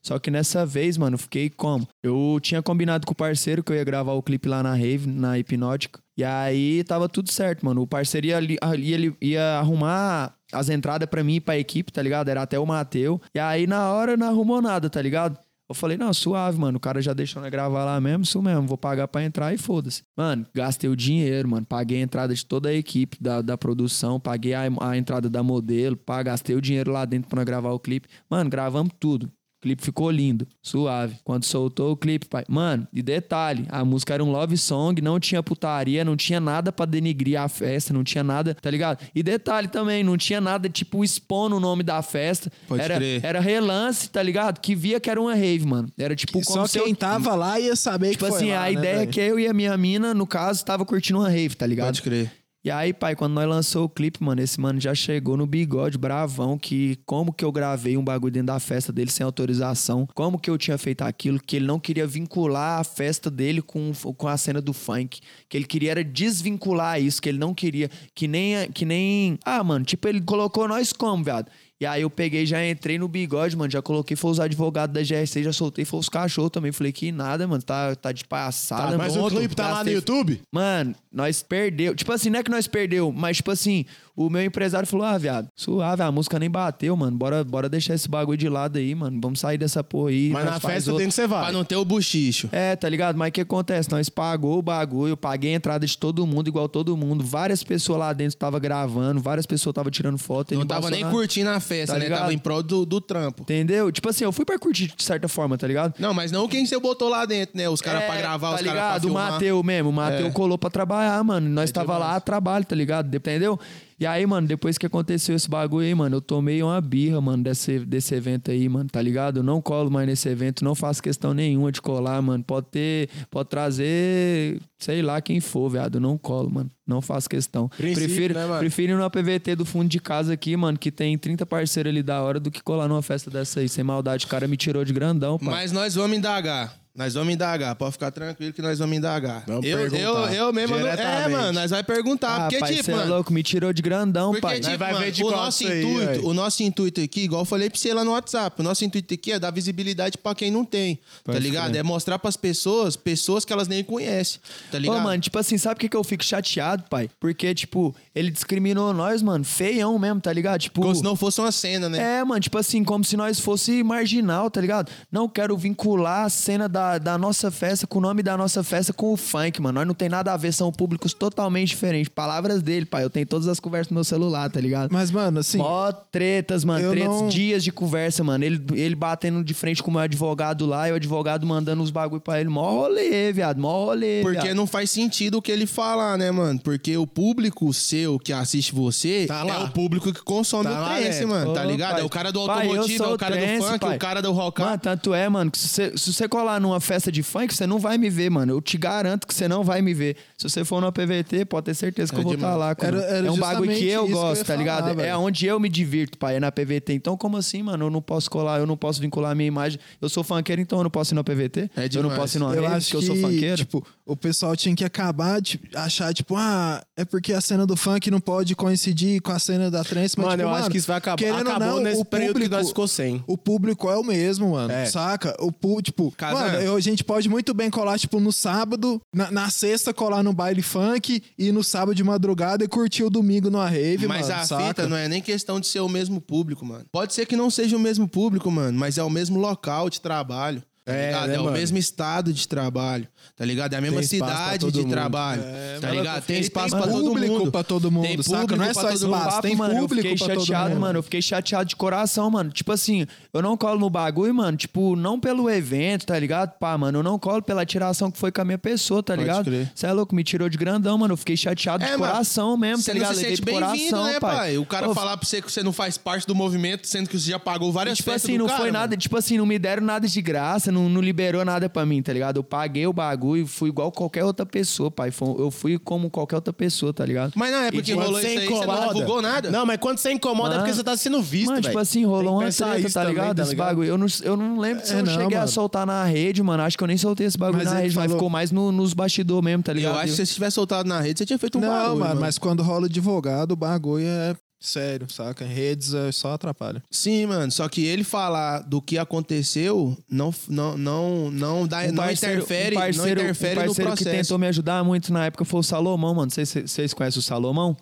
Só que nessa vez, mano, fiquei como? Eu tinha combinado com o parceiro que eu ia gravar o clipe lá na Rave, na Hipnótica. E aí tava tudo certo, mano. O parceiro ia, ele ia arrumar as entradas pra mim e pra equipe, tá ligado? Era até o Mateu. E aí na hora não arrumou nada, tá ligado? Eu falei, não, suave, mano. O cara já deixou nós gravar lá mesmo, isso mesmo. Vou pagar pra entrar e foda-se. Mano, gastei o dinheiro, mano. Paguei a entrada de toda a equipe da, da produção. Paguei a, a entrada da modelo. Pá, gastei o dinheiro lá dentro pra gravar o clipe. Mano, gravamos tudo. O clipe ficou lindo, suave. Quando soltou o clipe, pai. Mano, e detalhe, a música era um love song, não tinha putaria, não tinha nada pra denigrir a festa, não tinha nada, tá ligado? E detalhe também, não tinha nada tipo expondo o nome da festa. Pode era, crer. era relance, tá ligado? Que via que era uma rave, mano. Era tipo como Só quem eu... tava lá ia saber Tipo que foi assim, lá, a né, ideia é velho? que eu e a minha mina, no caso, tava curtindo uma rave, tá ligado? Pode crer. E aí, pai, quando nós lançou o clipe, mano, esse mano já chegou no bigode bravão que como que eu gravei um bagulho dentro da festa dele sem autorização, como que eu tinha feito aquilo, que ele não queria vincular a festa dele com, com a cena do funk, que ele queria era desvincular isso, que ele não queria, que nem, que nem, ah, mano, tipo, ele colocou nós como, viado. E aí eu peguei, já entrei no bigode, mano, já coloquei, foi os advogados da GRC, já soltei, foi os cachorros também. Falei que nada, mano, tá, tá de palhaçada. Tá, mas o clipe tá lá no YouTube? Mano, nós perdeu. Tipo assim, não é que nós perdeu, mas tipo assim, o meu empresário falou: "Ah, viado, suave, a música nem bateu, mano. Bora, bora deixar esse bagulho de lado aí, mano. Vamos sair dessa porra aí". Mas na festa outra." tem que você vai. Pra não ter o buchicho. É, tá ligado? Mas o que acontece? Nós pagou o bagulho, eu paguei a entrada de todo mundo, igual todo mundo. Várias pessoas lá dentro estavam gravando, várias pessoas estavam tirando foto. Não tava nem na- curtindo a festa, Tá né? ligado? Tava em prol do, do trampo. Entendeu? Tipo assim, eu fui pra curtir de certa forma, tá ligado? Não, mas não quem você botou lá dentro, né? Os caras É, pra gravar, tá os caras pra ligado? O filmar. Mateu mesmo. O Mateu É. colou pra trabalhar, mano. Nós tava lá a trabalho, tá ligado? Entendeu? E aí, mano, depois que aconteceu esse bagulho aí, mano, eu tomei uma birra, mano, desse, desse evento aí, mano, tá ligado? Eu não colo mais nesse evento, não faço questão nenhuma de colar, mano. Pode ter, pode trazer, sei lá quem for, viado. Eu não colo, mano. Não faço questão. Princípio, prefiro, né, mano? prefiro ir numa PVT do fundo de casa aqui, mano, que tem 30 parceiros ali da hora, do que colar numa festa dessa aí, sem maldade. O cara me tirou de grandão, pai. Mas nós vamos indagar. Nós vamos indagar. Pode ficar tranquilo que nós vamos indagar. Vamos eu, eu, perguntar. eu mesmo. não- É, mano, nós vai perguntar. Ah, porque, pai, tipo, cê é louco, me tirou de grandão, Porque, pai. tipo, vai ver mano, de o nosso aí, intuito, velho. o nosso intuito aqui, igual eu falei pra você lá no WhatsApp, o nosso intuito aqui é dar visibilidade pra quem não tem, tá Pode ligado? crer. É mostrar pras pessoas, pessoas que elas nem conhecem, tá ligado? Ô, mano, tipo assim, sabe por que, que eu fico chateado, pai? Porque, tipo, ele discriminou nós, mano, feião mesmo, tá ligado? Tipo. Como se não fosse uma cena, né? É, mano, tipo assim, como se nós fosse marginal, tá ligado? Não quero vincular a cena da, da nossa festa com o nome da nossa festa com o funk, mano. Nós não tem nada a ver, são públicos totalmente diferentes. Palavras dele, pai. Eu tenho todas as conversas no meu celular, tá ligado? Mas, mano, assim. Mó tretas, mano. Tretas, não- dias de conversa, mano. Ele, ele batendo de frente com o meu advogado lá e o advogado mandando os bagulho pra ele. Mó rolê, viado. Mó rolê. Porque viado. não faz sentido o que ele falar, né, mano? Porque o público seu que assiste você Tá é o público que consome Tá o lá trance, dentro. mano. Tá Ô, ligado? pai. É o cara do automotivo, é o cara trance, do funk, pai. o cara do rock. Mano, tanto é, mano, que se você, se você colar numa festa de funk, você não vai me ver, mano. Eu te garanto que você não vai me ver. Se você for numa PVT, pode ter certeza que É eu vou estar demais. lá. Era- Era, era é um bagulho que eu isso que eu gosto, tá ligado? falar, é velho. onde eu me divirto, pai, é na PVT. Então, como assim, mano? Eu não posso colar, eu não posso vincular a minha imagem. Eu sou funkeiro, então eu não posso ir na PVT. É eu não posso ir numa Eu rave, acho que eu sou funkeiro. tipo, o pessoal tinha que acabar de achar, tipo, ah, é porque a cena do funk não pode coincidir com a cena da trance, mas, Mano, tipo, eu acho que isso vai acabar. querendo ou Acabou não, nesse o período que público- nós ficou sem. O público é o mesmo, mano, É. saca? O pu- tipo, mano, eu- a gente pode muito bem colar, tipo, no sábado, na, na sexta colar no baile funk e no sábado de madrugada e curtir o domingo numa rave, Mas mano, a saca? fita não é nem questão de ser o mesmo público, mano. Pode ser que não seja o mesmo público, mano, mas é o mesmo local de trabalho. Tá É, ligado? né, é o mano? mesmo estado de trabalho, tá ligado? É a mesma cidade todo de mundo. trabalho, É, tá ligado? Tem espaço tem pra todo público mundo. pra todo mundo, Tem saca? público Não é só todo espaço, tem mano, eu público fiquei pra todo chateado, mundo. mano. Eu fiquei chateado de coração, mano. Tipo assim, eu não colo no bagulho, mano. Tipo, não pelo evento, tá ligado? Pá, mano, eu não colo pela tiração que foi com a minha pessoa, tá Pode ligado? Você é louco, me tirou de grandão, mano. Eu fiquei chateado É, de mano, coração mesmo, Você tá ligado? Levei sente bem-vindo, coração, né, pai? O cara falar pra você que você não faz parte do movimento, sendo que você já pagou várias Tipo festas assim, do não foi nada, tipo assim, não me deram nada de graça, não, não liberou nada pra mim, tá ligado? Eu paguei o bagulho, fui igual qualquer outra pessoa, pai. Eu fui como qualquer outra pessoa, tá ligado? Mas na época E que quando rolou isso aí, você não divulgou nada? Não, mas quando você incomoda é porque você tá sendo visto, Mano, velho. tipo assim, rolou uma treta, isso tá também, ligado? tá Esse bagulho. Eu não, eu não lembro se É, eu não, cheguei a mano. soltar na rede, mano. Acho que eu nem soltei esse bagulho Mas na rede, mas falou- ficou mais no- nos bastidores mesmo, tá Eu ligado? acho que se você tivesse soltado na rede, você tinha feito um Não, bagulho, mano, mas quando rola advogado, o bagulho é sério, saca? Redes é só atrapalha. Sim, mano. Só que ele falar do que aconteceu não, não, não, não, dá, Um não parceiro- interfere, um parceiro, não interfere um parceiro no que processo. tentou me ajudar muito na época foi o Salomão, mano. Vocês conhecem o Salomão?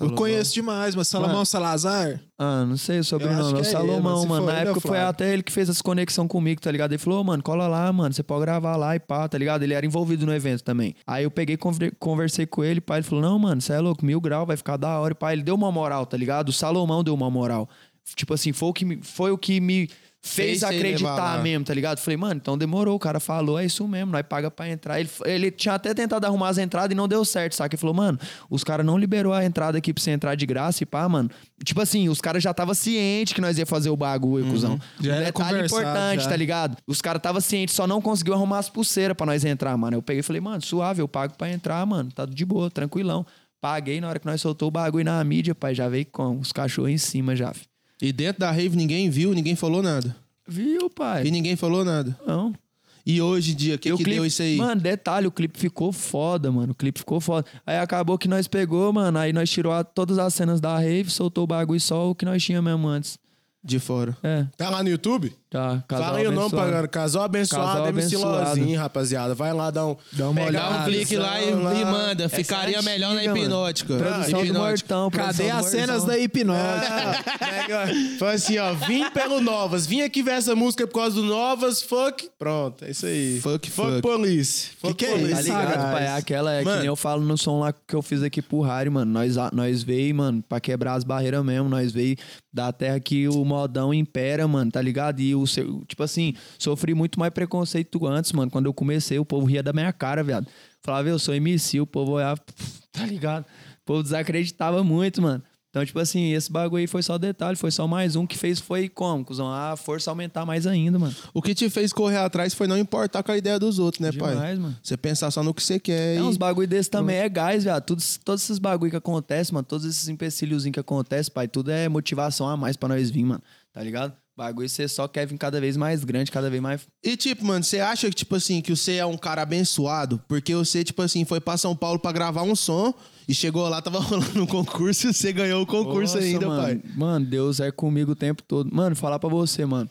Eu conheço demais, mas Salomão Mano. Salazar? Ah, não sei o sobrenome, é o é ele, Salomão, se mano. Na ele, é o época foi até ele que fez essa conexão comigo, tá ligado? Ele falou, "Ô, mano, cola lá, mano, você pode gravar lá e pá, tá ligado? Ele era envolvido no evento também. Aí eu peguei, conver- conversei com ele, pá, ele falou, não, mano, você é louco, mil grau, vai ficar da hora, e pá. Ele deu uma moral, tá ligado? O Salomão deu uma moral. Tipo assim, foi o que me, foi o que me Fez fez acreditar mesmo, tá ligado? Falei, mano, então demorou, o cara falou, é isso mesmo, nós paga pra entrar. Ele, ele tinha até tentado arrumar as entradas e não deu certo, saca? Ele falou, mano, os caras não liberou a entrada aqui pra você entrar de graça e pá, mano. Tipo assim, os caras já tava ciente que nós ia fazer o bagulho, cuzão. Já um detalhe importante, já. tá ligado? Os caras tava ciente, só não conseguiu arrumar as pulseiras pra nós entrar, mano. Eu peguei e falei, mano, suave, eu pago pra entrar, mano, tá de boa, tranquilão. Paguei na hora que nós soltou o bagulho na mídia, pai, já veio com os cachorros em cima já. fi. E dentro da rave ninguém viu, ninguém falou nada. Viu, pai? E ninguém falou nada. Não. E hoje em dia, o que, que clipe- deu isso aí? Mano, detalhe, o clipe ficou foda, mano. O clipe ficou foda. Aí acabou que nós pegou, mano. Aí nós tirou a- todas as cenas da rave, soltou o bagulho só o que nós tínhamos mesmo antes. De fora. É, Tá lá no YouTube? Tá. Casal Fala aí o nome, abençoado. pra Casal Abençoado, Casal MC. Lozinho, rapaziada. Vai lá dar um... Dá uma pegar Dá um olhada. clique lá e, lá. e manda. Essa Ficaria é melhor na antiga, mano. hipnótica. Produção do Hipnótica. Mortão. Cadê produção as do cenas da hipnose? Foi assim, ó. Vim pelo Novas. Vim aqui ver essa música por causa do Novas. Fuck. Pronto, é isso aí. Fuck, Fuck, fuck. police. Fuck que é police. Tá isso? ligado, pai? Aquela é Mano. que nem eu falo no som lá que eu fiz aqui pro Harry, mano. Nós, nós veio, mano, pra quebrar as barreiras mesmo. Nós veio da terra que o modão impera, mano, tá ligado? E o seu, tipo assim, sofri muito mais preconceito antes, mano. Quando eu comecei, o povo ria da minha cara, viado. Falava, eu sou MC, o povo olhava, tá ligado? O povo desacreditava muito, mano. Então, tipo assim, esse bagulho aí foi só detalhe, foi só mais um que fez, foi como, cuzão? A força aumentar mais ainda, mano. O que te fez correr atrás foi não importar com a ideia dos outros, né, pai? Demais, mano. Você pensar só no que você quer. É e... uns bagulho desse também é gás, viado. Todos, todos esses bagulho que acontecem, mano. Todos esses empecilhozinhos que acontecem, pai. Tudo é motivação a mais pra nós vir, mano. Tá ligado? Bagulho você só quer vir cada vez mais grande, cada vez mais. E tipo, mano, você acha que, tipo assim, que você é um cara abençoado? Porque você, tipo assim, foi pra São Paulo pra gravar um som e chegou lá, tava rolando um concurso e você ganhou o concurso Nossa, ainda, mano. pai. Mano, Deus é comigo o tempo todo. Mano, falar pra você, mano.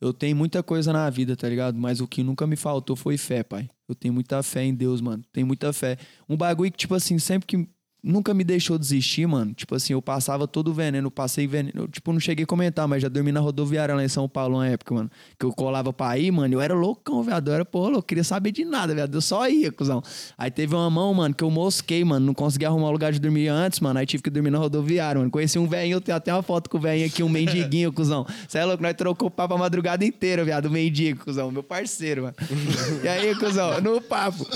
Eu tenho muita coisa na vida, tá ligado? Mas o que nunca me faltou foi fé, pai. Eu tenho muita fé em Deus, mano. Tenho muita fé. Um bagulho que, tipo assim, sempre que. Nunca me deixou desistir, mano. Tipo assim, eu passava todo veneno, passei veneno. Eu, tipo, não cheguei a comentar, mas já dormi na rodoviária lá em São Paulo uma época, mano. Que eu colava pra ir, mano. Eu era loucão, viado. Eu era, pô, eu queria saber de nada, viado. Eu só ia, cuzão. Aí teve uma mão, mano, que eu mosquei, mano. Não consegui arrumar um lugar de dormir antes, mano. Aí tive que dormir na rodoviária, mano. Conheci um velhinho, eu tenho até uma foto com o velhinho aqui, um mendiguinho, cuzão. Você é louco? Nós trocou papo a madrugada inteira, viado. O mendigo, cuzão. Meu parceiro, mano. E aí, cuzão, no papo.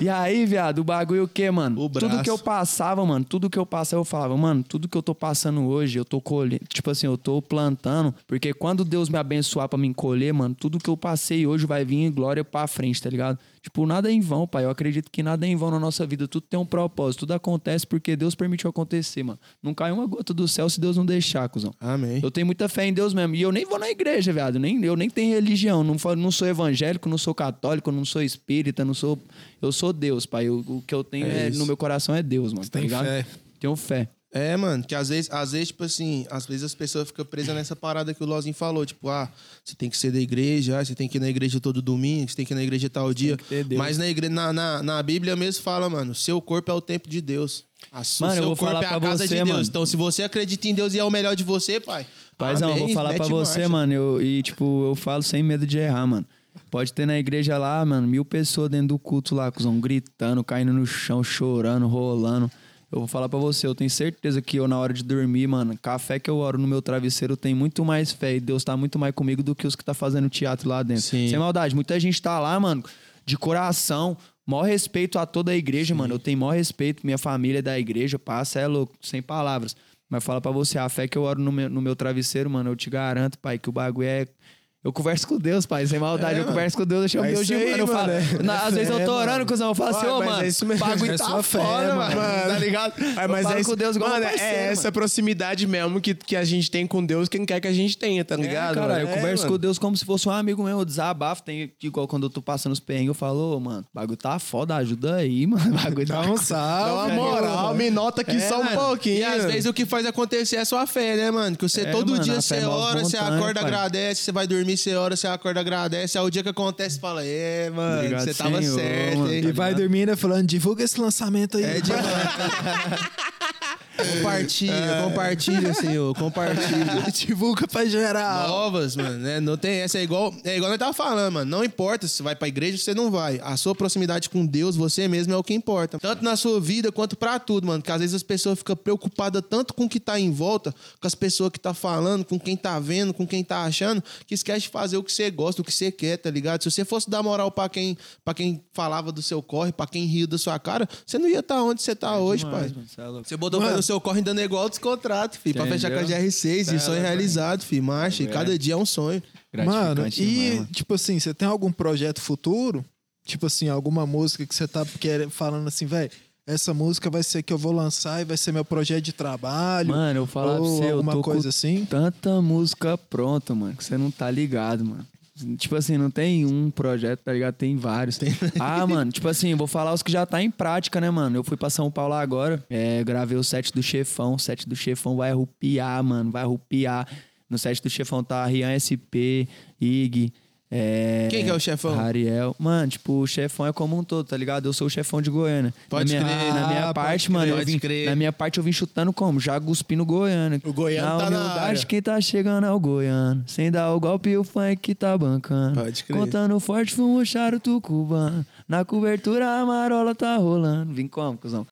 E aí, viado, o bagulho o quê, mano? O tudo braço. que eu passava, mano, tudo que eu passava, eu falava, mano, tudo que eu tô passando hoje, eu tô colhendo. Tipo assim, eu tô plantando, porque quando Deus me abençoar pra me colher, mano, tudo que eu passei hoje vai vir em glória pra frente, tá ligado? Tipo, nada é em vão, pai. Eu acredito que nada é em vão na nossa vida. Tudo tem um propósito. Tudo acontece porque Deus permitiu acontecer, mano. Não cai uma gota do céu se Deus não deixar, cuzão. Amém. Eu tenho muita fé em Deus mesmo. E eu nem vou na igreja, viado. Nem, eu nem tenho religião. Não, não sou evangélico, não sou católico, não sou espírita, não sou. Eu sou Deus, pai. Eu- o que eu tenho É é- no meu coração é Deus, mano. tá tem ligado? fé. Tenho fé. É, mano, que às vezes, às vezes, tipo assim, às vezes as pessoas ficam presas nessa parada que o Lozinho falou, tipo, ah, você tem que ser da igreja, ah, você tem que ir na igreja todo domingo, você tem que ir na igreja tal dia. Mas na, igre... na, na, na Bíblia mesmo fala, mano, seu corpo é o templo de Deus. A su- Mano, eu seu vou corpo falar é a casa você, de Deus. mano. Então, se você acredita em Deus e é o melhor de você, pai. Paizão, amém, vou falar pra você, marcha. mano. Eu, e, tipo, eu falo sem medo de errar, mano. Pode ter na igreja lá, mano, mil pessoas dentro do culto lá, cuzão, gritando, caindo no chão, chorando, rolando. Eu vou falar pra você, eu tenho certeza que eu, na hora de dormir, mano, café que eu oro no meu travesseiro tem muito mais fé e Deus tá muito mais comigo do que os que tá fazendo teatro lá dentro. Sim. Sem maldade, muita gente tá lá, mano, de coração. Maior respeito a toda a igreja, mano. Eu tenho maior respeito, minha família é da igreja, passa, é louco, sem palavras. Mas fala pra você, a fé que eu oro no meu, no meu travesseiro, mano, eu te garanto, pai, que o bagulho é. Eu converso com Deus, pai, sem maldade. eu converso com Deus, eu chamo É Deus de isso aí, mano. Eu mano, falo, é- na- às vezes eu tô orando, cuzão, eu falo assim, ô, mas mano, é isso mesmo. o bagulho É tá sua fé, foda, mano. mano. Tá ligado? É, eu mas falo é, com Deus igual mano, um é parceiro, essa mano. proximidade mesmo que, que a gente tem com Deus, quem quer que a gente tenha, tá ligado? É, cara, eu mano? converso É, com mano. Deus como se fosse um amigo meu, eu desabafo. Tem, igual quando eu tô passando os perrengues, eu falo, ô, mano, o bagulho tá foda, ajuda aí, mano. O bagulho tá um salve. Dá uma moral, me nota aqui só um mano. pouquinho. E às vezes o que faz acontecer é a sua fé, né, mano? Que você É, todo mano, dia você ora, você acorda, agradece, você vai dormir, você ora, você acorda, agradece. Aí o dia que acontece, fala, é, mano, Obrigado, você tava Senhor, certo, mano. E vai dormindo falando, divulga esse lançamento aí. É demais. compartilha, compartilha, senhor, compartilha. divulga pra geral. Novas, mano, né? Não tem essa. É igual, é igual nós tava falando, mano. Não importa se você vai pra igreja ou se você não vai. A sua proximidade com Deus, você mesmo, é o que importa. Tanto na sua vida quanto pra tudo, mano. Que às vezes as pessoas ficam preocupadas tanto com o que tá em volta, com as pessoas que tá falando, com quem tá vendo, com quem tá achando, que esquece de fazer o que você gosta, o que você quer, tá ligado? Se você fosse dar moral pra quem, pra quem falava do seu corre, pra quem riu da sua cara, você não ia estar tá onde você tá hoje, demais, pai. mano, cê é louco. Você botou fé no seu corre dando igual dos contratos, filho. Pra fechar com a Entendeu? GR6. E sonho realizado, filho. Marcha. E cada dia é um sonho. Mano, e mano. tipo assim, você tem algum projeto futuro? Tipo assim, alguma música que você tá querendo, falando assim, velho, essa música vai ser que eu vou lançar e vai ser meu projeto de trabalho. Mano, eu falar pra ou você, eu alguma tô coisa com assim. tanta música pronta, mano, que você não tá ligado, mano. Tipo assim, não tem um projeto, tá ligado? Tem vários. Ah, mano, tipo assim, vou falar os que já tá em prática, né, mano? Eu fui pra São Paulo agora, é, gravei o set do Chefão. O set do Chefão vai rupiar, mano, vai rupiar. No set do Chefão tá Rian SP, Ig. É, Quem que é o chefão? Ariel. Mano, tipo, o chefão é como um todo, tá ligado? Eu sou o chefão de Goiânia. Pode na minha, crer. Na minha Ah, parte, pode mano, crer. eu vim, crer. na minha parte eu vim chutando como? Já cuspindo Goiânia. O Goiano na tá na área. quem tá chegando é o Goiano. Sem dar o golpe, o funk tá bancando. Pode crer. Contando forte, fumo charuto cubano. Na cobertura, a marola tá rolando. Vim como, cuzão?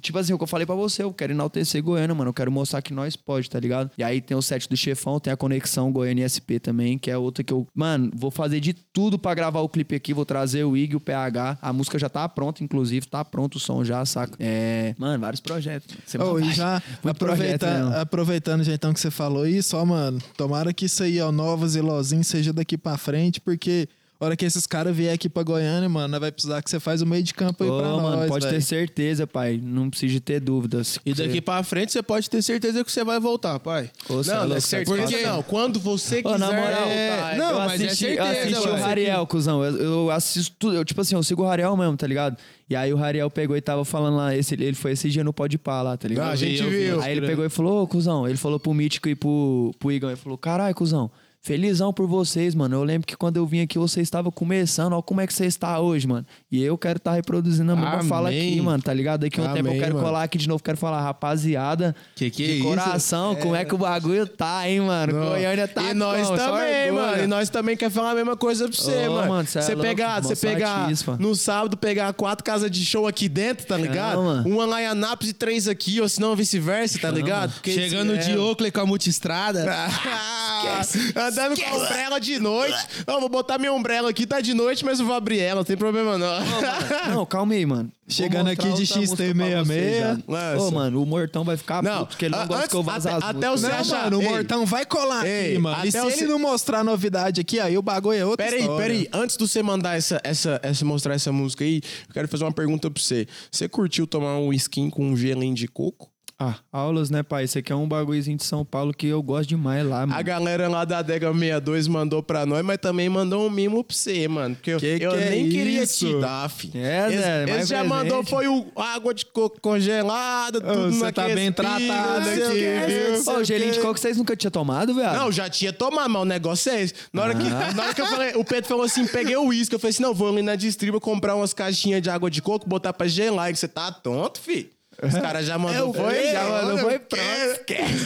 Tipo assim, o que eu falei pra você, eu quero enaltecer Goiânia, mano. Eu quero mostrar que nós pode, tá ligado? E aí tem o set do Chefão, tem a conexão Goiânia e SP também, que é outra que eu... Mano, vou fazer de tudo pra gravar o clipe aqui. Vou trazer o Ig, o PH. A música já tá pronta, inclusive. Tá pronto o som já, saca? É... Mano, vários projetos. Você Oh, e vai- já Muito projeto aproveita, mesmo. aproveitando já então que você falou isso, ó, mano, tomara que isso aí, ó, Novas e Lozinho seja daqui pra frente, porque a hora que esses caras vier aqui pra Goiânia, mano, vai precisar que você faz o meio de campo aí Ô, pra mano, nós, pode velho. ter certeza, pai. Não precisa de ter dúvidas. E daqui pra frente você pode ter certeza que você vai voltar, pai. Ô, é Não, não é louco, certeza Porque- não. Quando você Ô, quiser... na moral, é- não, eu mas é assisti, eu certeza, assisti o. Rariel, cuzão. Eu, eu assisto tudo. Eu, tipo assim, eu sigo o Rariel mesmo, tá ligado? E aí o Rariel pegou e tava falando lá, esse, ele foi esse dia no Pode Pá lá, tá ligado? Ah, a gente Eu vi, viu. Aí ele pegou e falou, ô, cuzão, ele falou pro Mítico e pro, pro Igão, ele falou, caralho, cuzão, felizão por vocês, mano. Eu lembro que quando eu vim aqui, você estava começando, ó, como é que você está hoje, mano. E eu quero estar reproduzindo a mesma Amém. fala aqui, mano, tá ligado? Daqui a um Amém, tempo eu quero mano. colar aqui de novo, quero falar, rapaziada, Que que de é isso? coração, como é que o bagulho tá, hein, mano? Goiânia tá e nós também, mano. E nós também quer falar a mesma coisa pra você, Ô, mano. mano, cê é Você louco, pegar, você pegar no sábado, pegar quatro casas de show aqui dentro, tá ligado? mano. Uma lá em Anápolis e três aqui, ou se não vice-versa, tá ligado? Porque Chegando isso de é- Oakley com a multistrada. Andando com a umbrella de noite. Ó, vou botar minha umbrella aqui, tá de noite, mas eu vou abrir ela, não tem problema não. Não, calma aí, mano. Chegando aqui de outra música pra XT66. vocês, já. Lança. Ô, mano, o Mortão vai ficar Não, puto, porque ele não gosta antes- que eu vaze até- as até Não, Você acha- mano, o. Mortão vai colar Ei, aqui, mano. E até se ele não mostrar novidade aqui, aí o bagulho é outro. Peraí, peraí. Antes de você mandar essa, essa, essa, mostrar essa música aí, eu quero fazer uma pergunta pra você. Você curtiu tomar um skin com um gelinho de coco? Ah, aulas, né, pai? Esse aqui é um bagulhozinho de São Paulo que eu gosto demais lá, mano. A galera lá da Adega 62 mandou pra nós, mas também mandou um mimo pra você, mano. Porque eu- Que eu que é nem queria isso? te dar, fi. É, mais esse já presente. mandou foi o água de coco congelada, tudo Você tá bem tratado aqui, viu? Ô, o gelinho de coco vocês nunca tinham tomado, viado? Não, já tinha tomado, mas o negócio é esse. Na hora, que, na hora que eu falei, o Pedro falou assim: peguei o uísque. Eu falei assim: não, vou ali na distriba comprar umas caixinhas de água de coco, botar pra gelar. E você tá tonto, fi? Os caras já mandou, foi? Já mandou, foi pronto.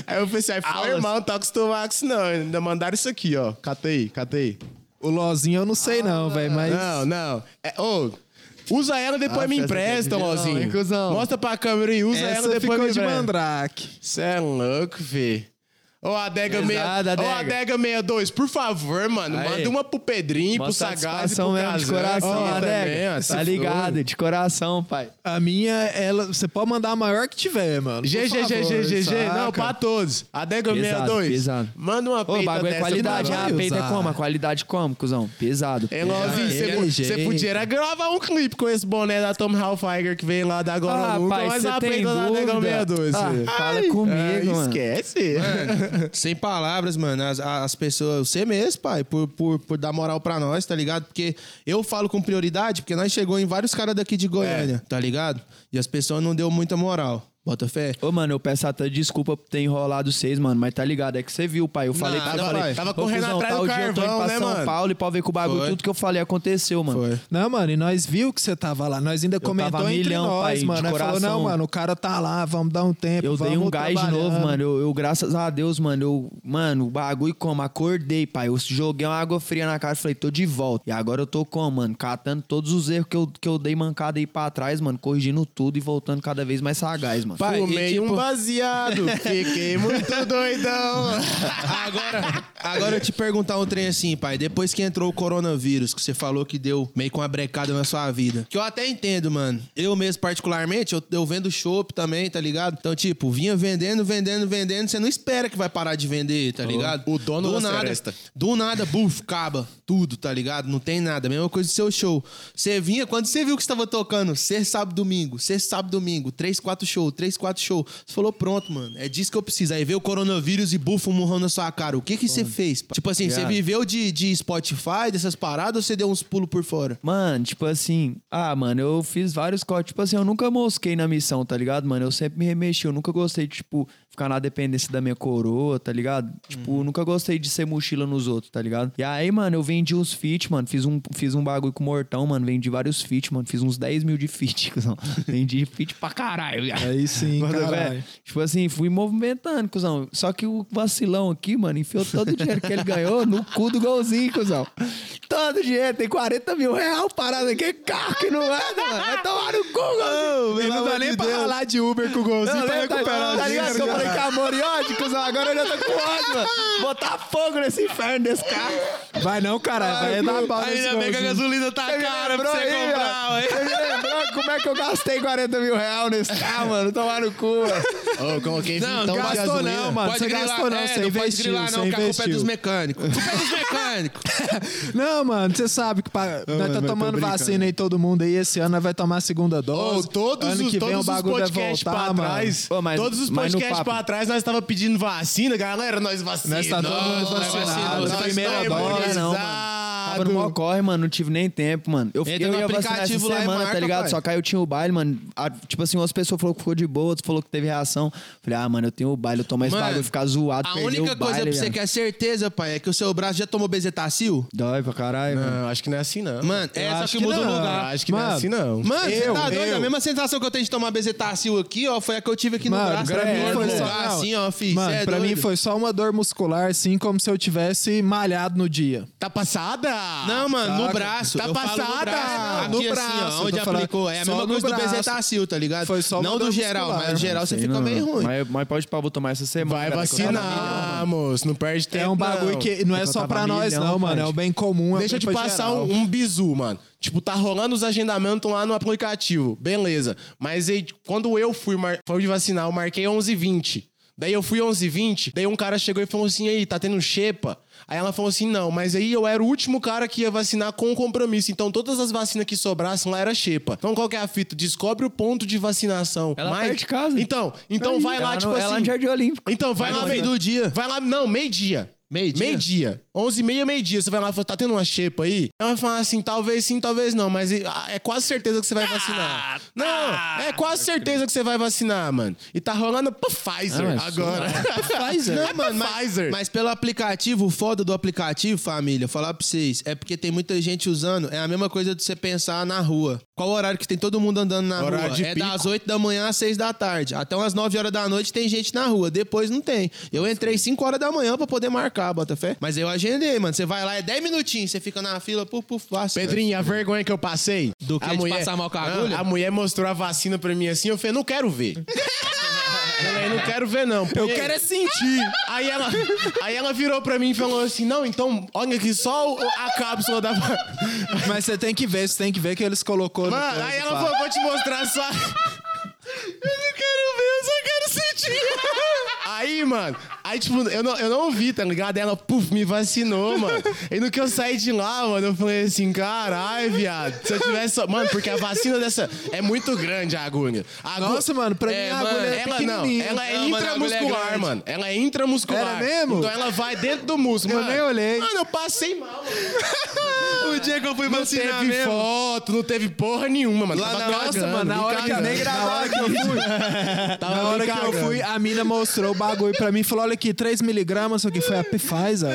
Aí eu falei assim: aí foi, irmão, não tá acostumado com isso não. Ainda mandaram isso aqui, ó. Catei, catei. O Lozinho eu não sei não, velho, mas... Não, não. É, ô, usa ela depois Ah, me empresta, é de Lozinho. vilão, hein? Mostra pra câmera e usa ela Essa depois ficou me de empresta. mandrake. Cê é louco, fi. Ô, Adega, Pesada, meia... Adega. Ô, Adega 62, por favor, mano, Aí. manda uma pro Pedrinho, Mó pro Sagaz e satisfação pro mesmo de coração, aqui Adega. também, ó, Tá se ligado? for. De coração, pai. A minha, ela, você pode mandar a maior que tiver, mano. por GG, favor, GG, GG. saca? Não, pra todos. Adega Pesado, 62. pesado. Manda uma Ô, peita o bagulho é dessa qualidade, pra hein? nós. A peita é usar. como? A qualidade como, cuzão? Pesado. Hein, Lozinho, você É, po- jeito. você podia era gravar um clipe com esse boné da Tom Halfiger que veio lá da Agora Ah, Nunca, pai, mas cê a tem peita da Adega dúvida? 62. Ah, filho. fala comigo, mano. Esquece. Sem palavras, mano. As, as pessoas, você mesmo, pai, por, por, por dar moral pra nós, tá ligado? Porque eu falo com prioridade, porque nós chegou em vários caras daqui de Goiânia, tá ligado? E as pessoas não deu muita moral. Bota fé. Ô, mano, eu peço até desculpa por ter enrolado vocês, mano, mas tá ligado, é que você viu, pai. Eu falei Nada, eu falei, pai. Tava "Ô, correndo cuzão, atrás do tal dia eu tô indo carvão, pra né, São mano?" Paulo e pra ver que o bagulho, Foi. tudo que eu falei aconteceu, mano. Foi. Não, mano, e nós viu que você tava lá. Nós ainda comentou tava entre milhão, nós, pai, de mano. Nós falou, coração. não, mano, o cara tá lá, vamos dar um tempo, Eu dei vamos um gás de trabalhando. novo, mano. Eu, eu, graças a Deus, mano, eu, mano, o bagulho como? Acordei, pai. Eu joguei uma água fria na cara e falei, tô de volta. E agora eu tô como, mano? Catando todos os erros que eu, que eu dei mancada aí pra trás, mano, corrigindo tudo e voltando cada vez mais sagaz, mano. Pai, Fumei e, tipo- um baseado, fiquei muito doidão. Agora, agora eu te perguntar um trem assim, pai. Depois que entrou o coronavírus, que você falou que deu meio com uma brecada na sua vida. Que eu até entendo, mano. Eu mesmo, particularmente, eu, eu vendo chopp também, tá ligado? Então, tipo, vinha vendendo, vendendo, vendendo. Você não espera que vai parar de vender, tá ligado? o dono do da nada, floresta. Do nada, buf, acaba. Tudo, tá ligado? Não tem nada. Mesma coisa do seu show. Você vinha, quando você viu que estava tocando, sexta, sábado, domingo, sexta, sábado, domingo, três, quatro shows, três, quatro shows. Você falou, pronto, mano. É disso que eu preciso. Aí veio o coronavírus e bufa um murrão na sua cara. O que que você fez? Tipo assim, você viveu de, de Spotify, dessas paradas, ou você deu uns pulos por fora? Mano, tipo assim, ah, mano, eu fiz vários cortes. Tipo assim, eu nunca mosquei na missão, tá ligado, mano? Eu sempre me remexi. Eu nunca gostei tipo, ficar na dependência da minha coroa, tá ligado? Tipo, nunca gostei de ser mochila nos outros, tá ligado? E aí, mano, eu vendi uns feat, mano. Fiz um, fiz um bagulho com o Mortão, mano. Vendi vários feat, mano. Fiz uns 10 mil de feat, cuzão. Vendi feat pra caralho, viado. Aí sim, Mano, caralho. velho, Tipo assim, fui movimentando, cuzão. Só que o vacilão aqui, mano, enfiou todo o dinheiro que ele ganhou no cu do golzinho, cuzão. Todo o dinheiro, tem 40 mil real parado aqui, carro que não anda, mano. Vai tomar no cu, golzinho. E não dá nem pra falar de Uber com o golzinho Não, pra recuperar tá o dinheiro. Falei que é amor e ódio, cuzão? Agora eu já tô com ódio, mano. Botar fogo nesse inferno desse carro. Vai não, caralho. Vai dar pau nesse Ainda bem que a gasolina tá cara pra você aí, comprar, ué. Você me lembrou como é que eu gastei 40 mil reais nesse carro, mano? Tomar no cu, mano. Ô, coloquei Não, vintão de gastou gasolina. não, mano. Você grilar, gastou não, é, você não pode investiu, grilar você não, que a culpa é dos mecânicos. Culpa é dos mecânicos. Não, mano, você sabe que pra... nós mas tá tomando vacina aí todo mundo aí. Esse ano nós vai tomar a segunda Ô, dose. todos ano os, que vem o bagulho vai podcasts voltar, pra mano. todos os podcasts papo. Pra trás nós tava pedindo vacina, galera. Nós vacinamos. Nós tá todo mundo vacinado. Nós primeira tá dose, não, mano. Tava no maior corre, mano. Não tive nem tempo, mano. Eu, Entra eu no ia vacinar essa semana, marca, tá ligado? pai. Só que aí eu tinha o baile, mano. A- tipo assim, umas pessoas falaram que ficou de boa, outras falou que teve reação. Falei, ah, mano, eu tenho o baile, eu tomo esse Mano, bagulho, ficar zoado, A única coisa baile, pra você viado. que é certeza, pai, é que o seu braço já tomou bezetacil? Dói pra caralho, mano. Não, acho que não é assim, não. Mano, é só que que muda o lugar. acho que não é Mano, assim, não. Mano, você Eu, tá doido? eu. A mesma sensação que eu tenho de tomar bezetacil aqui, ó, foi a que eu tive aqui no Mano, braço. pra mim foi só- não. assim, ó, fi. Mano, é pra mim doido. foi só uma dor muscular, assim, como se eu tivesse malhado no dia. Tá passada? Não, mano, no braço. Tá eu falo no passada. braço. No Aqui, assim, braço, ó, onde aplicou. É a Só mesma no coisa do bezetacil, tá ligado? Foi só uma Não do geral, muscular. mas no geral você fica meio ruim. Mas, mas pode vou tomar essa semana. Vai milhão, vacinar, moço. Não perde tempo, É um bagulho que não é Eu só pra nós, não, mano. É o bem comum. é Deixa eu te passar um, um bizu, mano. Tipo, tá rolando os agendamentos lá no aplicativo. Beleza. Mas aí, quando eu fui, mar... fui de vacinar, eu marquei 11h20. Daí eu fui 11h20, daí um cara chegou e falou assim, aí, tá tendo xepa? Aí ela falou assim, não, mas aí eu era o último cara que ia vacinar com compromisso. Então todas as vacinas que sobrassem lá era xepa. Então qual que é a fita? Descobre o ponto de vacinação. Ela mais... perto de casa. Então, então Aí, vai lá, ela tipo no- assim... Ela no Jardim Olímpico. Então, vai Vai lá no meio do dia. Vai lá, não, meio-dia. Meio-dia? Meio-dia. 11 e meia, meio-dia. Você vai lá e fala, tá tendo uma xepa aí? Ela vai falar assim, talvez sim, talvez não, mas ah, é quase certeza que você vai vacinar. Não, é quase certeza que você vai vacinar, mano. E tá rolando pra Pfizer Ah, mas agora. Pfizer. Não, mano, mas, Pfizer. mas pelo aplicativo, o foda do aplicativo, família, falar pra vocês, é porque tem muita gente usando, é a mesma coisa de você pensar na rua. Qual o horário que tem todo mundo andando na Horário rua? de é pico. das 8 da manhã às 6 da tarde. Até umas 9 horas da noite tem gente na rua, depois não tem. Eu entrei 5 horas da manhã pra poder marcar, Botafé. Mas eu agendei, mano. Você vai lá, é 10 minutinhos, você fica na fila, puf, puf, fácil. Pedrinho, a vergonha que eu passei. Do que? a De passar mal com a Ah, agulha? A mulher mostrou a vacina pra mim assim, eu falei, não quero ver. Eu falei, não quero ver, não. Eu quero é sentir. Aí ela, aí ela virou pra mim e falou assim: não, então, olha aqui só o- a cápsula da. Mano, Mas você tem que ver, você tem que ver que eles colocou no coisa, aí ela falou: vou te mostrar só. Eu não quero ver, eu só quero sentir. Aí, mano, aí, tipo, eu não, eu não vi, tá ligado? Ela, puf, me vacinou, mano. E no que eu saí de lá, mano, eu falei assim, caralho, viado. Se eu tivesse. Mano, porque a vacina dessa é muito grande a agulha. A agulha- Nossa, mano, pra mim a agulha é ela não, ela é Não, mano, é intramuscular, grande. mano. Ela é intramuscular. Era mesmo? Então ela vai dentro do músculo. Eu mano. nem olhei. Mano, eu passei mal, mano. O dia que eu fui Não vacinar teve mesmo. foto, não teve porra nenhuma, mano. Lá Tava na- cagando, Nossa, mano, na hora, que, cagando. na hora que eu fui, Tava na hora que eu fui, a mina mostrou o bagulho pra mim e falou: olha aqui, 3mg, só que foi a Pfizer.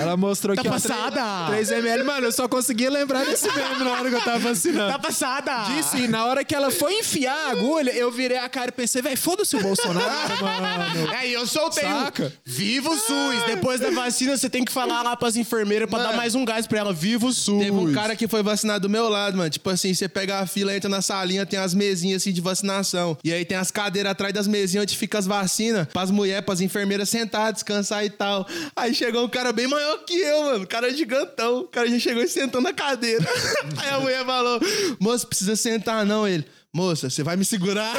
Ela mostrou Tá aqui, ó, passada? 3ml. Mano, eu só conseguia lembrar desse meme na hora que eu tava vacinando. Tá passada! Disse, sim, na hora que ela foi enfiar a agulha, eu virei a cara e pensei, velho, foda-se o Bolsonaro, mano. Aí eu soltei Saca? Viva o SUS! Depois da vacina, você tem que falar lá pras enfermeiras pra Mano. dar mais um gás pra ela. Viva o SUS! Teve um cara que foi vacinar do meu lado, mano. Tipo assim, você pega a fila, entra na salinha, tem as mesinhas assim de vacinação. E aí tem as cadeiras atrás das mesinhas onde fica as vacinas, pras mulheres, pras enfermeiras sentar, descansar e tal. Aí chegou um cara bem maior que eu, mano. Um cara gigantão. O cara já chegou e sentou na cadeira. aí a mulher falou: Moço, precisa sentar não. Ele, moça, você vai me segurar? a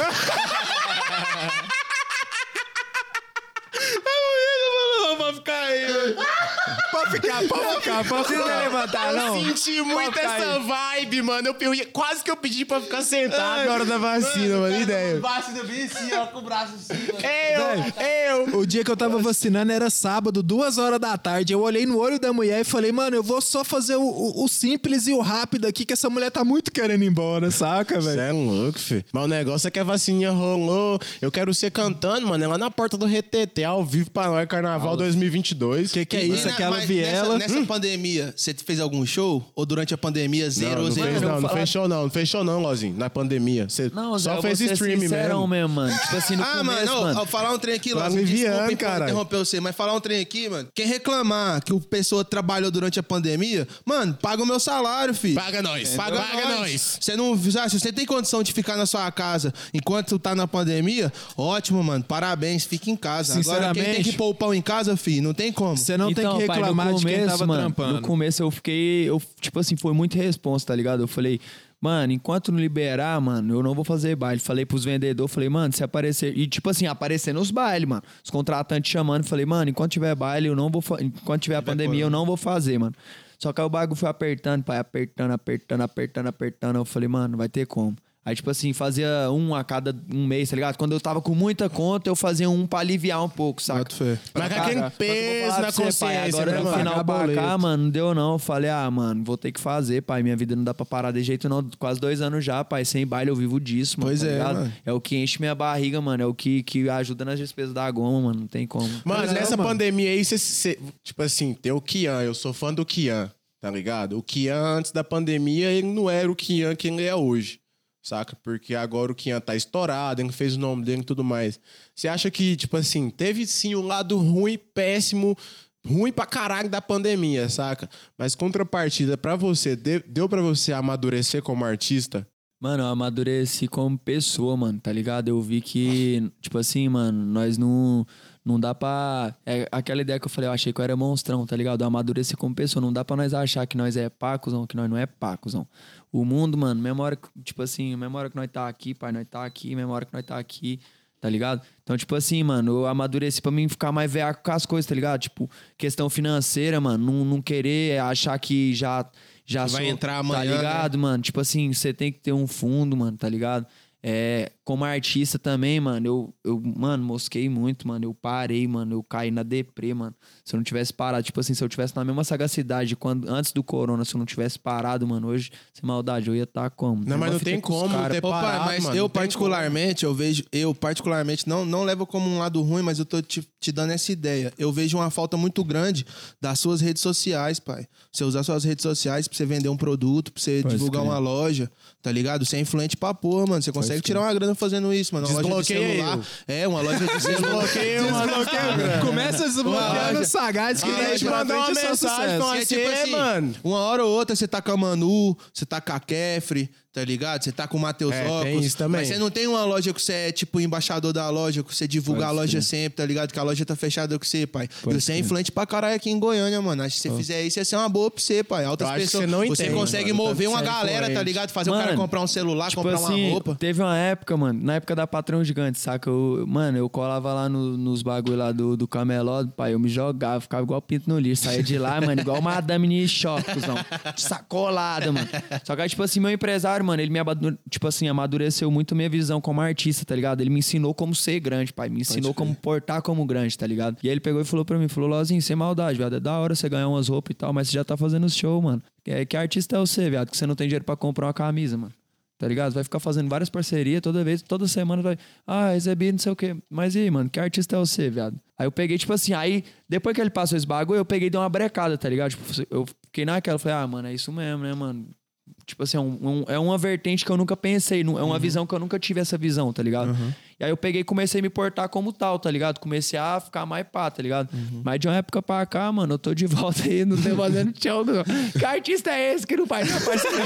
mulher já falou: Vou ficar aí, mano. Pode ficar, pode ficar, pode ficar. levantar, Eu senti muito essa vibe, mano. Eu, eu quase que eu pedi pra ficar sentado na hora da vacina, mano. Ideia. Vacina bem assim, ó, com o braço assim, mano. Eu, eu. O dia que eu tava vacinando era sábado, duas horas da tarde. Eu olhei no olho da mulher e falei, mano, eu vou só fazer o, o- o simples e o rápido aqui, que essa mulher tá muito querendo ir embora, saca, Você velho? é louco, filho. Mas o negócio é que a vacininha rolou. Eu quero ser cantando, mano. É lá na porta do RTT, ao vivo pra nós, Carnaval 2022. Que que é isso? Aquela mas Nessa, nessa pandemia, você fez algum show? Ou durante a pandemia Não, zerou, não, zerou? fez, não, não falar- fechou não, não fechou não, Lozinho, na pandemia. Você Não, Zé, só fez vou ser stream sincerão mesmo. mesmo, mano. Tipo assim, no Ah, começo, mano, não, mano. ó, falar um trem aqui, Lázaro. aliviando, Desculpa caralho. interromper você, mas falar um trem aqui, mano. Quem reclamar que o pessoa trabalhou durante a pandemia, mano, paga o meu salário, filho. Paga nós, Paga, paga nós. nós. Você não, ah, se você tem condição de ficar na sua casa enquanto tá na pandemia, ótimo, mano. Parabéns, fique em casa. Agora quem tem que pôr o pau em casa, filho, não tem como. Você não tem que Então, pai, reclamar no de quem começo, tava mano, trampando. No começo eu fiquei, eu, tipo assim, foi muito responsa, tá ligado? Eu falei, mano, enquanto não liberar, mano, eu não vou fazer baile. Falei pros vendedores, falei, mano, se aparecer. E tipo assim, aparecer nos bailes, mano. Os contratantes chamando, falei, mano, enquanto tiver baile, eu não vou. fa- Enquanto tiver a pandemia, eu não vou fazer, mano. Só que aí o bagulho foi apertando, pai, apertando, apertando, apertando, apertando. Eu falei, mano, vai ter como. Aí, tipo assim, fazia um a cada um mês, tá ligado? Quando eu tava com muita conta, eu fazia um pra aliviar um pouco, saca? Boto fé. Mas com aquele peso mas na você, pai, consciência, Agora né, no mano? final pra cá, mano, não deu não. Eu falei, ah, mano, vou ter que fazer, pai. Minha vida não dá pra parar de jeito não. Quase dois anos já, pai. Sem baile eu vivo disso, mano. Pois tá é, mano. É o que enche minha barriga, mano. É o que, que ajuda nas despesas da goma, mano. Não tem como. Mano, Pois é, nessa mano. pandemia aí, cê, cê- tipo assim, tem o Kian, eu sou fã do Kian, tá ligado? O Kian, antes da pandemia, ele não era o Kian que ele é hoje, saca? Porque agora o Kian tá estourado, ele fez o nome dele e tudo mais. Você acha que, tipo assim, teve sim um lado ruim, péssimo, ruim pra caralho da pandemia, saca? Mas contrapartida, pra você, de- deu pra você amadurecer como artista? Mano, eu amadureci como pessoa, mano, tá ligado? Eu vi que, tipo assim, mano, nós não. Não dá pra. É aquela ideia que eu falei, eu achei que eu era monstrão, tá ligado? Eu amadureci como pessoa. Não dá pra nós achar que nós é pacuzão, que nós não é pacuzão. O mundo, mano, que, tipo assim, hora que nós tá aqui, pai, nós tá aqui, hora que nós tá aqui, tá ligado? Então, tipo assim, mano, eu amadureci pra mim ficar mais veaco com as coisas, tá ligado? Tipo, questão financeira, mano, não, não querer achar que já. Já Vai sou- entrar Tá amanhã, né? ligado, mano? Tipo assim, você tem que ter um fundo, mano, tá ligado? É, como artista também, mano, eu, eu, mano, mosquei muito, mano. Eu parei, mano. Eu caí na deprê, mano. Se eu não tivesse parado, tipo assim, se eu tivesse na mesma sagacidade quando, antes do corona, se eu não tivesse parado, mano, hoje, sem maldade, eu ia estar como? Não, mas não tem como cara. ter parado, mas mano, eu particularmente, eu vejo, eu particularmente, não, não levo como um lado ruim, mas eu tô te, te dando essa ideia. Eu vejo uma falta muito grande das suas redes sociais, pai. Você usar suas redes sociais pra você vender um produto, pra você divulgar uma loja, tá ligado? Você é influente pra porra, mano. Você consegue consegue tirar uma grana fazendo isso, mano. Uma loja de celular. É, uma loja de celular. Desbloqueia, desbloqueia, Começa desbloqueando sagaz que Queria daí te pra mandar uma é mensagem, É assim, tipo "É, assim, mano. uma hora ou outra você tá com a Manu, você tá com a Kefri, tá ligado? Você tá com o Matheus É, tem Óculos. isso também. Mas você não tem uma loja que você é tipo embaixador da loja, que você divulga a loja sempre, tá ligado? Que a loja tá fechada com você, pai. e você é influente pra caralho aqui em Goiânia, mano. Acho que se você fizer isso, ia ser uma boa pra você, pai. Altas pessoas. você não entende, consegue mano, mover tanto uma você galera, tá ligado? Fazer o cara Mano, comprar um celular, Tipo comprar assim, uma roupa. teve uma época, mano, na época da Patrão Gigante, saca? Eu, mano, eu colava lá no- nos bagulho lá do, do cameló, pai, eu me jogava, ficava igual pinto no lixo, saía de lá, mano, igual madame de choque, cuzão. Sacolada, mano. Só que tipo assim, meu empresário, mano, ele me tipo assim, amadureceu muito minha visão como artista, tá ligado? Ele me ensinou como ser grande, pai, me ensinou como portar como grande, tá ligado? E aí ele pegou e falou pra mim, falou, Lozinho, sem maldade, viado, é da hora você ganhar umas roupas e tal, mas você já tá fazendo show, mano. Que, que artista é você, viado, que você não tem dinheiro pra comprar uma camisa, mano. Tá ligado? Vai ficar fazendo várias parcerias toda vez, toda semana vai. Ah, recebi não sei o quê. Mas e aí, mano, que artista é você, viado? Aí eu peguei, tipo assim, aí, depois que ele passou esse bagulho, eu peguei e dei uma brecada, tá ligado? Tipo, eu fiquei naquela, falei, ah, mano, é isso mesmo, né, mano? Tipo assim, é, um- um- é uma vertente que eu nunca pensei, é uma visão que eu nunca tive essa visão, tá ligado? E aí eu peguei e comecei a me portar como tal, tá ligado? Comecei a ficar mais pá, tá ligado? Mas de uma época pra cá, mano, eu tô de volta aí, não tô fazendo show, não. Que artista é esse que não faz essa parceria?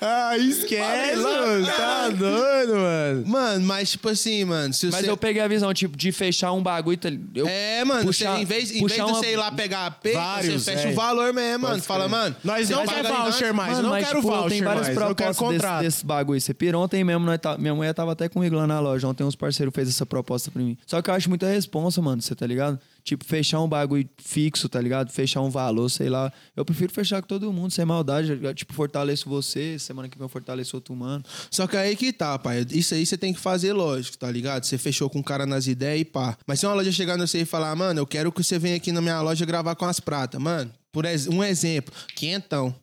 Ah, esquece, mano. Tá doido, mano. Mano, mas tipo assim, mano, se Mas você... eu peguei a visão, tipo, de fechar um bagulho. tá Eu, É, mano, puxar- você, em vez, em vez puxar de uma- você ir lá pegar a P, Vários, você fecha é. o valor mesmo, mano. Pode Fala, mano. Nós não quer voucher mais, eu Mano, não mas, quero tipo, voucher tem várias mais, eu quero propostas desse, desse bagulho. Você pirou ontem mesmo, nós tá- minha mulher tava até comigo lá na loja. Ontem uns parceiros fez essa proposta pra mim. Só que eu acho muita responsa, mano, você tá ligado? Tipo, fechar um bagulho fixo, tá ligado? Fechar um valor, sei lá. Eu prefiro fechar com todo mundo, sem maldade. Eu, tipo, fortaleço você, semana que vem eu fortaleço outro mano. Só que aí que tá, pai. Isso aí você tem que fazer, lógico, tá ligado? Você fechou com o cara nas ideias e pá. Mas se uma loja chegar no você e falar, mano, eu quero que você venha aqui na minha loja gravar com as pratas, mano. Por um exemplo, quinhentão.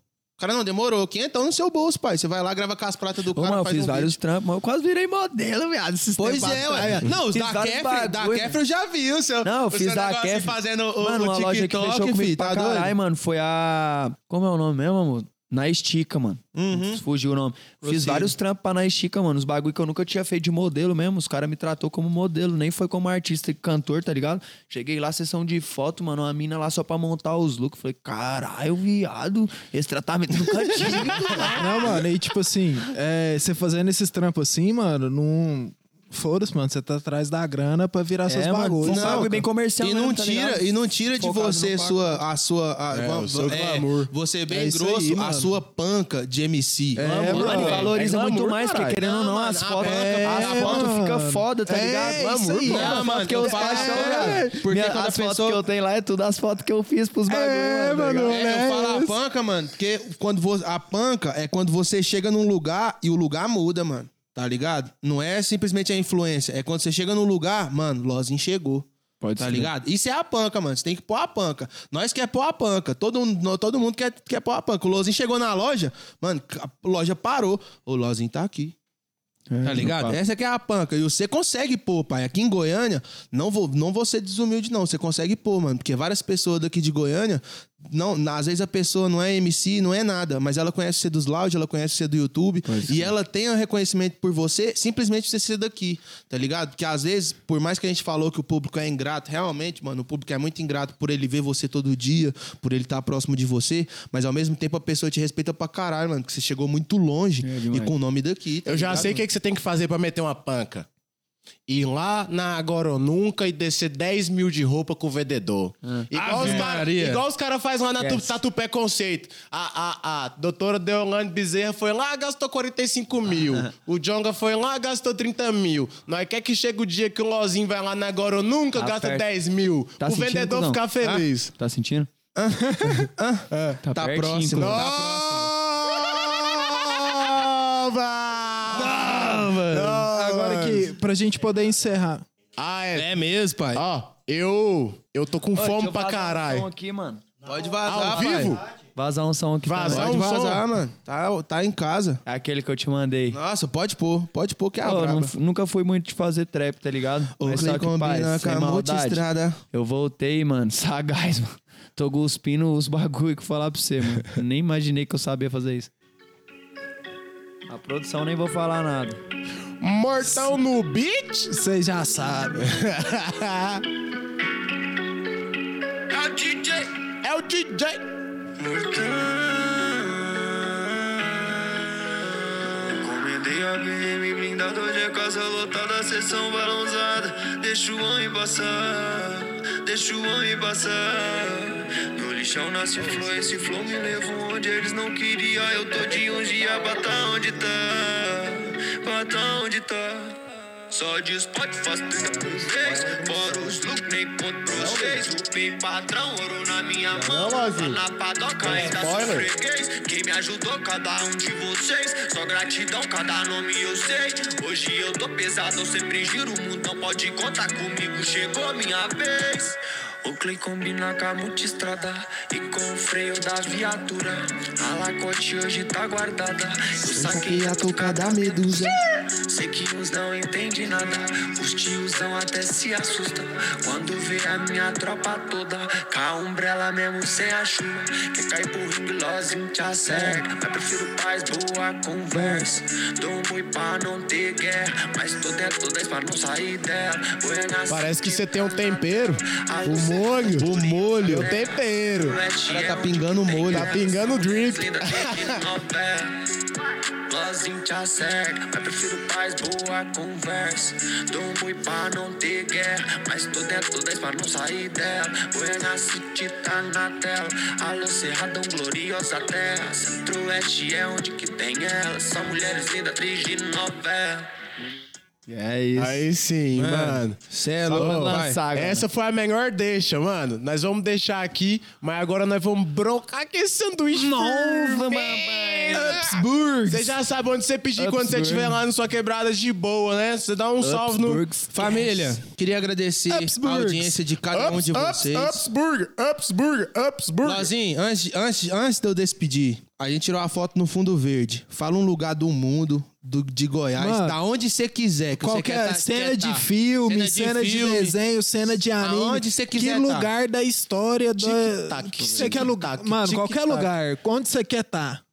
Cara não demorou, quinhentão no seu bolso, pai. Você vai lá, grava com as pratas do Ô, cara, mano, eu faz fiz um vários vídeo. trampos, mas eu quase virei modelo, viado. esses Pois tempos é, atrás, ué. viado. Não, os Fiz da vários Kefra, da bagulho. Kefra eu já vi o seu. Não, eu o fiz seu da negócio Kef. fazendo o, mano, o uma loja que TikTok, fechou comigo filho, pra tá doido? caralho, mano. Foi a. Como é o nome mesmo, amor? Na Estica, mano. Fugiu o nome. Fiz vários trampos pra Na Estica, mano. Os bagulho que eu nunca tinha feito de modelo mesmo. Os caras me tratou como modelo. Nem foi como artista e cantor, tá ligado? Cheguei lá, sessão de foto, mano. Uma mina lá só pra montar os looks. Falei, caralho, viado. Esse tratamento nunca tive. Não, mano, e tipo assim, é, você fazendo esses trampos assim, mano, não. Foda-se, mano, você tá atrás da grana pra virar seus É, mano, bagulhos. um bagulho bem comercial E não mesmo, tá tira, ligado? e não tira de Focado você sua, a sua. a- É, vamos- o seu glamour. Você bem É isso grosso, aí, a mano. sua panca de MC. É, Mano, mano. valoriza É muito glamour, mais, porque querendo ou não, Não, as mano, fotos, as é, fotos mano. fica foda, tá É, ligado? isso Glamour, aí, mano. é, As mano, que eu faço, é, porque as fotos pessoa- que eu tenho lá é tudo as fotos que eu fiz pros bagulhos. É, mano, tá mano. É, eu falo a isso. panca, mano, porque quando a panca é quando você chega num lugar e o lugar muda, mano. Tá ligado? Não é simplesmente a influência. É quando você chega num lugar, mano, Lozinho chegou. Pode tá ser. ligado? Isso é a panca, mano. Você tem que pôr a panca. Nós quer pôr a panca. Todo, mundo- todo mundo quer, quer pôr a panca. O Lozinho chegou na loja, mano, a loja parou. O Lozinho tá aqui. Tá ligado? Essa que é a panca. E você consegue pôr, pai. Aqui em Goiânia, não vou, não vou ser desumilde, não. Você consegue pôr, mano. Porque várias pessoas daqui de Goiânia, não, às vezes a pessoa não é MC, não é nada, mas ela conhece você dos loud, ela conhece você do YouTube. e ela tem o reconhecimento por você, simplesmente você ser daqui. Tá ligado? Porque às vezes, por mais que a gente falou que o público é ingrato, realmente, mano, o público é muito ingrato por ele ver você todo dia, por ele estar próximo de você, mas ao mesmo tempo a pessoa te respeita pra caralho, mano. Porque você chegou muito longe e demais. com o nome daqui. tá Eu já ligado, sei o que, que você tem que fazer pra meter uma panca. Ir lá na Agora ou Nunca e descer 10 mil de roupa com o vendedor. Igual, os cara, igual os caras fazem lá na Yes. tu, Tatupé Conceito. A, a, a doutora Deolane Bezerra foi lá, gastou 45 mil. O Jonga foi lá, gastou 30 mil. Nós quer que chegue o dia que o Lozinho vai lá na Agora ou Nunca, Tá gasta perto. 10 mil. Tá o vendedor ficar feliz. Tá sentindo? Tá, Tá pertinho, próximo. cuzão. Nova! Pra gente poder encerrar. Ah, é. É mesmo, pai. Ó, eu. Eu tô com Ô, deixa fome eu pra vazar um som caralho. aqui, mano. Pode vazar, Ao pai. vivo? Vazar um som aqui Vazar também. Pode um som? vazar, mano. Tá, tá em casa. É aquele que eu te mandei. Nossa, pode pôr. Pode pôr que é a braba. não- nunca fui muito de fazer trap, tá ligado? O Mas Clay só que, combina pai, com sem a maldade, multistrada. eu voltei, mano, sagaz, mano. Tô cuspindo os bagulho que eu falar pra você, mano. Eu nem imaginei que eu sabia fazer isso. A produção nem vou falar nada. Mortão no beat? Vocês já sabem. É o DJ. É o DJ. Encomendei a BM blindado de casa lotada, sessão balãozada. Deixa o homem passar, deixa o homem passar. No lixão nasce flor, esse flow me levou onde eles não queriam. Eu tô de um dia, bata onde tá, bata onde tá. Só diz pode faz 30 por vez. Fora os look, nem contra vocês. Rupim padrão, ouro na minha mão. Lá na padoca ainda sou freguês. Quem me ajudou, cada um de vocês. Só gratidão, cada nome eu sei. Hoje eu tô pesado, eu sempre giro o mundo. Não pode contar comigo, chegou minha vez. O Clay combina com a multistrada e com o freio da viatura. A lacote hoje tá guardada. Eu saquei a touca da medusa. Sei que uns não entendem nada. Os tiozão até se assustam quando vê a minha tropa toda. Com a umbrella mesmo sem a chuva. Quer cair por ringue, lozinho te acerta. Mas prefiro paz, boa conversa. Dou um boi pra não ter guerra. Mas tô dentro da pra não sair dela. Buenas Parece que você tem um tempero. O molho. O molho. O tempero. cara tá pingando molho. Tá pingando drip. Linda Lozinho te acerta, mas prefiro paz, boa conversa. Dou boi pra não ter guerra, mas tô dentro da pra não sair dela. Buena City tá na tela, alô Cerradão, gloriosa terra. Centro-Oeste é onde que tem elas, são mulheres lindas, atriz de novela. É isso. Aí sim, mano. Cê é louco, lançar, agora. Essa foi a melhor deixa, mano. Nós vamos deixar aqui, mas agora nós vamos broncar aquele sanduíche. Nova, Upsburg. Você já sabe onde você pedir quando você estiver lá na sua quebrada de boa, né? Você dá um salve no. Upsburgs. Família, queria agradecer a Upsburgs. audiência de cada um de Ups, vocês. Ups, Upsburg, Upsburg, Upsburg. Lozinho, antes, antes, antes de eu despedir, a gente tirou a foto no fundo verde. Fala um lugar do mundo, do, de Goiás, Mano, da onde você quiser. Que Qualquer quer tá- cena quer de tá. filme, cena de, filme. desenho, cena de anime. Aonde você quiser Que tá. lugar da história do. Que você quer lugar. Mano, qualquer lugar. Onde você quer estar?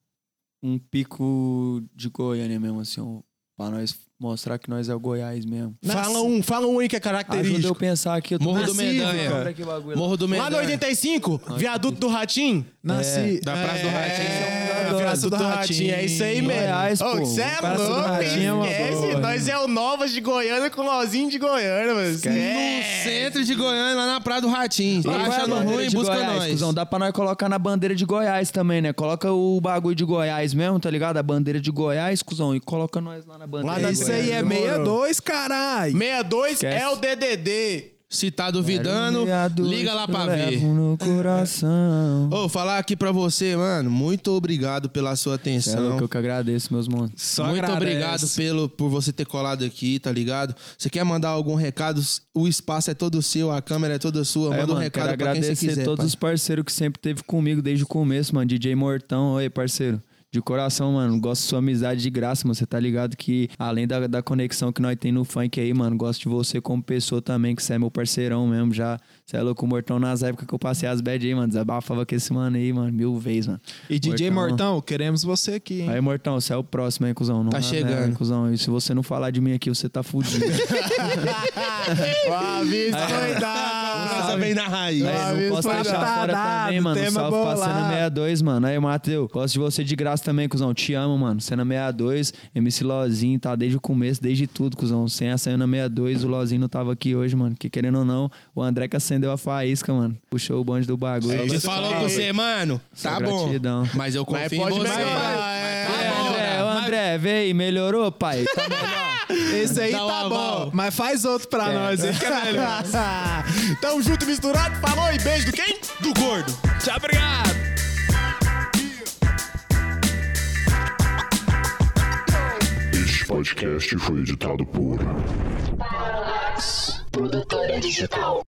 Um pico de Goiânia mesmo, assim, pra nós mostrar que nós é o Goiás mesmo. Fala um, fala um aí que é Ajuda eu característico. pensar aqui. Eu tô Morro do massivo, Mendanha. cara. Que bagulho. Morro do Lá no Mendanha. 85, viaduto do Ratinho. Nasci. Da Praça do Ratinho. É, do viaduto do Ratinho. Ratinho, é isso aí mesmo. Goiás, pô. Você é Praça do louco, Ratinho é esquece. Nós é o Novas de Goiânia com Lozinho de Goiânia, mano. No centro de Goiânia, lá na Praia do Ratinho. Tá é achando ruim? de Busca Goiás, nós. Cuzão, dá pra nós colocar na bandeira de Goiás também, né? Coloca o bagulho de Goiás mesmo, tá ligado? A bandeira de Goiás, cuzão, e coloca nós lá na bandeira. Lá na Isso Goiás. aí é Demorou. 62, caralho. 62 Esquece. é o DDD. Se tá duvidando, liga lá pra ver. no coração. Ô, falar aqui pra você, mano, muito obrigado pela sua É atenção. louco, eu que agradeço, meus manos. Só Muito agradece. obrigado pelo, por você ter colado aqui, tá ligado? Você quer mandar algum recado? O espaço é todo seu, a câmera é toda sua. É, Manda um mano, recado quero pra quem você agradecer quiser. todos pai. os parceiros que sempre teve comigo desde o começo, mano. DJ Mortão, oi, parceiro. De coração, mano, gosto da sua amizade de graça, mano. Você tá ligado que, além da, da conexão que nós tem no funk aí, mano, gosto de você como pessoa também, que você é meu parceirão mesmo. Já, você é louco, o Mortão nas épocas que eu passei as bad aí, mano. Desabafava com esse mano aí, mano, mil vezes, mano. E DJ Mortão, queremos você aqui, hein? Aí, Mortão, você é o próximo, hein, cuzão? Não Tá dá chegando. merda, cuzão. E se você não falar de mim aqui, você tá fudido. O aviso foi Nossa, dado. vem na raiz. Ah, Aí, não posso deixar fora dado, também, mano. tema Salve pra. Cena 62, mano. Aí, Matheus, gosto de você de graça também, cuzão. Te amo, mano. Cena 62, MC Lozinho, tá desde o começo, desde tudo, cuzão. Sem a Cena 62, o Lozinho não tava aqui hoje, mano. Que querendo ou não, o André que acendeu a faísca, mano. Puxou o bonde do bagulho. Você isso falou com você, mano. Tá bom. gratidão. Mas eu Mas confio em pode você. melhorar, é. É, André, André, veio, melhorou, pai? Tá melhor. Esse aí Dá um tá aval. bom. Mas faz outro pra nós, hein? É. Tamo junto, misturado. Falou e beijo do quem? Do gordo. Tchau, obrigado. Este podcast foi editado por Produtora Digital.